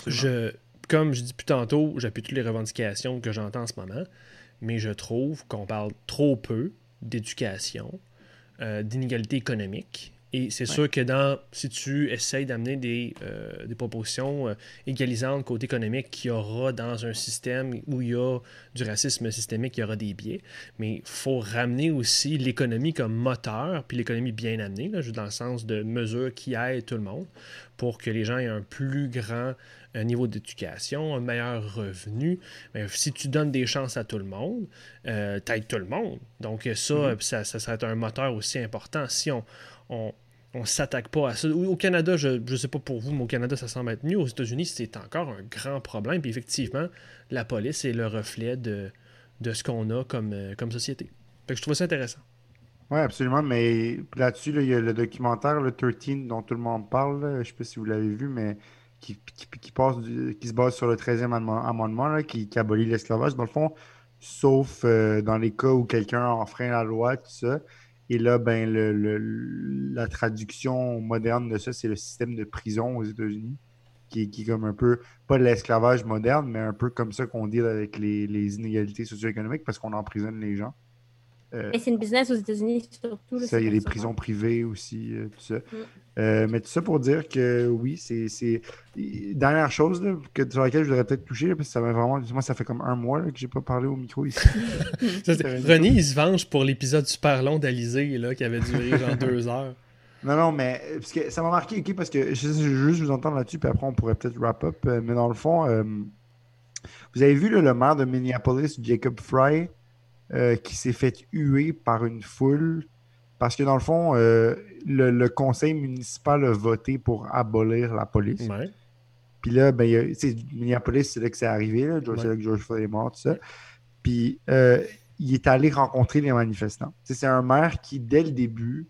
Speaker 2: Je, comme je dis plus tantôt, j'appuie toutes les revendications que j'entends en ce moment, mais je trouve qu'on parle trop peu d'éducation, euh, d'inégalité économique. Et c'est
Speaker 1: Ouais.
Speaker 2: sûr que dans, si tu essayes d'amener des, euh, des propositions euh, égalisantes côté économique, qu'il y aura dans un système où il y a du racisme systémique, il y aura des biais. Mais il faut ramener aussi l'économie comme moteur, puis l'économie bien amenée, là, juste dans le sens de mesures qui aident tout le monde pour que les gens aient un plus grand euh, niveau d'éducation, un meilleur revenu. Mais si tu donnes des chances à tout le monde, euh, t'aides tout le monde. Donc ça, euh, ça, ça serait un moteur aussi important. Si on on, s'attaque pas à ça. Au Canada, je ne sais pas pour vous, mais au Canada, ça semble être mieux. Aux États-Unis, c'est encore un grand problème. Puis effectivement, la police est le reflet de, ce qu'on a comme, euh, société. Fait je trouve ça intéressant.
Speaker 1: Oui, absolument, mais là-dessus, là, il y a le documentaire, le 13, dont tout le monde parle, je ne sais pas si vous l'avez vu, mais qui, passe qui se base sur le 13e amendement, qui abolit l'esclavage, dans le fond, sauf euh, dans les cas où quelqu'un enfreint la loi, tout ça. Et là, ben, la traduction moderne de ça, c'est le système de prison aux États-Unis, qui, est- comme un peu, pas de l'esclavage moderne, mais un peu comme ça qu'on deal avec les inégalités socio-économiques parce qu'on emprisonne les gens. Euh,
Speaker 3: Mais c'est une business aux États-Unis, surtout. là,
Speaker 1: ça, il y a des prisons privées aussi, euh, tout ça. Euh, mais tout ça pour dire que oui, c'est. c'est- Dernière chose là, que, sur laquelle je voudrais peut-être toucher, là, parce que ça m'a vraiment. Moi, ça fait comme un mois là, que j'ai pas parlé au micro ici.
Speaker 2: Ça, René, il se venge pour l'épisode super long d'Alizé là, qui avait duré genre deux heures.
Speaker 1: non, non, mais euh, parce que ça m'a marqué, ok, parce que je, je veux juste vous entendre là-dessus, puis après on pourrait peut-être wrap up. euh, mais dans le fond, euh, vous avez vu là, le maire de Minneapolis, Jacob Fry, euh, qui s'est fait huer par une foule. Parce que dans le fond, euh, le, le conseil municipal a voté pour abolir la police.
Speaker 2: Ouais.
Speaker 1: Puis là, ben, il y a- Minneapolis, c'est là que c'est arrivé. Là. George-
Speaker 2: Ouais.
Speaker 1: Là que George Floyd est mort, tout ça. Puis euh, il est allé rencontrer les manifestants. C'est un maire qui, dès le début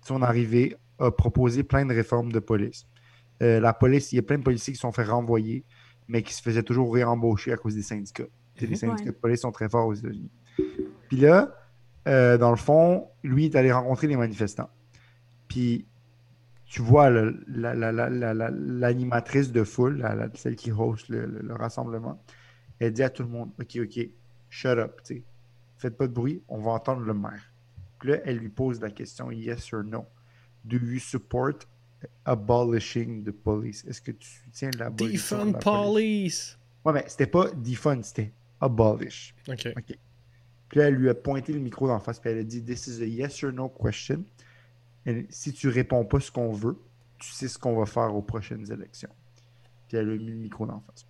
Speaker 1: de son arrivée, a proposé plein de réformes de police. Euh, la police, il y a plein de policiers qui se sont fait renvoyer, mais qui se faisaient toujours réembaucher à cause des syndicats. Les
Speaker 2: Mhm.
Speaker 1: syndicats
Speaker 3: Ouais.
Speaker 1: de police sont très forts aux États-Unis. Puis là, euh, dans le fond, lui est allé rencontrer les manifestants. Puis tu vois le- la- l'animatrice de foule, celle qui host le, le- le rassemblement, elle dit à tout le monde Ok, ok, shut up, tu sais. faites pas de bruit, on va entendre le maire. Puis là, elle lui pose la question Yes or no? Do you support abolishing the police? Est-ce que tu soutiens l'abolition de
Speaker 2: Defund
Speaker 1: la police
Speaker 2: police!
Speaker 1: Ouais, mais c'était pas defund, c'était abolish.
Speaker 2: Ok.
Speaker 1: Puis elle lui a pointé le micro d'en face, puis elle a dit This is a yes or no question. Si tu réponds pas ce qu'on veut, tu sais ce qu'on va faire aux prochaines élections. Puis elle a mis le micro d'en face.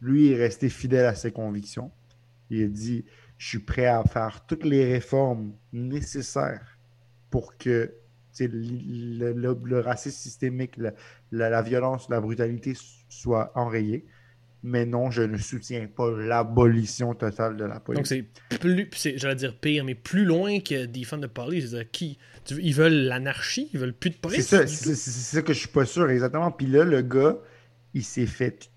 Speaker 1: Lui est resté fidèle à ses convictions. Il a dit je suis prêt à faire toutes les réformes nécessaires pour que le, racisme systémique, la, violence, la brutalité soit enrayée. Mais non, je ne soutiens pas l'abolition totale de la police.
Speaker 2: Donc c'est plus, j'allais dire pire, mais plus loin que defend the police. Qui, ils veulent l'anarchie, ils veulent plus de police.
Speaker 1: C'est ça, c'est ça que je suis pas sûr exactement. Puis là, le gars, il s'est fait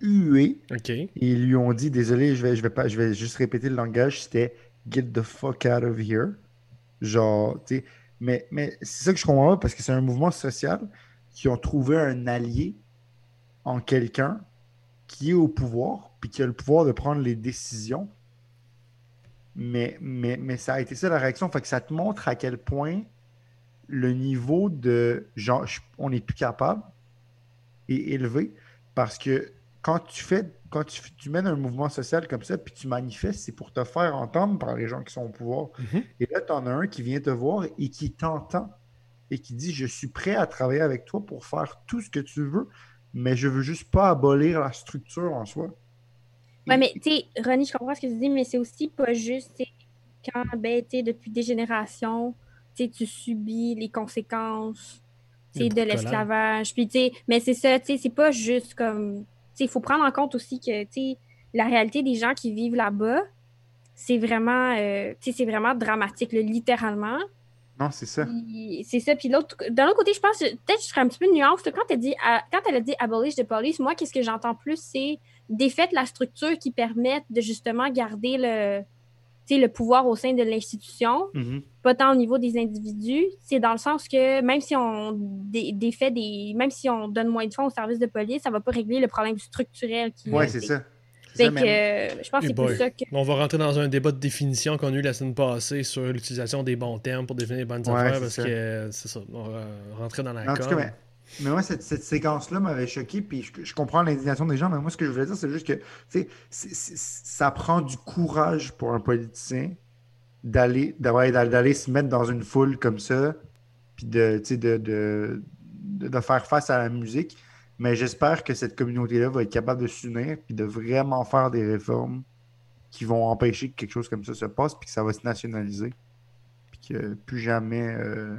Speaker 1: huer.
Speaker 2: OK.
Speaker 1: Et ils lui ont dit, désolé, je vais, je vais pas, je vais juste répéter le langage. C'était get the fuck out of here. Genre, tu sais mais, mais c'est ça que je comprends pas parce que c'est un mouvement social qui ont trouvé un allié en quelqu'un qui est au pouvoir puis qui a le pouvoir de prendre les décisions. Mais, mais, mais ça a été ça la réaction. Fait que ça te montre à quel point le niveau de genre, on n'est plus capable est élevé parce que quand tu fais quand tu, mènes un mouvement social comme ça, puis tu manifestes, c'est pour te faire entendre par les gens qui sont au pouvoir.
Speaker 2: Mhm.
Speaker 1: Et là, tu en as un qui vient te voir et qui t'entend et qui dit Je suis prêt à travailler avec toi pour faire tout ce que tu veux, mais je veux juste pas abolir la structure en soi.
Speaker 3: Oui, mais tu sais, René, je comprends ce que tu dis, mais c'est aussi pas juste quand, ben, depuis des générations, tu subis les conséquences de l'esclavage. Puis, mais c'est ça, tu sais, c'est pas juste comme il faut prendre en compte aussi que la réalité des gens qui vivent là-bas, c'est vraiment, euh, vraiment dramatique, littéralement.
Speaker 1: Non, c'est ça.
Speaker 3: C'est ça. Puis l'autre, d'un autre côté, je pense, peut-être je ferais un petit peu nuance. Quand, dit, quand elle a dit abolish the police, moi, qu'est-ce que j'entends plus, c'est défaite la structure qui permette de justement garder le, le pouvoir au sein de l'institution,
Speaker 1: mm-hmm.
Speaker 3: pas tant au niveau des individus. C'est dans le sens que même si on défait des. Même si on donne moins de fonds au service de police, ça va pas régler le problème structurel qui
Speaker 1: Oui, c'est ça.
Speaker 3: Que, je pense que c'est plus ça que.
Speaker 2: On va rentrer dans un débat de définition qu'on a eu la semaine passée sur l'utilisation des bons termes pour définir les bonnes affaires parce que c'est ça. On va rentrer dans la
Speaker 1: mais moi, cette, séquence-là m'avait choqué, puis je, comprends l'indignation des gens, mais moi, ce que je voulais dire, c'est juste que ça prend du courage pour un politicien d'aller d'aller se mettre dans une foule comme ça, puis de, de, de, de, faire face à la musique. Mais j'espère que cette communauté-là va être capable de s'unir, puis de vraiment faire des réformes qui vont empêcher que quelque chose comme ça se passe, puis que ça va se nationaliser, puis que plus jamais. Euh,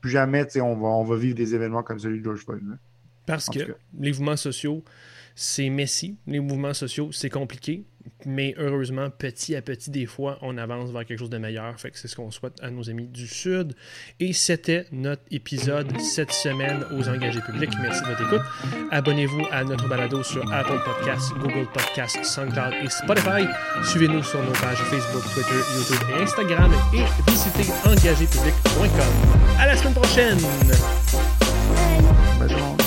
Speaker 1: plus jamais on va, on va vivre des événements comme celui de George Floyd.
Speaker 2: Parce que les mouvements sociaux, c'est messy. Les mouvements sociaux, c'est compliqué. Mais heureusement, petit à petit, des fois, on avance vers quelque chose de meilleur. Fait que c'est ce qu'on souhaite à nos amis du Sud. Et c'était notre épisode cette semaine aux engagés publics. Merci de votre écoute. Abonnez-vous à notre balado sur Apple Podcasts, Google Podcasts, SoundCloud et Spotify. Suivez-nous sur nos pages Facebook, Twitter, YouTube et Instagram. Et visitez engagépublic.com. À la semaine prochaine!
Speaker 1: Bye.